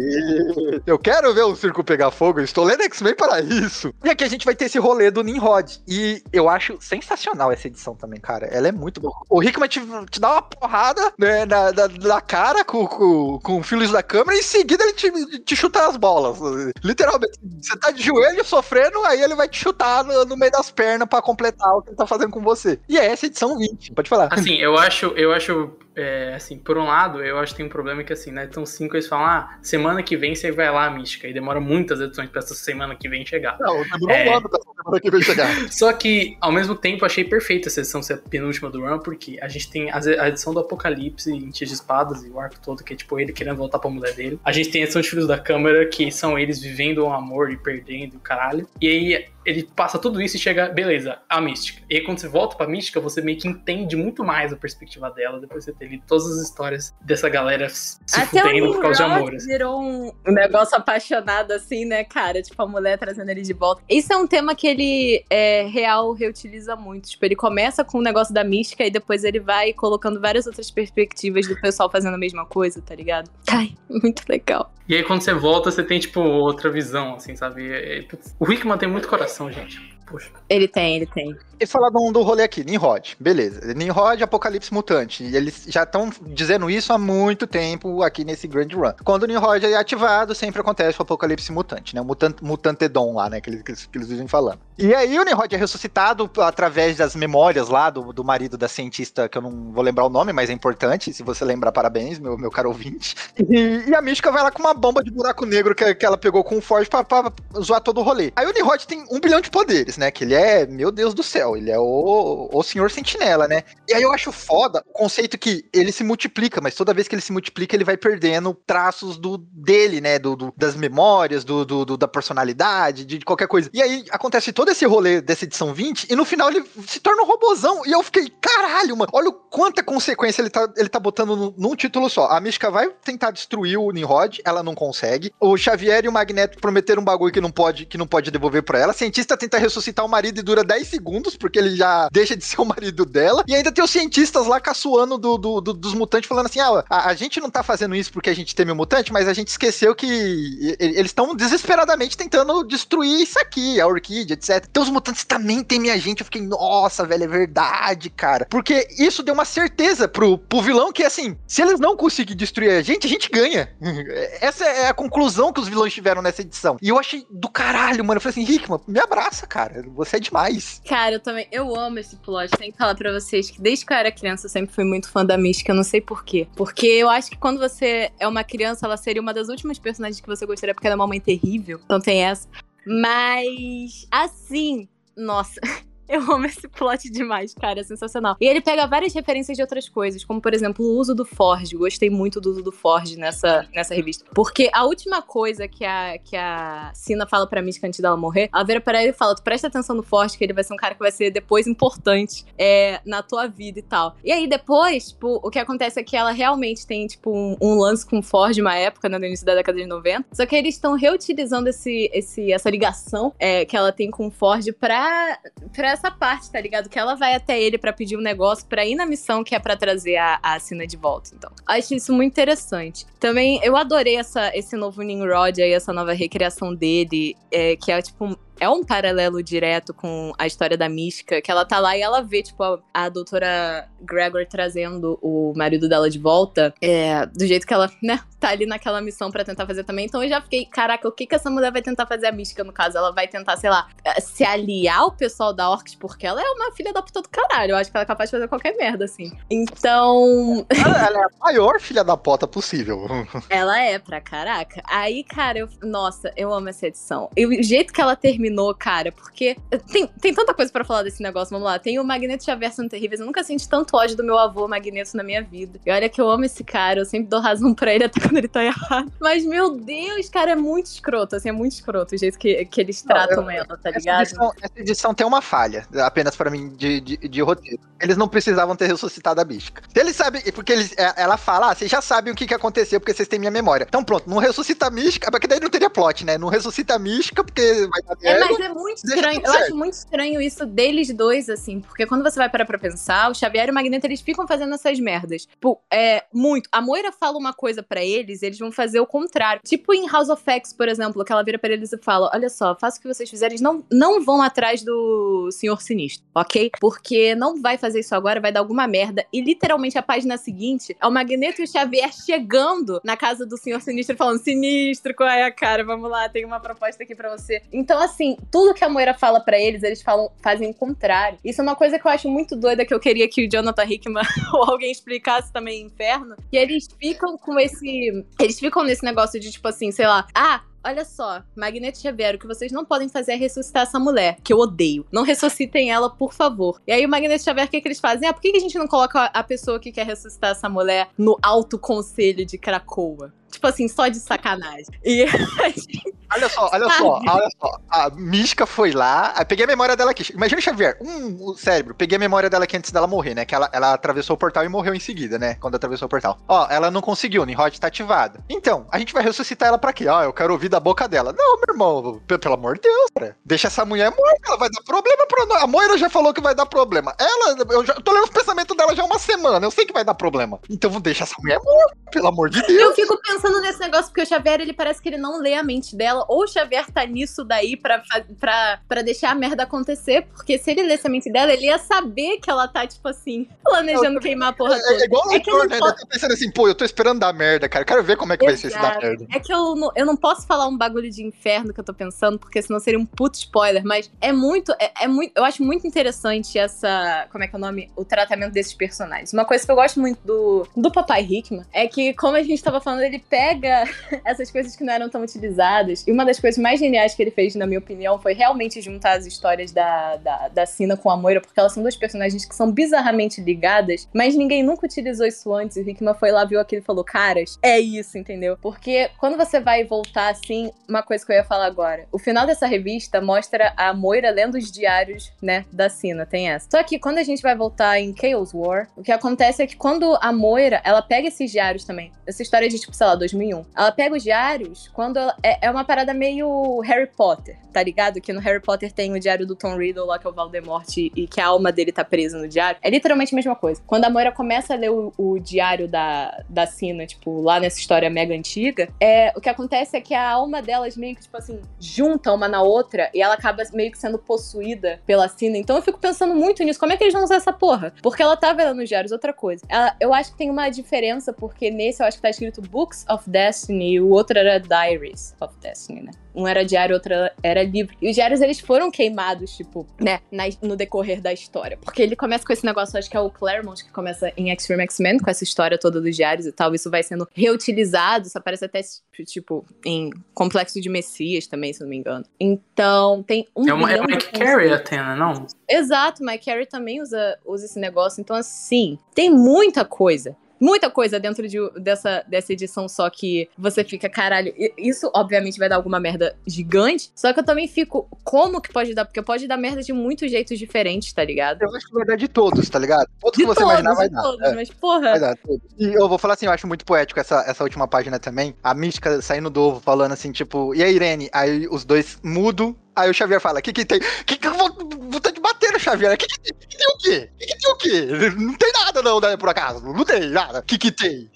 Eu quero ver o circo pegar fogo, estou lendo X-Men para isso. E aqui a gente vai ter esse rolê do Nimrod. E eu acho sensacional essa edição também, cara. Ela é muito boa. O Hickman te, te dá uma porrada né, na, na, na cara com, com, com o fio da câmera e em seguida ele te, te chuta as bolas. Literalmente. Você tá de joelho sofrendo, aí ele vai te chutar no, no meio das pernas pra completar o que ele tá fazendo com você. E é essa edição 20. Pode falar. Assim, eu acho, eu acho, é, assim, por um lado, eu acho que tem um problema que, assim, na edição 5 eles falam, ah, semana que vem você vai lá, Mística, e demora muitas edições pra essa semana que vem chegar. Não, demorou É. um ano pra semana que vem chegar. Só que, ao mesmo tempo, achei perfeita essa edição ser a penúltima do Run, porque a gente tem a edição do Apocalipse em Tia de Espadas e o arco todo, que é tipo ele querendo voltar pra mulher dele. A gente tem a edição de Filhos da Câmara, que são eles vivendo um amor e perdendo o caralho. E aí ele passa tudo isso e chega, beleza, a mística. E aí quando você volta pra mística, você meio que entende muito mais a perspectiva dela, depois você ter lido todas as histórias dessa galera se Até fudendo por causa de amor. assim. virou um um negócio apaixonado, assim, né, cara? Tipo, a mulher trazendo ele de volta. Isso é um tema que ele, é, real, reutiliza muito. Tipo, ele começa com o negócio da mística e depois ele vai colocando várias outras perspectivas do pessoal fazendo a mesma coisa, tá ligado? Ai, muito legal. E aí quando você volta, você tem, tipo, outra visão, assim, sabe? Putz, o Rickman tem muito coração, gente. Poxa. Ele tem, ele tem. E falar do, do rolê aqui, Nimrod, beleza. Nimrod, Apocalipse Mutante. E eles já estão dizendo isso há muito tempo aqui nesse Grand Run. Quando o Nimrod é ativado, sempre acontece o Apocalipse Mutante, né? O mutant, Mutantedon lá, né? Que eles, que eles- que eles vivem falando. E aí o Nimrod é ressuscitado através das memórias lá do, do marido da cientista, que eu não vou lembrar o nome, mas é importante. Se você lembrar, parabéns, meu, meu caro ouvinte. E, e a Mística vai lá com uma bomba de buraco negro que, que ela pegou com o Forge pra, pra zoar todo o rolê. Aí o Nimrod tem um bilhão de poderes, né? Que ele é, meu Deus do céu, ele é o, o senhor sentinela, né? E aí eu acho foda o conceito que ele se multiplica, mas toda vez que ele se multiplica, ele vai perdendo traços do dele, né? Do, do- das memórias, do, do- do- da personalidade, de, de qualquer coisa. E aí acontece todo esse rolê dessa edição 20, e no final ele se torna um robozão. E eu fiquei, caralho, mano, olha quanta consequência ele tá, ele tá botando no- num título só. A Mística vai tentar destruir o Nimrod, ela não consegue. O Xavier e o Magneto prometeram um bagulho que não pode, que não pode devolver pra ela. A cientista tenta ressuscitar o marido e dura 10 segundos, porque ele já deixa de ser o marido dela. E ainda tem os cientistas lá caçoando do, do- do- dos mutantes, falando assim: ah, a, a gente não tá fazendo isso porque a gente teme o mutante, mas a gente esqueceu que eles estão desesperadamente tentando destruir isso aqui, a orquídea, etc. Então os mutantes também temem a gente. Eu fiquei, nossa, velho, é verdade, cara. Porque isso deu uma certeza pro, pro vilão que, assim, se eles não conseguirem destruir a gente, a gente ganha. Essa é a conclusão que os vilões tiveram nessa edição. E eu achei do caralho, mano. Eu falei assim, Rickman, me abraça, cara. Você é demais. Cara, eu também. Eu amo esse plot. Tenho que falar pra vocês que desde que eu era criança eu sempre fui muito fã da Mística. Eu não sei porquê. Porque eu acho que quando você é uma criança, ela seria uma das últimas personagens que você gostaria, porque ela é uma mãe terrível. Então tem essa. Mas, assim, nossa. Eu amo esse plot demais, cara, é sensacional. E ele pega várias referências de outras coisas, como por exemplo o uso do Forge. Gostei muito do uso do Forge nessa, nessa revista. Porque a última coisa que a, que a Sina fala pra Mística antes dela morrer, a Vera ele fala: tu presta atenção no Forge, que ele vai ser um cara que vai ser depois importante é, na tua vida e tal. E aí depois, tipo, o que acontece é que ela realmente tem, tipo, um, um lance com o Forge uma época, né, no início da década de 90. Só que eles estão reutilizando esse, esse, essa ligação é, que ela tem com o Forge pra, pra essa parte, tá ligado? Que ela vai até ele pra pedir um negócio pra ir na missão que é pra trazer a, a Sina de volta. Então, acho isso muito interessante. Também, eu adorei essa, esse novo Nimrod aí, essa nova recriação dele, é, que é tipo é um paralelo direto com a história da mística, que ela tá lá e ela vê, tipo, a, a doutora Gregor trazendo o marido dela de volta, é, do jeito que ela, né, tá ali naquela missão pra tentar fazer também. Então eu já fiquei, caraca, o que que essa mulher vai tentar fazer a mística, no caso? Ela vai tentar, sei lá, se aliar ao pessoal da Orcs, porque ela é uma filha da puta do caralho. Eu acho que ela é capaz de fazer qualquer merda, assim. Então, Ela, ela é a maior filha da pota possível. ela é pra caraca. Aí, cara, eu. Nossa, eu amo essa edição. E o jeito que ela terminou, cara, porque tem, tem tanta coisa pra falar desse negócio. Vamos lá. Tem o Magneto Xavier sendo terríveis. Eu nunca senti tanto ódio do meu avô Magneto na minha vida. E olha que eu amo esse cara. Eu sempre dou razão pra ele até quando ele tá errado. Mas, meu Deus, cara, é muito escroto. Assim, é muito escroto o jeito que, que eles Não, tratam eu- ela, tá Essa ligado? edição, essa edição tem uma falha, apenas pra mim, de, de, de roteiro. Eles não precisavam ter ressuscitado a mística. Se eles sabem, porque eles, é, ela fala, ah, vocês já sabem o que, que aconteceu, porque vocês têm minha memória. Então pronto, não ressuscita a mística, porque daí não teria plot, né? Não ressuscita a mística, porque vai dar É, merda. Mas é muito deixa estranho. Eu acho muito estranho isso deles dois, assim, porque quando você vai parar pra pensar, o Xavier e o Magneto, eles ficam fazendo essas merdas. Tipo, é muito. A Moira fala uma coisa pra eles, eles vão fazer o contrário. Tipo em House of X, por exemplo, que ela vira pra eles e fala: Olha só, faça o que vocês fizerem, eles não, não vão atrás do Senhor Sinistro, ok? Porque não vai fazer isso agora, vai dar alguma merda. E literalmente a página seguinte é o Magneto e o Xavier chegando na casa do Senhor Sinistro e falando: Sinistro, qual é a cara? Vamos lá, tem uma proposta aqui pra você. Então, assim, tudo que a Moira fala pra eles, eles falam, fazem o contrário. Isso é uma coisa que eu acho muito doida que eu queria que o Jonathan Hickman ou alguém explicasse também Inferno. E eles ficam com esse. Eles ficam nesse negócio de, tipo assim, sei lá, ah. Olha só, Magneto Xavier, o que vocês não podem fazer é ressuscitar essa mulher, que eu odeio. Não ressuscitem ela, por favor. E aí o Magneto Xavier, o que, que eles fazem? Ah, por que, a gente não coloca a pessoa que quer ressuscitar essa mulher no alto conselho de Krakoa? Tipo assim, só de sacanagem. E Olha só, olha só, olha só. A mística foi lá, peguei a memória dela aqui. Imagina o Xavier, um, o cérebro, peguei a memória dela aqui antes dela morrer, né? Que ela, ela atravessou o portal e morreu em seguida, né? Quando atravessou o portal. Ó, ela não conseguiu, o Nimrod tá ativado. Então, a gente vai ressuscitar ela pra quê? Ó, eu quero ouvir da boca dela. Não, meu irmão, pe- pelo amor de Deus, cara. Deixa essa mulher morta, ela vai dar problema pra nós. A Moira já falou que vai dar problema. Ela, eu, já, eu tô lendo os pensamentos dela já há uma semana, eu sei que vai dar problema. Então, deixa essa mulher morta, pelo amor de Deus. eu fico pensando nesse negócio, porque o Xavier, ele parece que ele não lê a mente dela, ou o Xavier tá nisso daí pra, pra, pra deixar a merda acontecer, porque se ele lesse a mente dela, ele ia saber que ela tá, tipo assim, planejando queimar a porra É, toda. é igual o É não né? Ele tá pensando assim, pô, eu tô esperando dar merda, cara. Quero ver como é que vai ser se dar Exato. merda. É que eu não, eu não posso falar um bagulho de inferno que eu tô pensando, porque senão seria um puto spoiler, mas é muito, é, é muito, eu acho muito interessante essa, como é que é o nome? O tratamento desses personagens. Uma coisa que eu gosto muito do, do Papai Hickman é que, como a gente tava falando, ele pega essas coisas que não eram tão utilizadas, e uma das coisas mais geniais que ele fez, na minha opinião, foi realmente juntar as histórias da, da, da Sina com a Moira, porque elas são duas personagens que são bizarramente ligadas, mas ninguém nunca utilizou isso antes, o Hickman foi lá, viu aquilo e falou, caras, é isso, entendeu? Porque quando você vai voltar, assim, uma coisa que eu ia falar agora, o final dessa revista mostra a Moira lendo os diários, né, da Sina, tem essa. Só que quando a gente vai voltar em Chaos War, o que acontece é que quando a Moira, ela pega esses diários também, essa história de, tipo, sei lá, 2001, ela pega os diários quando ela, é, é uma parada meio Harry Potter, tá ligado? Que no Harry Potter tem o diário do Tom Riddle lá, que é o Voldemort, e, que a alma dele tá presa no diário. É literalmente a mesma coisa. Quando a Moira começa a ler o, o diário da, da Sina, tipo, lá nessa história mega antiga, é, o que acontece é que a alma delas meio que, tipo assim, junta uma na outra e ela acaba meio que sendo possuída pela Sina. Então eu fico pensando muito nisso. Como é que eles vão usar essa porra? Porque ela tá vendo nos diários outra coisa. Ela- eu acho que tem uma diferença, porque nesse eu acho que tá escrito Books of Destiny e o outro era Diaries of Destiny, né? Um era diário, outro era livro. E os diários, eles foram queimados, tipo, né, na- no decorrer da história. Porque ele começa com esse negócio, acho que é o Claremont, que começa em Extreme X-Men, com essa história toda dos diários e tal. Isso vai sendo reutilizado, isso aparece até, tipo, em Complexo de Messias também, se não me engano. Então, tem um É uma, é Mike Carey, Atena, não? Exato, Mike Carey também usa, usa esse negócio. Então, assim, tem muita coisa. Muita coisa dentro de, dessa, dessa edição, só que você fica, caralho, isso obviamente vai dar alguma merda gigante. Só que eu também fico, como que pode dar? Porque pode dar merda de muitos jeitos diferentes, tá ligado? Eu acho que vai dar de todos, tá ligado? Todos De que você todos, imaginar vai de dar. todos, É. mas porra. Vai dar, todos. E eu vou falar assim, eu acho muito poético essa, essa última página também. A mística saindo do ovo, falando assim, tipo, e a Irene? Aí os dois mudo. Aí o Xavier fala, que que tem? Que que eu vou, vou ter de bater no Xavier? Que que, tem? que que tem o quê? Que que tem o quê? Não tem nada não, né, por acaso. Não tem nada. Que que tem?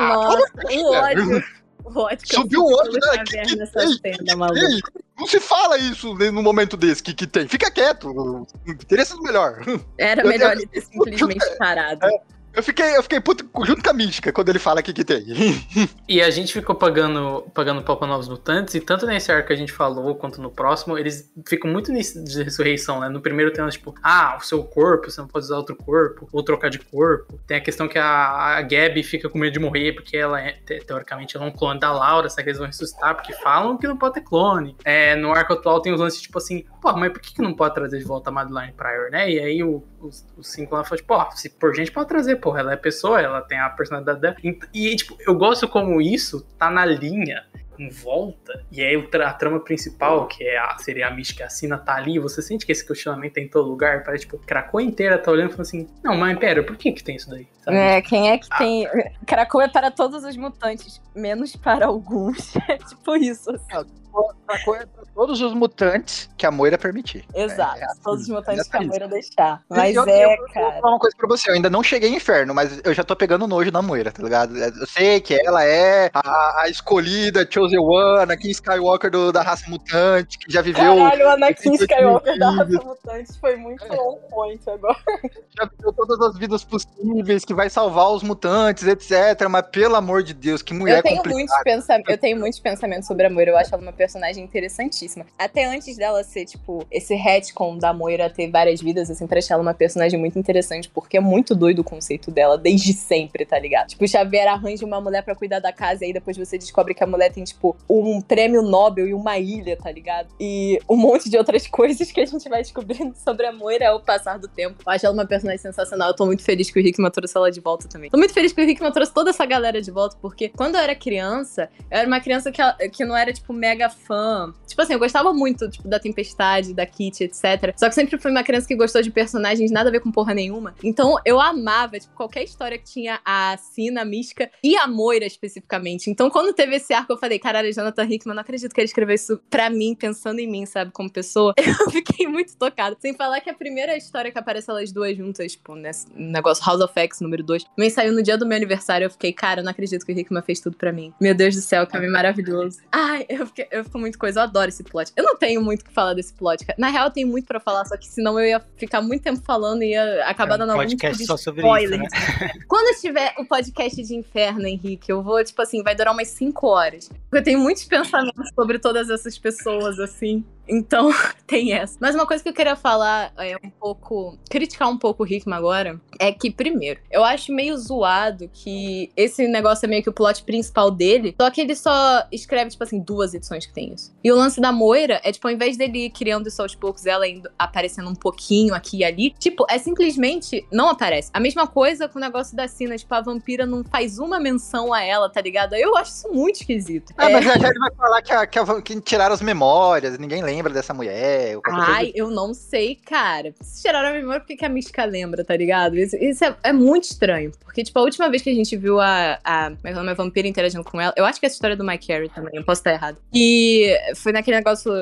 Nossa, o ódio. O ódio Subiu o ódio, né? Xavier Que- nessa que- cena, que- maluco. Não se fala isso no momento desse que, que tem. Fica quieto. Teria sido melhor. Era melhor ele ter simplesmente parado. Eu fiquei, eu fiquei puto junto com a mística quando ele fala aqui que tem. E a gente ficou pagando, pagando pau pra Novos Mutantes, e tanto nesse arco que a gente falou, quanto no próximo, eles ficam muito nisso de ressurreição, né? No primeiro tem, tipo, ah, o seu corpo, você não pode usar outro corpo, ou trocar de corpo. Tem a questão que a, a Gabi fica com medo de morrer, porque ela é, te- teoricamente, ela é um clone da Laura, será que eles vão ressuscitar? Porque falam que não pode ter clone. É, no arco atual tem os lances, tipo assim, pô, mas por que, que não pode trazer de volta a Madeline Pryor, né? E aí o, os, os cinco lá falam, tipo, se por gente pode trazer, porra, ela é pessoa, ela tem a personalidade dela. E, e, tipo, eu gosto como isso tá na linha em volta, e aí a trama principal, que é a, seria a mística assina, tá ali, você sente que esse questionamento é em todo lugar, parece, tipo, Krakoa inteira tá olhando e falando assim, não, mas pera, por que que tem isso daí? Sabe? É, quem é que tem. Krakow é para todos os mutantes, menos para alguns. É tipo isso. assim. Pra todos os mutantes que a Moira permitir. Exato. é assim, todos os mutantes é que a isso. Moira deixar. Mas eu- é, eu- eu Vou cara. falar uma coisa pra você, eu ainda não cheguei em inferno, mas eu já tô pegando nojo da Moira, tá ligado? Eu sei que ela é a, a escolhida, Chosen One, Anakin Skywalker do- da raça mutante, que já viveu, Caralho, o Anakin Skywalker da raça mutante foi muito on point agora. já viveu todas as vidas possíveis, que vai salvar os mutantes, etc. Mas pelo amor de Deus, que mulher Eu tenho, complicada. muitos pensam... eu tenho muitos pensamentos sobre a Moira. Eu acho ela uma personagem interessantíssima. Até antes dela ser, tipo, esse retcon da Moira ter várias vidas, assim, pra achar ela uma personagem muito interessante, porque é muito doido o conceito dela, desde sempre, tá ligado? Tipo, o Xavier arranja uma mulher pra cuidar da casa e aí depois você descobre que a mulher tem, tipo, um prêmio Nobel e uma ilha, tá ligado? E um monte de outras coisas que a gente vai descobrindo sobre a Moira ao passar do tempo. Eu acho ela uma personagem sensacional. Eu tô muito feliz que o Rickman trouxe ela de volta também. Tô muito feliz que o Rickman trouxe toda essa galera de volta, porque quando eu era criança, eu era uma criança que, que não era, tipo, mega fã. Tipo assim, eu gostava muito, tipo, da Tempestade, da Kitty, etc. Só que sempre fui uma criança que gostou de personagens nada a ver com porra nenhuma. Então eu amava, tipo, qualquer história que tinha a Sina, a Mística e a Moira especificamente. Então quando teve esse arco, eu falei, caralho, Jonathan Hickman, não acredito que ele escreveu isso pra mim, pensando em mim, sabe, como pessoa. Eu fiquei muito tocada. Sem falar que a primeira história que aparece elas duas juntas, tipo, nesse negócio House of X número 2, também saiu no dia do meu aniversário. Eu fiquei, cara, eu não acredito que o Hickman fez tudo pra mim. Meu Deus do céu, que homem maravilhoso. Ai, eu, fiquei, eu fico muito coisa, eu adoro esse plot. Eu não tenho muito o que falar desse plot. Na real, eu tenho muito pra falar, só que senão eu ia ficar muito tempo falando e ia acabar É um dando algum podcast tipo só sobre spoiler. isso, né? Quando tiver o podcast de inferno, Henrique, eu vou, tipo assim, vai durar umas 5 horas. Porque eu tenho muitos pensamentos sobre todas essas pessoas, assim. Então, tem essa. Mas uma coisa que eu queria falar é um pouco. criticar um pouco o Hickman agora. É que, primeiro, eu acho meio zoado que esse negócio é meio que o plot principal dele. Só que ele só escreve, tipo assim, duas edições que tem isso. E o lance da Moira é, tipo, ao invés dele ir criando isso aos poucos, ela indo aparecendo um pouquinho aqui e ali, tipo, é simplesmente não aparece. A mesma coisa com o negócio da Sina, tipo, a vampira não faz uma menção a ela, tá ligado? Eu acho isso muito esquisito. Ah, É, mas já já ele vai falar que, a- que, a- que tiraram as memórias, ninguém lembra dessa mulher. qualquer coisa Ai, eu não sei, cara. Se tiraram a memória, por que, que a Mística lembra, tá ligado? Isso, isso é, é muito estranho. Porque, tipo, a última vez que a gente viu a, a, é é a vampira interagindo com ela, eu acho que é essa história do Mike Carey também, eu posso estar errado. E foi naquele negócio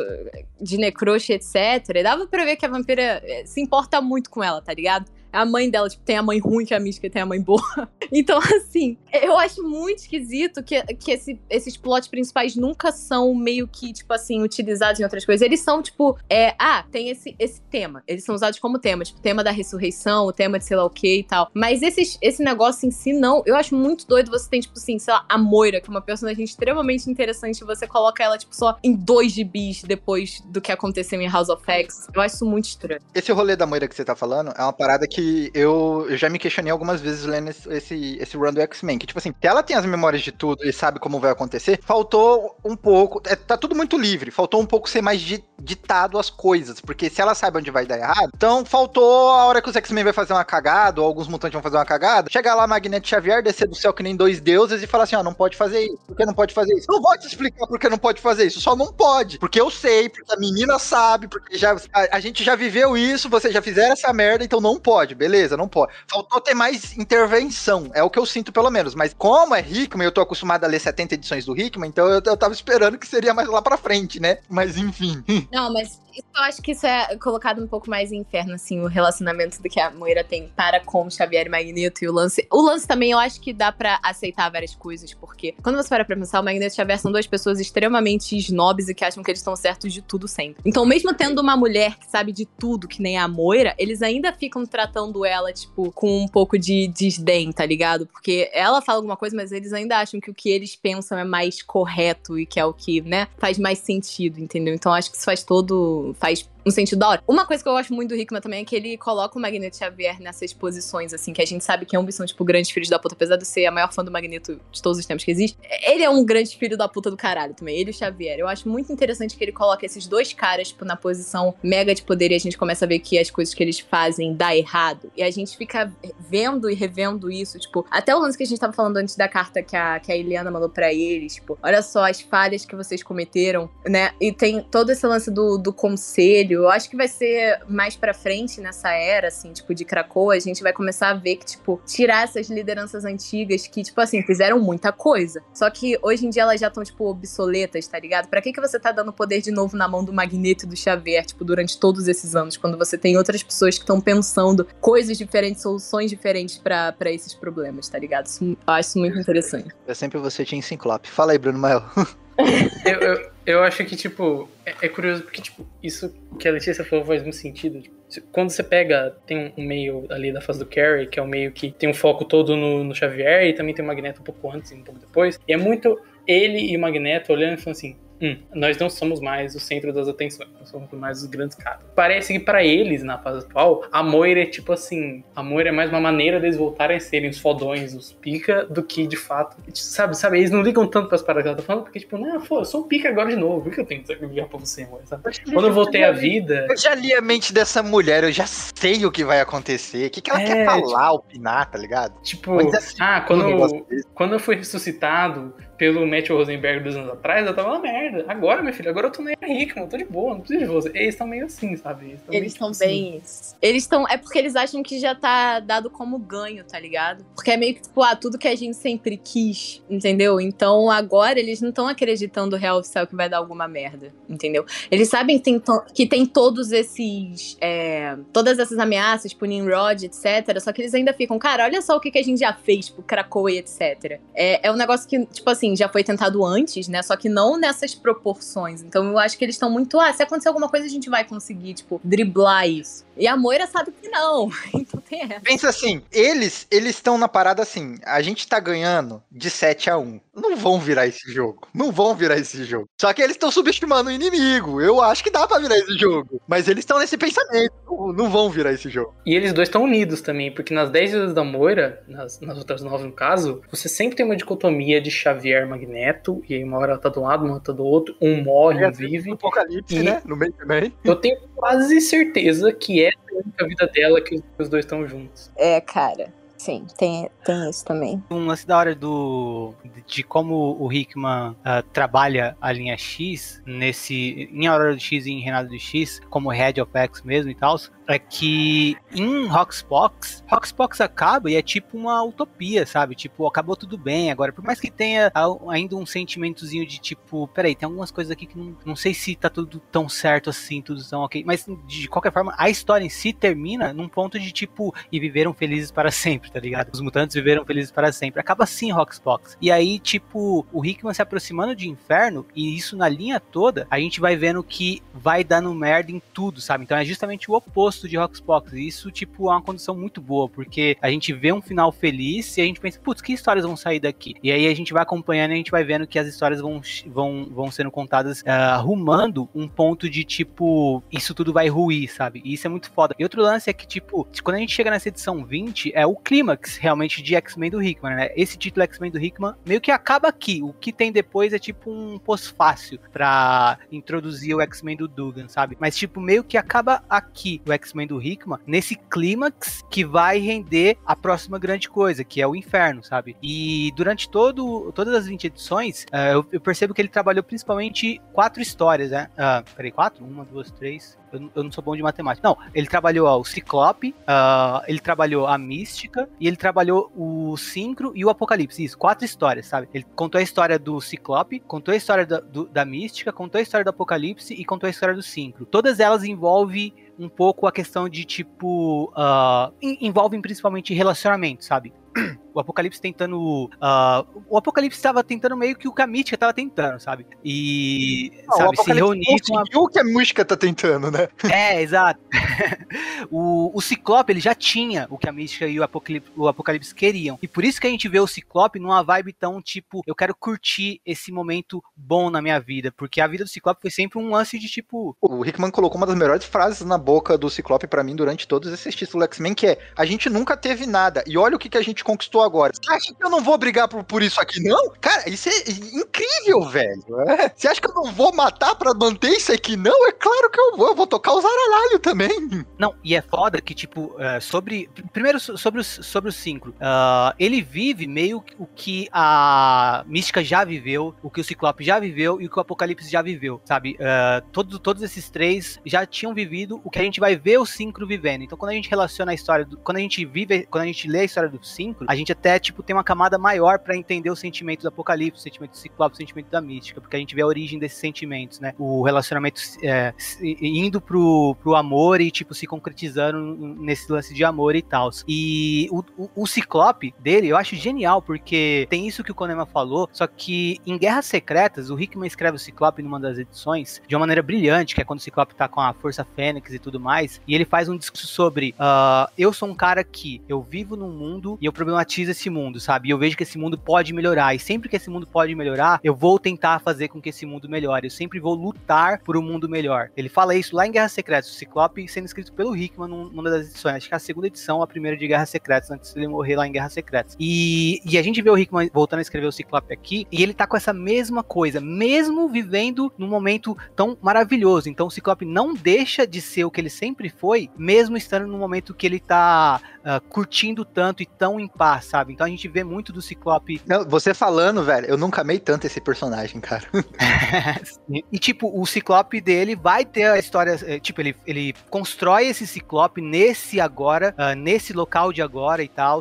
de necroche, etc. E dava pra ver que a vampira eh, se importa muito com ela, tá ligado? A mãe dela, tipo, tem a mãe ruim que a Mística tem a mãe boa. Então, assim, eu acho muito esquisito que, que esse- esses plots principais nunca são meio que, tipo assim, utilizados em outras coisas. Eles são, tipo, é, ah, tem esse, esse tema. Eles são usados como tema, tipo, tema da ressurreição, o tema de sei lá o que e tal. Mas esses, esse negócio em si, não. Eu acho muito doido você tem, tipo assim, sei lá, a Moira, que é uma personagem extremamente interessante, e você coloca ela, tipo, só em dois gibis depois do que aconteceu em House of X. Eu acho isso muito estranho. Esse rolê da Moira que você tá falando é uma parada que eu, eu já me questionei algumas vezes lendo esse, esse, esse run do X-Men. Que, tipo assim, ela tem as memórias de tudo e sabe como vai acontecer, faltou um pouco. é, tá tudo muito livre. Faltou um pouco ser mais di- ditado as coisas. Porque se ela sabe onde vai dar errado, então faltou a hora que os X-Men vai fazer uma cagada, ou alguns mutantes vão fazer uma cagada, chegar lá Magneto Xavier, descer do céu que nem dois deuses e falar assim: ó, não pode fazer isso. Por que não pode fazer isso? Não vou te explicar por que não pode fazer isso. Só não pode. Porque eu sei, porque a menina sabe, porque já, a, a gente já viveu isso, vocês já fizeram essa merda, então não pode, beleza, não pode. Faltou ter mais intervenção, é o que eu sinto pelo menos. Mas como é Hickman, eu tô acostumado a ler 70 edições do Hickman, então eu, eu tava esperando que seria mais lá pra frente, né? Mas enfim. Não, mas eu acho que isso é colocado um pouco mais em inferno, assim, o relacionamento do que a Moira tem para com Xavier Magneto e o lance. O lance também eu acho que dá pra aceitar várias coisas, porque quando você para pra pensar, o Magneto e Xavier são duas pessoas extremamente snobs e que acham que eles estão certos de tudo sempre. Então, mesmo tendo uma mulher que sabe de tudo, que nem a Moira, eles ainda ficam tratando ela, tipo, com um pouco de desdém, tá ligado? Porque ela fala alguma coisa, mas eles ainda acham que o que eles pensam é mais correto e que é o que, né, faz mais sentido, entendeu? Então, acho que isso faz todo. Faz um sentido da hora. Uma coisa que eu gosto muito do Hickman também é que ele coloca o Magneto Xavier nessas posições, assim, que a gente sabe que ambos são, tipo, grandes filhos da puta, apesar de ser a maior fã do Magneto de todos os tempos que existe. Ele é um grande filho da puta do caralho também, ele e o Xavier. Eu acho muito interessante que ele coloca esses dois caras, tipo, na posição mega de poder e a gente começa a ver que as coisas que eles fazem dá errado. E a gente fica vendo e revendo isso, tipo, até o lance que a gente tava falando antes da carta que a, que a Eliana mandou pra eles, tipo, olha só as falhas que vocês cometeram, né? E tem todo esse lance do, do conselho. Eu acho que vai ser mais pra frente nessa era, assim, tipo, de Krakoa, a gente vai começar a ver que, tipo, tirar essas lideranças antigas que, tipo assim, fizeram muita coisa. Só que hoje em dia elas já estão, tipo, obsoletas, tá ligado? Pra que, que você tá dando poder de novo na mão do Magneto e do Xavier, tipo, durante todos esses anos, quando você tem outras pessoas que estão pensando coisas diferentes, soluções diferentes pra pra esses problemas, tá ligado? Isso, eu acho muito interessante. É sempre você tinha em Ciclope. Fala aí, Bruno Mael. Eu, eu, eu acho que, tipo, é, é curioso porque, tipo, isso que a Letícia falou faz muito sentido. Tipo, quando você pega, tem um meio ali da fase do Carrie, que é o meio que tem um foco todo no, no Xavier, e também tem o Magneto um pouco antes e um pouco depois. E é muito ele e o Magneto olhando e falando assim. Hum, nós não somos mais o centro das atenções, nós somos mais os grandes caras. Parece que pra eles, na fase atual, a Moira é tipo assim: a Moira é mais uma maneira deles voltarem a serem os fodões, os pica, do que de fato. Sabe, sabe? Eles não ligam tanto pras paradas que ela tá falando, porque, tipo, não, pô, eu sou um pica agora de novo, por que eu tenho que ligar pra você, amor? Sabe? Quando eu voltei à vida. Eu já li a mente dessa mulher, eu já sei o que vai acontecer. O que, que ela É, quer falar, opinar, tá ligado? Tipo, Mas assim, ah, quando, quando eu fui ressuscitado pelo Matt Rosenberg dois anos atrás, eu tava uma merda. Agora, meu filho, agora eu tô na Hickman, eu tô de boa, não preciso de você. Eles estão meio assim, sabe? Eles estão tipo, assim. bem. Eles estão. É porque eles acham que já tá dado como ganho, tá ligado? Porque é meio que, tipo, ah, tudo que a gente sempre quis, entendeu? Então agora eles não estão acreditando real oficial que vai dar alguma merda, entendeu? Eles sabem que tem, que tem todos esses. é, todas essas ameaças, tipo Nimrod, etc. Só que eles ainda ficam, cara, olha só o que, que a gente já fez, tipo, Krakoa e etc. É, é um negócio que, tipo assim, já foi tentado antes, né? Só que não nessas proporções. Então eu acho que eles estão muito, ah, se acontecer alguma coisa, a gente vai conseguir, tipo, driblar isso. E a Moira sabe que não. Então tem essa. Pensa assim, eles eles estão na parada assim, a gente tá ganhando de 7 a 1. Não vão virar esse jogo. Não vão virar esse jogo. Só que eles estão subestimando o inimigo. Eu acho que dá pra virar esse jogo. Mas eles estão nesse pensamento. Não- Não vão virar esse jogo. E eles dois estão unidos também, porque nas 10 vidas da Moira, nas, nas outras 9 no caso, você sempre tem uma dicotomia de Xavier Magneto, e aí uma hora ela tá de um lado, uma hora tá do outro, um morre, um vive. Apocalipse, E- né? No meio também. Eu tenho quase certeza que é a única vida dela que os- que os dois estão juntos. É, cara. Sim, tem, tem isso também. Um lance da hora do de como o Hickman ah, trabalha a linha X nesse em Aurora do X e em Renato do X como Head of X mesmo e tal é que em Roxbox Roxbox acaba e é tipo uma utopia sabe tipo acabou tudo bem agora por mais que tenha ainda um sentimentozinho de tipo peraí tem algumas coisas aqui que não, não sei se tá tudo tão certo assim tudo tão ok mas de qualquer forma a história em si termina num ponto de tipo e viveram felizes para sempre tá ligado? Os mutantes viveram felizes para sempre. Acaba assim Roxbox. E aí tipo o Hickman se aproximando de Inferno e isso na linha toda a gente vai vendo que vai dando merda em tudo sabe? Então é justamente o oposto de Roxbox. E isso tipo é uma condição muito boa porque a gente vê um final feliz e a gente pensa putz que histórias vão sair daqui? E aí a gente vai acompanhando e a gente vai vendo que as histórias vão vão, vão sendo contadas ah, arrumando um ponto de tipo isso tudo vai ruir sabe? E isso é muito foda. E outro lance é que tipo quando a gente chega nessa edição 20 é o clímax realmente de X-Men do Hickman né? Esse título X-Men do Hickman meio que acaba aqui. O que tem depois é tipo um pós-fácil pra introduzir o X-Men do Dugan sabe? Mas tipo meio que acaba aqui o X-Men do Hickman nesse clímax que vai render a próxima grande coisa que é o Inferno sabe? E durante todo todas as 20 edições ah, eu, eu percebo que ele trabalhou principalmente quatro histórias né? Ah, peraí quatro? Uma duas três eu, não- sou bom de matemática. Não, ele trabalhou ó, o Ciclope, ah, ele trabalhou a Mística e ele trabalhou o Sincro e o Apocalipse. Isso, quatro histórias, sabe? Ele contou a história do Ciclope, contou a história da, do- da Mística, contou a história do Apocalipse e contou a história do Sincro. Todas elas envolvem um pouco a questão de tipo. en- envolvem principalmente relacionamento, sabe? O Apocalipse tentando. ah, o Apocalipse estava tentando meio que o que a Mística estava tentando, sabe? E. Não, sabe, se reunir com a o que a música tá tentando, né? é, exato. o, o Ciclope, ele já tinha o que a Mística e o Apocalipse, o Apocalipse queriam. E por isso que a gente vê o Ciclope numa vibe tão, tipo, eu quero curtir esse momento bom na minha vida. Porque a vida do Ciclope foi sempre um lance de, tipo, O Rickman colocou uma das melhores frases na boca do Ciclope pra mim durante todos esses títulos X-Men, que é: a gente nunca teve nada. E olha o que, que a gente conquistou agora. Você acha que eu não vou brigar por, por isso aqui, não? Cara, isso é incrível, velho. É. Você acha que eu não vou matar pra manter isso aqui, não? É claro que eu vou. Eu vou tocar os aralhos também. Não, e é foda que, tipo, é, sobre. Primeiro, so- sobre o, sobre o Synchro. ah, ele vive meio o que a Mística já viveu, o que o Ciclope já viveu e o que o Apocalipse já viveu, sabe? Ah, todos, todos esses três já tinham vivido o que a gente vai ver o Synchro vivendo. Então, quando a gente relaciona a história. Do, quando a gente vive. Quando a gente lê a história do Synchro, a gente até, tipo, tem uma camada maior pra entender o sentimento do Apocalipse, o sentimento do Ciclope, o sentimento da Mística, porque a gente vê a origem desses sentimentos, né? O relacionamento é, indo pro, pro amor e, tipo, se concretizando nesse lance de amor e tal. E o, o, o Ciclope dele eu acho genial, porque tem isso que o Konema falou, só que em Guerras Secretas, o Hickman escreve o Ciclope numa das edições de uma maneira brilhante, que é quando o Ciclope tá com a Força Fênix e tudo mais, e ele faz um discurso sobre ah, eu sou um cara que eu vivo num mundo e eu problematizo esse mundo, sabe? E eu vejo que esse mundo pode melhorar, e sempre que esse mundo pode melhorar, eu vou tentar fazer com que esse mundo melhore, eu sempre vou lutar por um mundo melhor. Ele fala isso lá em Guerras Secretas, o Ciclope sendo escrito pelo Hickman num- numa das edições, acho que é a segunda edição, a primeira de Guerras Secretas, antes dele morrer lá em Guerras Secretas. E, e a gente vê o Hickman voltando a escrever o Ciclope aqui, e ele tá com essa mesma coisa, mesmo vivendo num momento tão maravilhoso. Então o Ciclope não deixa de ser o que ele sempre foi, mesmo estando no momento que ele tá ah, curtindo tanto e tão em paz, sabe? Então a gente vê muito do Ciclope Não, você falando, velho, eu nunca amei tanto esse personagem, cara. e, tipo, o ciclope dele vai ter a história. eh, Tipo, ele, ele constrói esse ciclope nesse agora, ah, nesse local de agora e tal,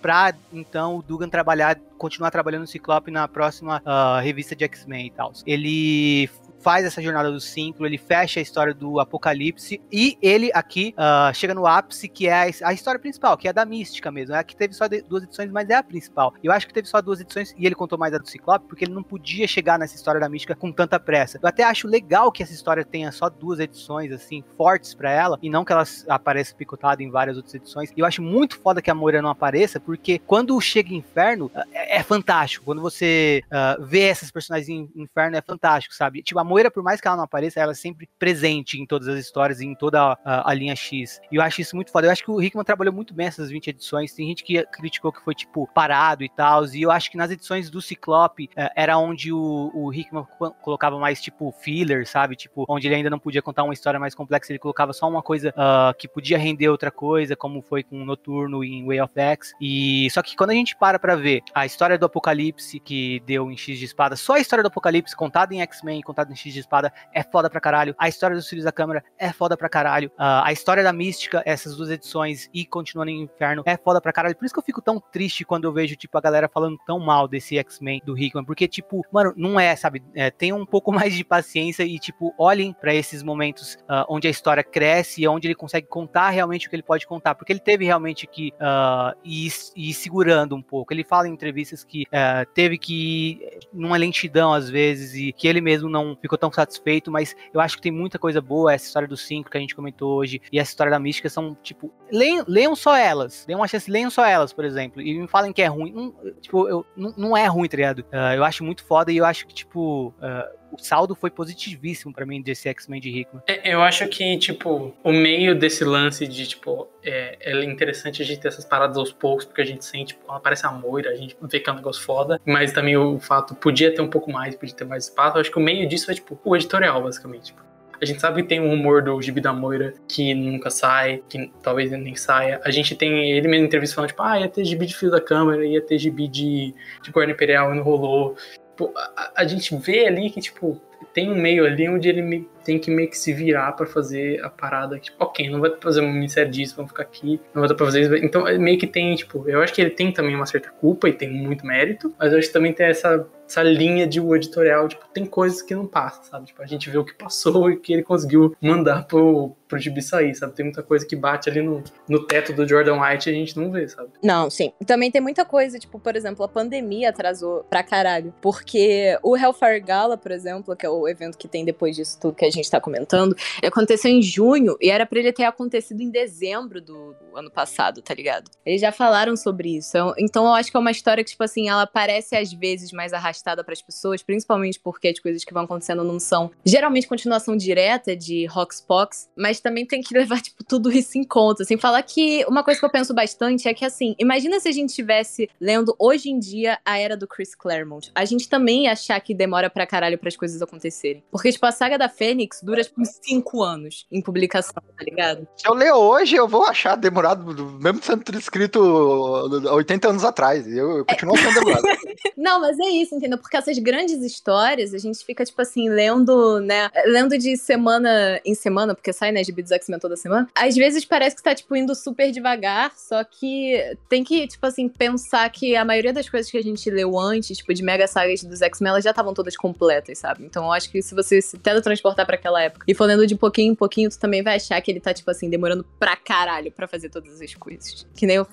pra então o Dugan trabalhar, continuar trabalhando no ciclope na próxima ah, revista de X-Men e tal. Ele faz essa jornada do Synchro, ele fecha a história do Apocalipse e ele aqui ah, chega no ápice que é a, a história principal, que é a da Mística mesmo. É a que teve só de- duas edições, mas é a principal. Eu acho que teve só duas edições e ele contou mais a do Ciclope porque ele não podia chegar nessa história da Mística com tanta pressa. Eu até acho legal que essa história tenha só duas edições assim fortes pra ela e não que ela apareça picotada em várias outras edições. E eu acho muito foda que a Moira não apareça porque quando chega Inferno ah, é, fantástico. Quando você ah, vê essas personagens em Inferno é fantástico, sabe? Tipo, a Moira, por mais que ela não apareça, ela é sempre presente em todas as histórias e em toda a, a linha X. E eu acho isso muito foda. Eu acho que o Hickman trabalhou muito bem essas 20 edições. Tem gente que criticou que foi, tipo, parado e tal. E eu acho que nas edições do Ciclope eh, era onde o, o Hickman co- colocava mais, tipo, filler, sabe? Tipo, onde ele ainda não podia contar uma história mais complexa. Ele colocava só uma coisa ah, que podia render outra coisa, como foi com o Noturno em Way of X. E só que quando a gente para pra ver a história do Apocalipse que deu em X de Espada, só a história do Apocalipse contada em X-Men e contada em X de Espada é foda pra caralho. A história dos Filhos da Câmara é foda pra caralho. Ah, a história da Mística, essas duas edições e Continuando em Inferno é foda pra caralho. Por isso que eu fico tão triste quando eu vejo, tipo, a galera falando tão mal desse X-Men do Hickman. Porque, tipo, mano, não é, sabe? É, tenham um pouco mais de paciência e, tipo, olhem pra esses momentos ah, onde a história cresce e onde ele consegue contar realmente o que ele pode contar. Porque ele teve realmente que ah, ir, ir segurando um pouco. Ele fala em entrevistas que ah, teve que ir numa lentidão às vezes e que ele mesmo não ficou tão satisfeito, mas eu acho que tem muita coisa boa. Essa história do 5 que a gente comentou hoje e essa história da mística são, tipo, leiam, leiam só elas. Dêem uma chance, leiam só elas, por exemplo. E me falem que é ruim. Não, tipo, eu, não, não é ruim, tá ligado? Ah, eu acho muito foda e eu acho que, tipo, ah, o saldo foi positivíssimo pra mim desse X-Men de Hickman. É, eu acho que, tipo, o meio desse lance de, tipo, é, é interessante a gente ter essas paradas aos poucos, porque a gente sente, tipo, aparece a Moira, a gente vê que é um negócio foda, mas também o fato, podia ter um pouco mais, podia ter mais espaço, eu acho que o meio disso é, tipo, o editorial, basicamente. Tipo, a gente sabe que tem um rumor do Gibi da Moira que nunca sai, que talvez nem saia. A gente tem ele mesmo em entrevista falando, tipo, ah, ia ter gibi de Filho da Câmara, ia ter gibi de, de Guarda Imperial e não rolou. Tipo, a, a gente vê ali que, tipo, tem um meio ali onde ele me tem que meio que se virar pra fazer a parada. Tipo, ok, não vai fazer uma minissérie disso, vamos ficar aqui, não vai dar pra fazer isso. Então, é meio que tem, tipo, eu acho que ele tem também uma certa culpa e tem muito mérito, mas eu acho que também tem essa essa linha de o editorial, tipo, tem coisas que não passam, sabe? Tipo, a gente vê o que passou e que ele conseguiu mandar pro, pro Gibi sair, sabe? Tem muita coisa que bate ali no, no teto do Jordan White e a gente não vê, sabe? Não, sim. Também tem muita coisa, tipo, por exemplo, a pandemia atrasou pra caralho. Porque o Hellfire Gala, por exemplo, que é o evento que tem depois disso tudo que a gente tá comentando, aconteceu em junho e era pra ele ter acontecido em dezembro do, ano passado, tá ligado? Eles já falaram sobre isso. Então eu acho que é uma história que, tipo assim, ela parece às vezes mais arrastada para as pessoas, principalmente porque as coisas que vão acontecendo não são geralmente continuação direta de Roxpox, mas também tem que levar tipo tudo isso em conta, sem falar que uma coisa que eu penso bastante é que assim, imagina se a gente estivesse lendo hoje em dia a era do Chris Claremont. A gente também ia achar que demora pra caralho para as coisas acontecerem. Porque tipo a saga da Fênix dura tipo uns 5 anos em publicação, tá ligado? Se eu ler hoje, eu vou achar demorado, mesmo sendo escrito 80 anos atrás. Eu, eu continuo achando demorado. Não, mas é isso, entendeu? Porque essas grandes histórias, a gente fica, tipo assim, lendo, né? Lendo de semana em semana, porque sai, né, de dos X-Men toda semana. Às vezes parece que tá, tipo, indo super devagar, só que tem que, tipo assim, pensar que a maioria das coisas que a gente leu antes, tipo, de mega sagas dos X-Men, elas já estavam todas completas, sabe? Então eu acho que se você se teletransportar para aquela época e for lendo de pouquinho em pouquinho, tu também vai achar que ele tá, tipo assim, demorando pra caralho pra fazer todas as coisas. Que nem eu.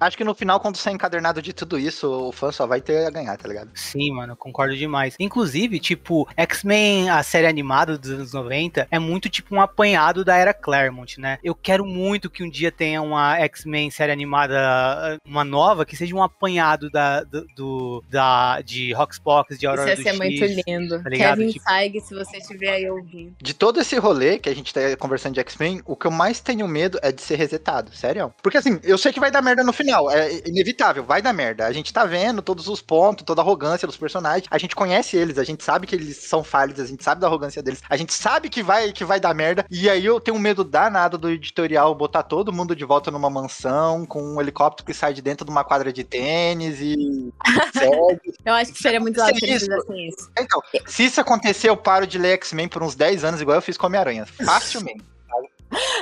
Acho que no final, quando sai encadernado de tudo isso, o fã só vai ter a ganhar, tá ligado? Sim, mano, eu concordo demais. Inclusive, tipo, X-Men, a série animada dos anos 90, é muito tipo um apanhado da era Claremont, né? Eu quero muito que um dia tenha uma X-Men série animada, uma nova, que seja um apanhado da, do, do da, de Roxbox, de Aurora Isso ia ser do muito X, lindo. tá ligado? Kevin Tipo- Feige, se você estiver aí ouvindo. De todo esse rolê que a gente tá conversando de X-Men, o que eu mais tenho medo é de ser resetado, sério. Porque assim, eu sei que vai dar merda no final, é inevitável, vai dar merda. A gente tá vendo todos os pontos, toda a arrogância dos personagens, a gente conhece eles, a gente sabe que eles são falhos, a gente sabe da arrogância deles, a gente sabe que vai que vai dar merda, e aí eu tenho medo danado do editorial botar todo mundo de volta numa mansão, com um helicóptero que sai de dentro de uma quadra de tênis e. Eu acho que seria muito Isso é legal se eles isso. fizessem isso. Então, se isso acontecer, eu paro de ler X-Men por uns 10 anos, igual eu fiz com Homem-Aranha. Facilmente.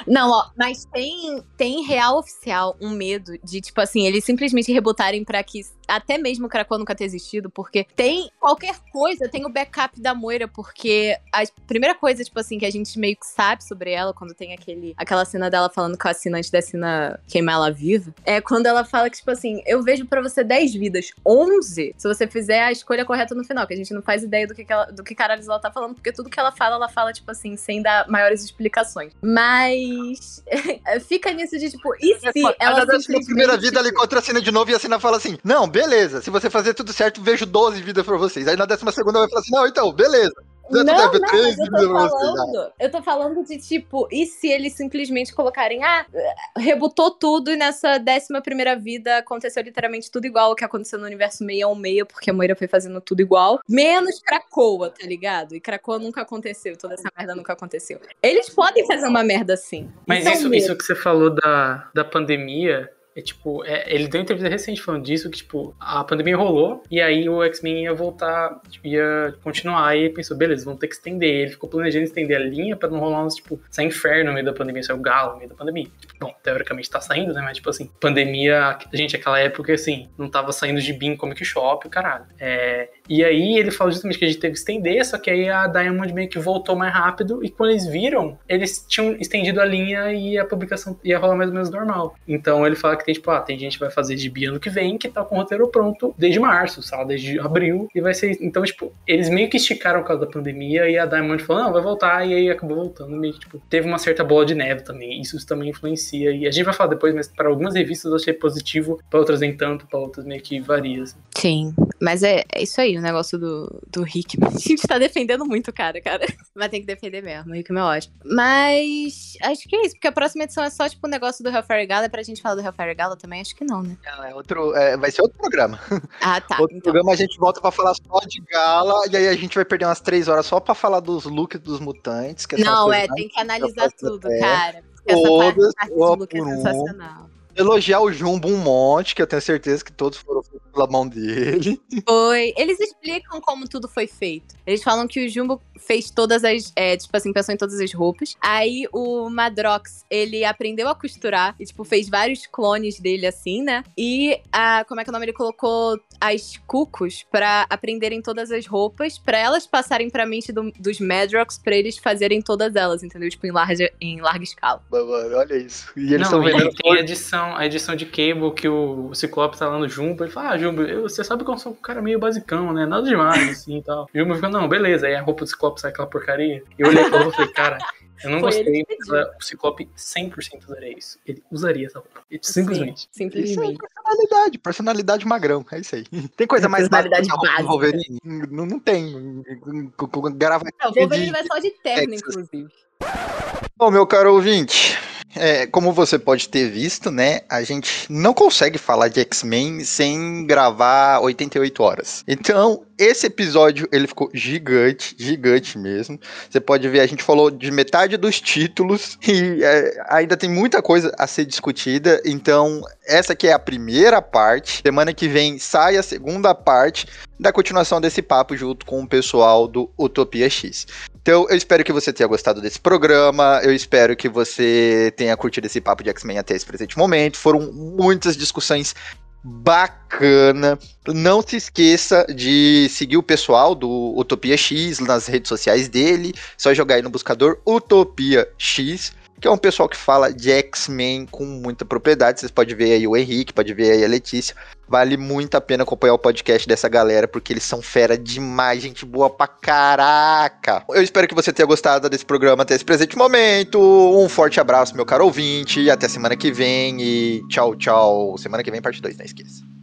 Não, ó, mas tem, tem real oficial um medo de, tipo assim, eles simplesmente rebotarem pra que até mesmo o Krakow nunca ter existido, porque tem qualquer coisa, tem o backup da Moira, porque a primeira coisa, tipo assim, que a gente meio que sabe sobre ela, quando tem aquele, aquela cena dela falando com a assinante da Sina queimar ela viva, é quando ela fala que, tipo assim, eu vejo pra você 10 vidas, 11 se você fizer a escolha correta no final, que a gente não faz ideia do que, que ela, do que caralho ela tá falando, porque tudo que ela fala, ela fala, tipo assim, sem dar maiores explicações. Mas fica nisso de, tipo, e se Ela ela na simplesmente... primeira vida ela encontra a Cena de novo e a Cena fala assim: Não, beleza, se você fazer tudo certo, vejo 12 vidas pra vocês. Aí na décima segunda vai falar assim: Não, então, beleza. Não, não, mas eu tô falando, eu tô falando de tipo, e se eles simplesmente colocarem, ah, rebutou tudo e nessa décima primeira vida aconteceu literalmente tudo igual o que aconteceu no universo 616, porque a Moira foi fazendo tudo igual, menos Krakoa, tá ligado? E Krakoa nunca aconteceu, toda essa merda nunca aconteceu. Eles podem fazer uma merda assim. Mas um isso, isso que você falou da, da pandemia, é tipo, é, ele deu uma entrevista recente falando disso, que tipo, a pandemia rolou, e aí o X-Men ia voltar, tipo, ia continuar, e ele pensou, beleza, vamos ter que estender. Ele ficou planejando estender a linha pra não rolar uns, tipo, sair inferno no meio da pandemia, sair o galo no meio da pandemia. Tipo, bom, teoricamente tá saindo, né, mas tipo assim, pandemia, gente, aquela época, assim, não tava saindo de BIM Comic Shop, caralho. É, e aí ele falou justamente que a gente teve que estender, só que aí a Diamond meio que voltou mais rápido, e quando eles viram, eles tinham estendido a linha e a publicação ia rolar mais ou menos normal. Então ele fala que tem, tipo, ah, tem gente que vai fazer de ano que vem que tá com o roteiro pronto desde março, sabe? Desde abril, e vai ser. Então, tipo, eles meio que esticaram por causa da pandemia, e a Diamond falou, não, vai voltar, e aí acabou voltando, meio que, tipo, teve uma certa bola de neve também, isso também influencia, e a gente vai falar depois, mas para algumas revistas eu achei positivo, para outras nem tanto, para outras meio que varia, assim. Sim, mas é, é isso aí, o negócio do, do Rick. A gente tá defendendo muito o cara, cara. Mas tem que defender mesmo, o Rick é ótimo. Mas acho que é isso, porque a próxima edição é só, tipo, o negócio do Hellfire Gala. É pra gente falar do Hellfire Gala também? Acho que não, né? Não, é outro, é, vai ser outro programa. Ah, tá. outro então. programa a gente volta pra falar só de gala, e aí a gente vai perder umas três horas só pra falar dos looks dos mutantes. Que as Não, é, tem que analisar tudo, até. cara. Porque essa parte, Todas, parte look é um. sensacional. Elogiar o Jumbo um monte, que eu tenho certeza que todos foram feitos pela mão dele. Foi. Eles explicam como tudo foi feito. Eles falam que o Jumbo fez todas as. é, tipo assim, pensou em todas as roupas. Aí o Madrox, ele aprendeu a costurar e, tipo, fez vários clones dele assim, né? E a. Como é que é o nome? Ele colocou as cucos pra aprenderem todas as roupas, pra elas passarem pra mente do- dos Madrox pra eles fazerem todas elas, entendeu? Tipo, em larga, em larga escala. Mano, olha isso. E eles não, estão e vendendo. tem a edição, a edição de Cable que o, o Ciclope tá lá no Jumbo. Ele fala, ah, Jumbo, eu- você sabe que eu sou um cara meio basicão, né? Nada demais, assim e tal. E o Jumbo fica, não, beleza. Aí a roupa do Ciclope sai aquela porcaria. E eu olhei pra roupa e falei, cara, eu não Foi ele gostei, mas o Ciclope 100% usaria isso. Ele usaria essa roupa. Ele- Simplesmente. Sim, Isso é simplesmente. personalidade, personalidade magrão, é isso aí. Tem coisa mais básica Personalidade que a roupa do básica. Wolverine? Não, não tem. Gravatinha Não, o Wolverine de- vai só de terno, Texas. inclusive. Bom, meu caro ouvinte, é, como você pode ter visto, né, a gente não consegue falar de X-Men sem gravar 88 horas. Então, esse episódio, ele ficou gigante, gigante mesmo. Você pode ver, a gente falou de metade dos títulos e é, ainda tem muita coisa a ser discutida. Então, essa aqui é a primeira parte. Semana que vem sai a segunda parte da continuação desse papo junto com o pessoal do Utopia X. Então, eu espero que você tenha gostado desse programa. Eu espero que você tenha curtido esse papo de X-Men até esse presente momento. Foram muitas discussões bacana. Não se esqueça de seguir o pessoal do Utopia X nas redes sociais dele. Só jogar aí no buscador Utopia X. Que é um pessoal que fala de X-Men com muita propriedade. Vocês podem ver aí o Henrique, pode ver aí a Letícia. Vale muito a pena acompanhar o podcast dessa galera, porque eles são fera demais, gente boa pra caraca. Eu espero que você tenha gostado desse programa até esse presente momento. Um forte abraço, meu caro ouvinte. Até semana que vem e tchau, tchau. Semana que vem, parte 2, não esqueça.